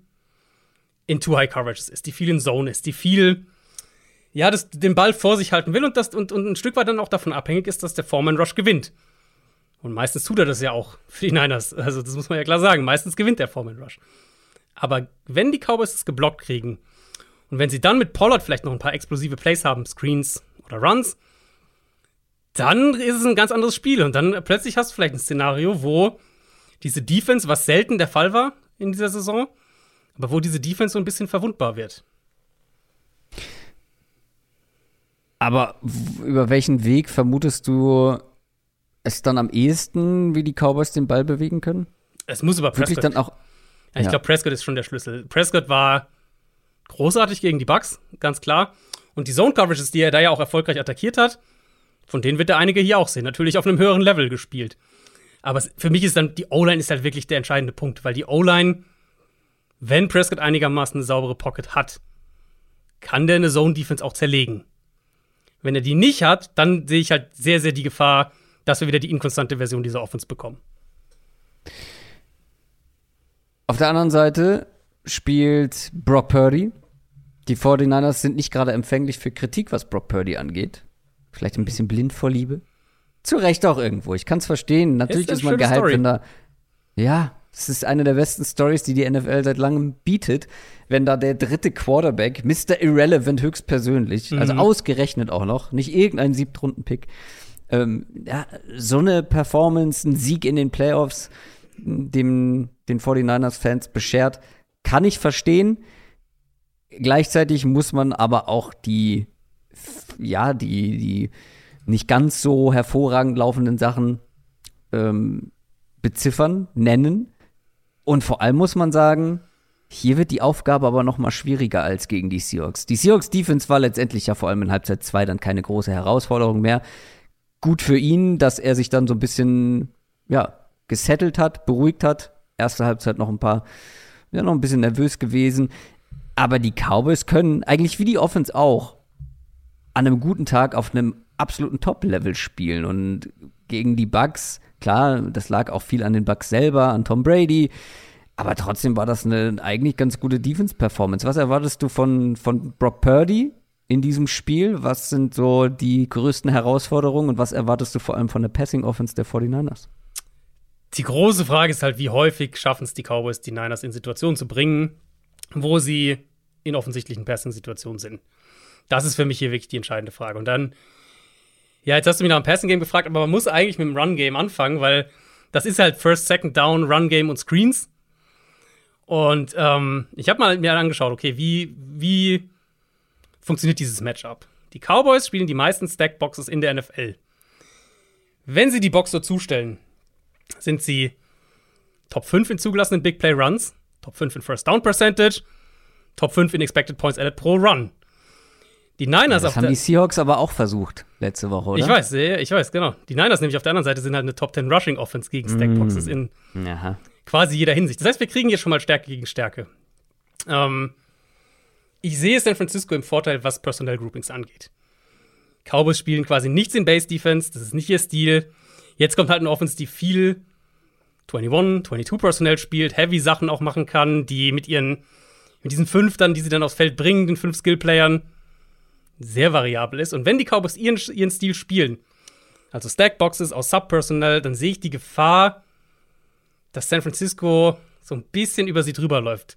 in Too High Coverages ist, die viel in Zone ist, die viel, ja, das, den Ball vor sich halten will und, das, und, und ein Stück weit dann auch davon abhängig ist, dass der Foreman Rush gewinnt. Und meistens tut er das ja auch für die Niners. Also, das muss man ja klar sagen. Meistens gewinnt der Foreman Rush. Aber wenn die Cowboys es geblockt kriegen und wenn sie dann mit Pollard vielleicht noch ein paar explosive Plays haben, Screens oder Runs, dann ist es ein ganz anderes Spiel. Und dann plötzlich hast du vielleicht ein Szenario, wo diese Defense, was selten der Fall war in dieser Saison, aber wo diese Defense so ein bisschen verwundbar wird. Aber über welchen Weg vermutest du es dann am ehesten, wie die Cowboys den Ball bewegen können? Es muss über Prescott. Wirklich dann auch. Ja, ich ja. glaube, Prescott ist schon der Schlüssel. Prescott war großartig gegen die Bucks, ganz klar. Und die Zone-Coverages, die er da ja auch erfolgreich attackiert hat, von denen wird er einige hier auch sehen. Natürlich auf einem höheren Level gespielt. Aber für mich ist dann, die O-Line ist halt wirklich der entscheidende Punkt, weil die O-Line, wenn Prescott einigermaßen eine saubere Pocket hat, kann der eine Zone-Defense auch zerlegen. Wenn er die nicht hat, dann sehe ich halt sehr, sehr die Gefahr, dass wir wieder die inkonstante Version dieser Offense bekommen. Auf der anderen Seite spielt Brock Purdy. Die 49ers sind nicht gerade empfänglich für Kritik, was Brock Purdy angeht. Vielleicht ein bisschen blind vor Liebe. Zu Recht auch irgendwo. Ich kann es verstehen. Natürlich ist, ist man gehypt, wenn da. Ja, es ist eine der besten Stories, die die NFL seit langem bietet, wenn da der dritte Quarterback, Mr. Irrelevant höchstpersönlich, mhm. also ausgerechnet auch noch, nicht irgendein Siebtrunden-Pick, ähm, ja, so eine Performance, ein Sieg in den Playoffs, dem den 49ers-Fans beschert, kann ich verstehen. Gleichzeitig muss man aber auch die, ja, die, die nicht ganz so hervorragend laufenden Sachen ähm, beziffern, nennen. Und vor allem muss man sagen, hier wird die Aufgabe aber noch mal schwieriger als gegen die Seahawks. Die Seahawks Defense war letztendlich ja vor allem in Halbzeit 2 dann keine große Herausforderung mehr. Gut für ihn, dass er sich dann so ein bisschen ja, gesettelt hat, beruhigt hat. Erste Halbzeit noch ein paar ja noch ein bisschen nervös gewesen, aber die Cowboys können eigentlich wie die Offense auch an einem guten Tag auf einem absoluten Top-Level spielen und gegen die Bucks Klar, das lag auch viel an den Bucks selber, an Tom Brady. Aber trotzdem war das eine eigentlich ganz gute Defense-Performance. Was erwartest du von, von Brock Purdy in diesem Spiel? Was sind so die größten Herausforderungen und was erwartest du vor allem von der Passing-Offense der 49ers? Die große Frage ist halt, wie häufig schaffen es die Cowboys, die Niners in Situationen zu bringen, wo sie in offensichtlichen Passing-Situationen sind. Das ist für mich hier wirklich die entscheidende Frage. Und dann ja, jetzt hast du mich nach dem Passing Game gefragt, aber man muss eigentlich mit dem Run Game anfangen, weil das ist halt First, Second Down, Run Game und Screens. Und ähm, ich habe mal mir angeschaut, okay, wie, wie funktioniert dieses Matchup? Die Cowboys spielen die meisten Stack-Boxes in der NFL. Wenn sie die Box so zustellen, sind sie Top 5 in zugelassenen Big Play Runs, Top 5 in First Down Percentage, Top 5 in Expected Points Added pro Run. Die Niners ja, das haben die Seahawks aber auch versucht letzte Woche, oder? Ich weiß, ich weiß, genau. Die Niners nämlich auf der anderen Seite sind halt eine Top 10 Rushing Offense gegen Stackboxes mm. in Aha. quasi jeder Hinsicht. Das heißt, wir kriegen hier schon mal Stärke gegen Stärke. Ähm, ich sehe San Francisco im Vorteil, was Personnel Groupings angeht. Cowboys spielen quasi nichts in Base Defense, das ist nicht ihr Stil. Jetzt kommt halt eine Offense, die viel 21, 22 Personnel spielt, Heavy Sachen auch machen kann, die mit ihren, mit diesen fünf dann, die sie dann aufs Feld bringen, den fünf Skill-Playern, sehr variabel ist. Und wenn die Cowboys ihren, ihren Stil spielen, also Stackboxes aus Subpersonal, dann sehe ich die Gefahr, dass San Francisco so ein bisschen über sie drüber läuft.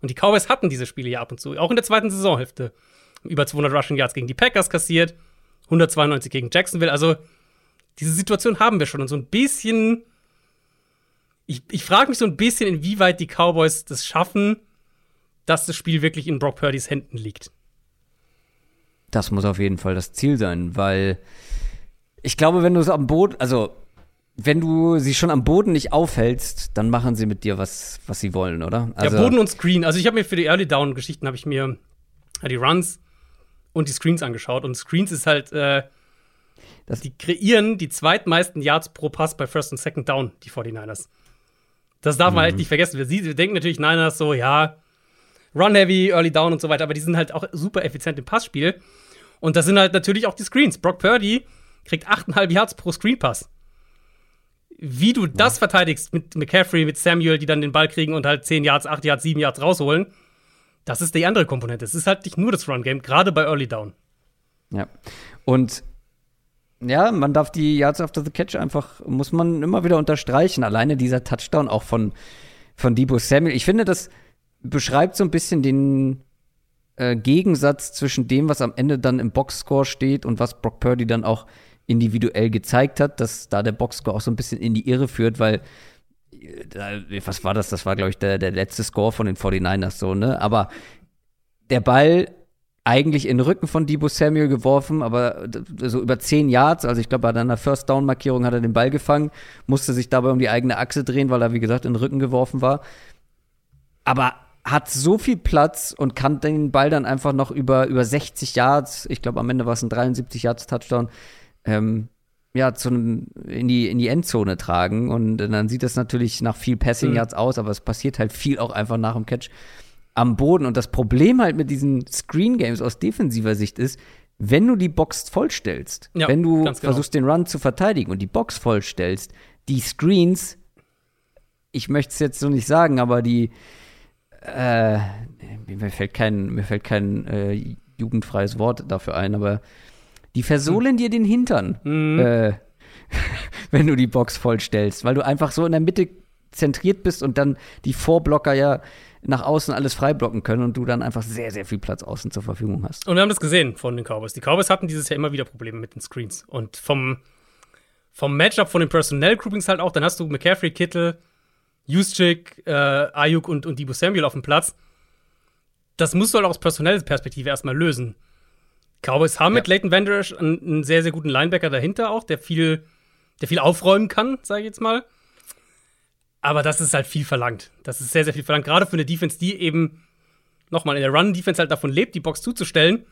Und die Cowboys hatten diese Spiele ja ab und zu, auch in der zweiten Saisonhälfte. Über 200 Rushing Yards gegen die Packers kassiert, 192 gegen Jacksonville. Also, diese Situation haben wir schon. Und so ein bisschen. Ich, ich frage mich so ein bisschen, inwieweit die Cowboys das schaffen, dass das Spiel wirklich in Brock Purdys Händen liegt. Das muss auf jeden Fall das Ziel sein, weil ich glaube, wenn du es am Boden, also wenn du sie schon am Boden nicht aufhältst, dann machen sie mit dir was, was sie wollen, oder? Also, ja, Boden und Screen. Also ich habe mir für die Early Down Geschichten habe ich mir die Runs und die Screens angeschaut und Screens ist halt äh, das die kreieren die zweitmeisten Yards pro Pass bei First und Second Down, die 49ers. Das darf man halt mhm. nicht vergessen. Sie denken natürlich Niners so, ja, Run Heavy, Early Down und so weiter, aber die sind halt auch super effizient im Passspiel. Und das sind halt natürlich auch die Screens. Brock Purdy kriegt 8,5 Yards pro Screenpass. Wie du das verteidigst mit McCaffrey, mit Samuel, die dann den Ball kriegen und halt 10 Yards, 8 Yards, 7 Yards rausholen, das ist die andere Komponente. Es ist halt nicht nur das Run-Game, gerade bei Early Down. Ja. Und ja, man darf die Yards after the Catch einfach, muss man immer wieder unterstreichen. Alleine dieser Touchdown auch von, von Debo Samuel. Ich finde, das beschreibt so ein bisschen den, äh, Gegensatz zwischen dem, was am Ende dann im Boxscore steht und was Brock Purdy dann auch individuell gezeigt hat, dass da der Boxscore auch so ein bisschen in die Irre führt, weil äh, was war das? Das war, glaube ich, der, der letzte Score von den 49ers so, ne? Aber der Ball eigentlich in den Rücken von Debo Samuel geworfen, aber so über zehn Yards, also ich glaube, bei einer First-Down-Markierung hat er den Ball gefangen, musste sich dabei um die eigene Achse drehen, weil er, wie gesagt, in den Rücken geworfen war. Aber hat so viel Platz und kann den Ball dann einfach noch über, über 60 Yards, ich glaube, am Ende war es ein 73 Yards Touchdown, ähm, ja, zu, in, die, in die Endzone tragen. Und dann sieht das natürlich nach viel Passing Yards mhm. aus, aber es passiert halt viel auch einfach nach dem Catch am Boden. Und das Problem halt mit diesen Screen Games aus defensiver Sicht ist, wenn du die Box vollstellst, ja, wenn du genau. versuchst, den Run zu verteidigen und die Box vollstellst, die Screens, ich möchte es jetzt so nicht sagen, aber die, äh, mir fällt kein, mir fällt kein äh, jugendfreies Wort dafür ein, aber die versohlen hm. dir den Hintern, mhm. äh, wenn du die Box vollstellst, weil du einfach so in der Mitte zentriert bist und dann die Vorblocker ja nach außen alles freiblocken können und du dann einfach sehr, sehr viel Platz außen zur Verfügung hast. Und wir haben das gesehen von den Cowboys. Die Cowboys hatten dieses Jahr immer wieder Probleme mit den Screens. Und vom, vom Matchup, von den Personnel-Groupings halt auch, dann hast du McCaffrey, Kittel, Juszczyk, äh, Ayuk und, und Debo Samuel auf dem Platz. Das musst du halt aus personeller Perspektive erstmal lösen. Cowboys haben ja. mit Leighton Vanderish einen, einen, sehr, sehr guten Linebacker dahinter auch, der viel, der viel aufräumen kann, sage ich jetzt mal. Aber das ist halt viel verlangt. Das ist sehr, sehr viel verlangt. Gerade für eine Defense, die eben nochmal in der Run-Defense halt davon lebt, die Box zuzustellen.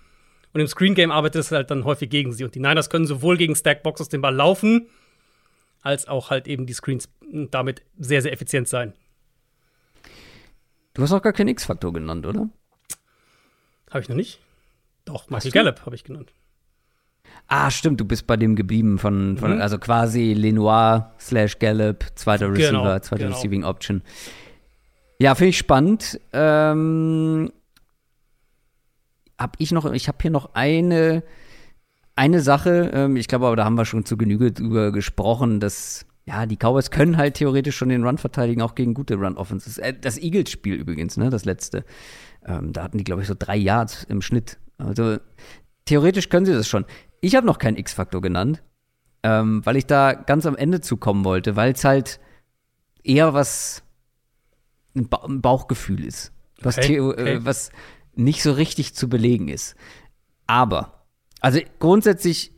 Und im Screen-Game arbeitet es halt dann häufig gegen sie. Und die Niners können sowohl gegen Stack-Boxes den Ball laufen, als auch halt eben die Screens damit sehr, sehr effizient sein. Du hast auch gar keinen X-Faktor genannt, oder? Habe ich noch nicht. Doch, Michael Gallup habe ich genannt. Ah, stimmt, du bist bei dem geblieben von, von mhm. also quasi Lenoir slash Gallup, zweiter genau, Receiver, zweite genau. Receiving Option. Ja, finde ich spannend. Ähm, hab ich noch, ich habe hier noch eine, eine Sache, ähm, ich glaube aber, da haben wir schon zu Genüge drüber gesprochen, dass ja, die Cowboys können halt theoretisch schon den Run verteidigen, auch gegen gute Run-Offenses. Äh, das Eagles-Spiel übrigens, ne, das letzte. Ähm, da hatten die, glaube ich, so drei Yards im Schnitt. Also theoretisch können sie das schon. Ich habe noch keinen X-Faktor genannt, ähm, weil ich da ganz am Ende zukommen wollte, weil es halt eher was ein, ba ein Bauchgefühl ist, was, okay, äh, okay. Äh, was nicht so richtig zu belegen ist. Aber, also grundsätzlich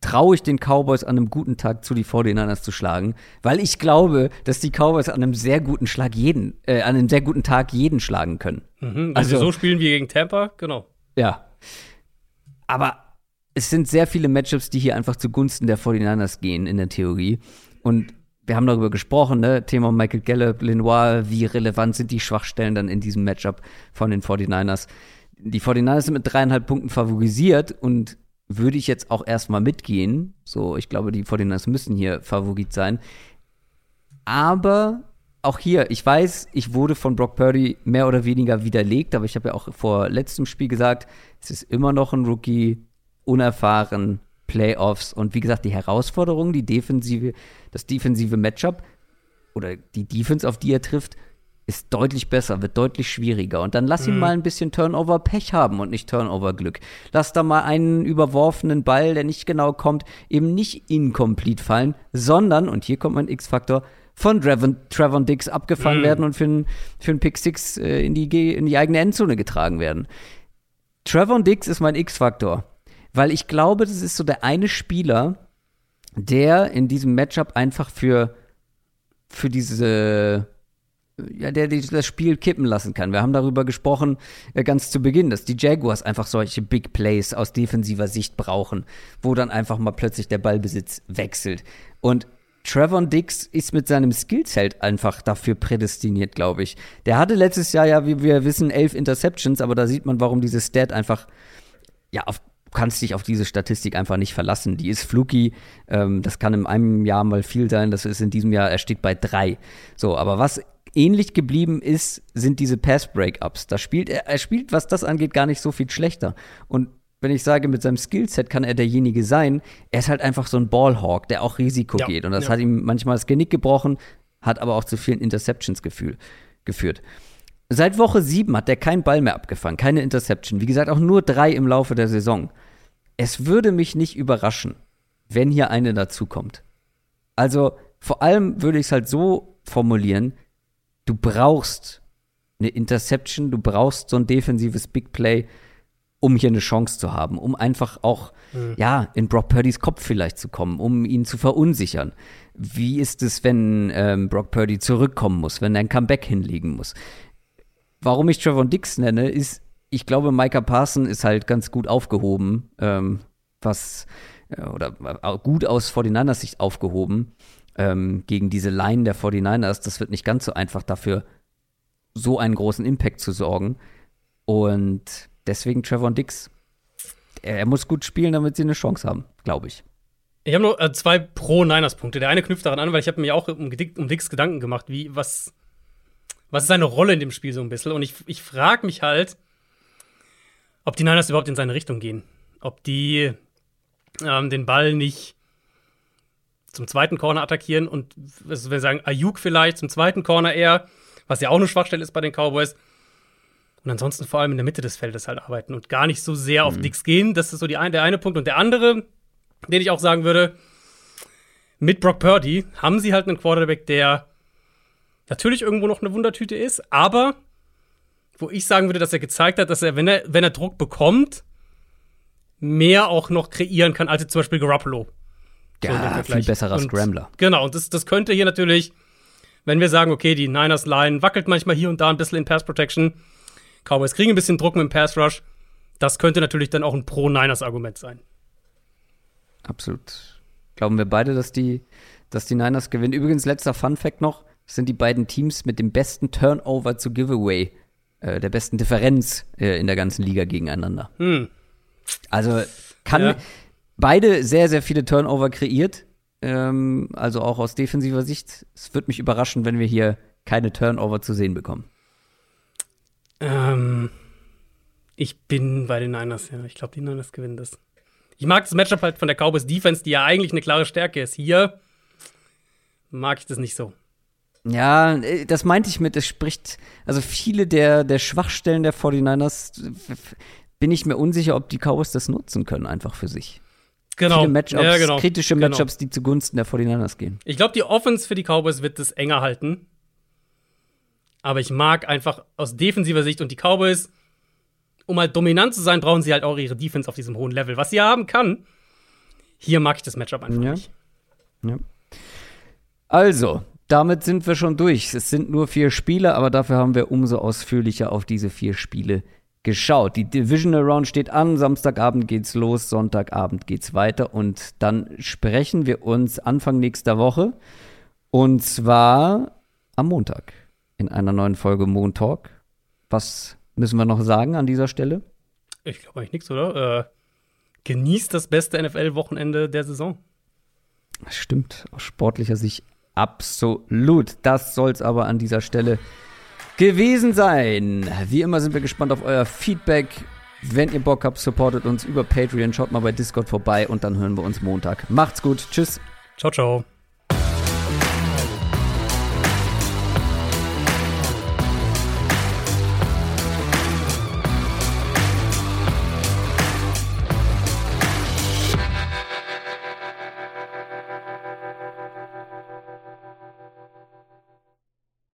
traue ich den Cowboys an einem guten Tag zu, die 49ers zu schlagen, weil ich glaube, dass die Cowboys an einem sehr guten Schlag jeden, äh, an einem sehr guten Tag jeden schlagen können. Mhm, also so spielen wir gegen Tampa, genau. Ja. Aber es sind sehr viele Matchups, die hier einfach zugunsten der 49ers gehen in der Theorie. Und wir haben darüber gesprochen, ne? Thema Michael Gallup, Lenoir, wie relevant sind die Schwachstellen dann in diesem Matchup von den 49ers. Die 49ers sind mit dreieinhalb Punkten favorisiert und würde ich jetzt auch erstmal mitgehen. So, ich glaube, die 49ers müssen hier Favorit sein. Aber auch hier, ich weiß, ich wurde von Brock Purdy mehr oder weniger widerlegt, aber ich habe ja auch vor letztem Spiel gesagt, es ist immer noch ein Rookie, unerfahren, Playoffs und wie gesagt, die Herausforderung, die defensive, das defensive Matchup oder die Defense, auf die er trifft, ist deutlich besser, wird deutlich schwieriger. Und dann lass ihn mhm. mal ein bisschen Turnover-Pech haben und nicht Turnover-Glück. Lass da mal einen überworfenen Ball, der nicht genau kommt, eben nicht incomplete fallen, sondern, und hier kommt mein X-Faktor, von Trevon, Trevon Dix abgefangen mhm. werden und für einen für Pick Six äh, in, die, in die eigene Endzone getragen werden. Trevon Dix ist mein X-Faktor. Weil ich glaube, das ist so der eine Spieler, der in diesem Matchup einfach für, für diese, ja, der das Spiel kippen lassen kann. Wir haben darüber gesprochen äh, ganz zu Beginn, dass die Jaguars einfach solche Big Plays aus defensiver Sicht brauchen, wo dann einfach mal plötzlich der Ballbesitz wechselt. Und Trevor Dix ist mit seinem Skillset einfach dafür prädestiniert, glaube ich. Der hatte letztes Jahr ja, wie wir wissen, elf Interceptions, aber da sieht man, warum dieses Stat einfach ja auf kannst dich auf diese Statistik einfach nicht verlassen. Die ist fluky. Ähm, das kann in einem Jahr mal viel sein. Das ist in diesem Jahr, er steht bei drei. So, aber was ähnlich geblieben ist, sind diese Pass-Breakups. Da spielt er, er spielt, was das angeht, gar nicht so viel schlechter. Und wenn ich sage, mit seinem Skillset kann er derjenige sein, er ist halt einfach so ein Ballhawk, der auch Risiko ja, geht. Und das ja. hat ihm manchmal das Genick gebrochen, hat aber auch zu vielen Interceptions gefühl, geführt. Seit Woche 7 hat der keinen Ball mehr abgefangen, keine Interception. Wie gesagt, auch nur drei im Laufe der Saison. Es würde mich nicht überraschen, wenn hier eine dazukommt. Also vor allem würde ich es halt so formulieren, du brauchst eine Interception, du brauchst so ein defensives Big Play, um hier eine Chance zu haben, um einfach auch, mhm. ja, in Brock Purdys Kopf vielleicht zu kommen, um ihn zu verunsichern. Wie ist es, wenn ähm, Brock Purdy zurückkommen muss, wenn er ein Comeback hinlegen muss? Warum ich Trevor Dix nenne, ist, ich glaube, Micah Parson ist halt ganz gut aufgehoben, ähm, was, äh, oder äh, gut aus 49ers Sicht aufgehoben, ähm, gegen diese Line der 49ers. Das wird nicht ganz so einfach dafür, so einen großen Impact zu sorgen. Und deswegen Trevor Dix. Er muss gut spielen, damit sie eine Chance haben, glaube ich. Ich habe nur äh, zwei Pro-Niners-Punkte. Der eine knüpft daran an, weil ich habe mir auch um, um Dix Gedanken gemacht, wie, was, was ist seine Rolle in dem Spiel so ein bisschen. Und ich, ich frage mich halt, ob die Niners überhaupt in seine Richtung gehen. Ob die ähm, den Ball nicht zum zweiten Corner attackieren und also wir sagen Ayuk vielleicht zum zweiten Corner eher, was ja auch eine Schwachstelle ist bei den Cowboys. Und ansonsten vor allem in der Mitte des Feldes halt arbeiten und gar nicht so sehr mhm. auf Dix gehen. Das ist so die ein, der eine Punkt. Und der andere, den ich auch sagen würde, mit Brock Purdy haben sie halt einen Quarterback, der natürlich irgendwo noch eine Wundertüte ist, aber wo ich sagen würde, dass er gezeigt hat, dass er, wenn er, wenn er Druck bekommt, mehr auch noch kreieren kann, als zum Beispiel Garoppolo. Ja, so viel besserer und, Scrambler. Genau, und das, das könnte hier natürlich, wenn wir sagen, okay, die Niners Line wackelt manchmal hier und da ein bisschen in Pass Protection, Cowboys kriegen ein bisschen Druck mit dem Pass Rush. Das könnte natürlich dann auch ein Pro-Niners-Argument sein. Absolut. Glauben wir beide, dass die, dass die Niners gewinnen. Übrigens, letzter Fun-Fact noch: sind die beiden Teams mit dem besten Turnover zu Giveaway, äh, der besten Differenz äh, in der ganzen Liga gegeneinander. Hm. Also kann ja. Beide sehr, sehr viele Turnover kreiert. Ähm, also auch aus defensiver Sicht. Es wird mich überraschen, wenn wir hier keine Turnover zu sehen bekommen. Ähm, ich bin bei den Niners, ja. Ich glaube, die Niners gewinnen das. Ich mag das Matchup halt von der Cowboys Defense, die ja eigentlich eine klare Stärke ist. Hier mag ich das nicht so. Ja, äh, das meinte ich mit, es spricht, also viele der, der Schwachstellen der 49ers bin ich mir unsicher, ob die Cowboys das nutzen können, einfach für sich. Genau. Viele Matchups, ja, genau. kritische genau. Matchups, die zugunsten der 49ers gehen. Ich glaube, die Offense für die Cowboys wird das enger halten. Aber ich mag einfach aus defensiver Sicht und die Cowboys, um halt dominant zu sein, brauchen sie halt auch ihre Defense auf diesem hohen Level. Was sie haben kann, hier mag ich das Matchup einfach ja. nicht. Ja. Also, damit sind wir schon durch. Es sind nur vier Spiele, aber dafür haben wir umso ausführlicher auf diese vier Spiele geschaut. Die Divisional Round steht an, Samstagabend geht's los, Sonntagabend geht's weiter und dann sprechen wir uns Anfang nächster Woche und zwar am Montag in einer neuen Folge Moon Talk. Was müssen wir noch sagen an dieser Stelle? Ich glaube eigentlich nichts, oder? Äh, genießt das beste NFL-Wochenende der Saison. Stimmt, aus sportlicher Sicht absolut. Das soll es aber an dieser Stelle gewesen sein. Wie immer sind wir gespannt auf euer Feedback. Wenn ihr Bock habt, supportet uns über Patreon. Schaut mal bei Discord vorbei und dann hören wir uns Montag. Macht's gut. Tschüss. Ciao, ciao.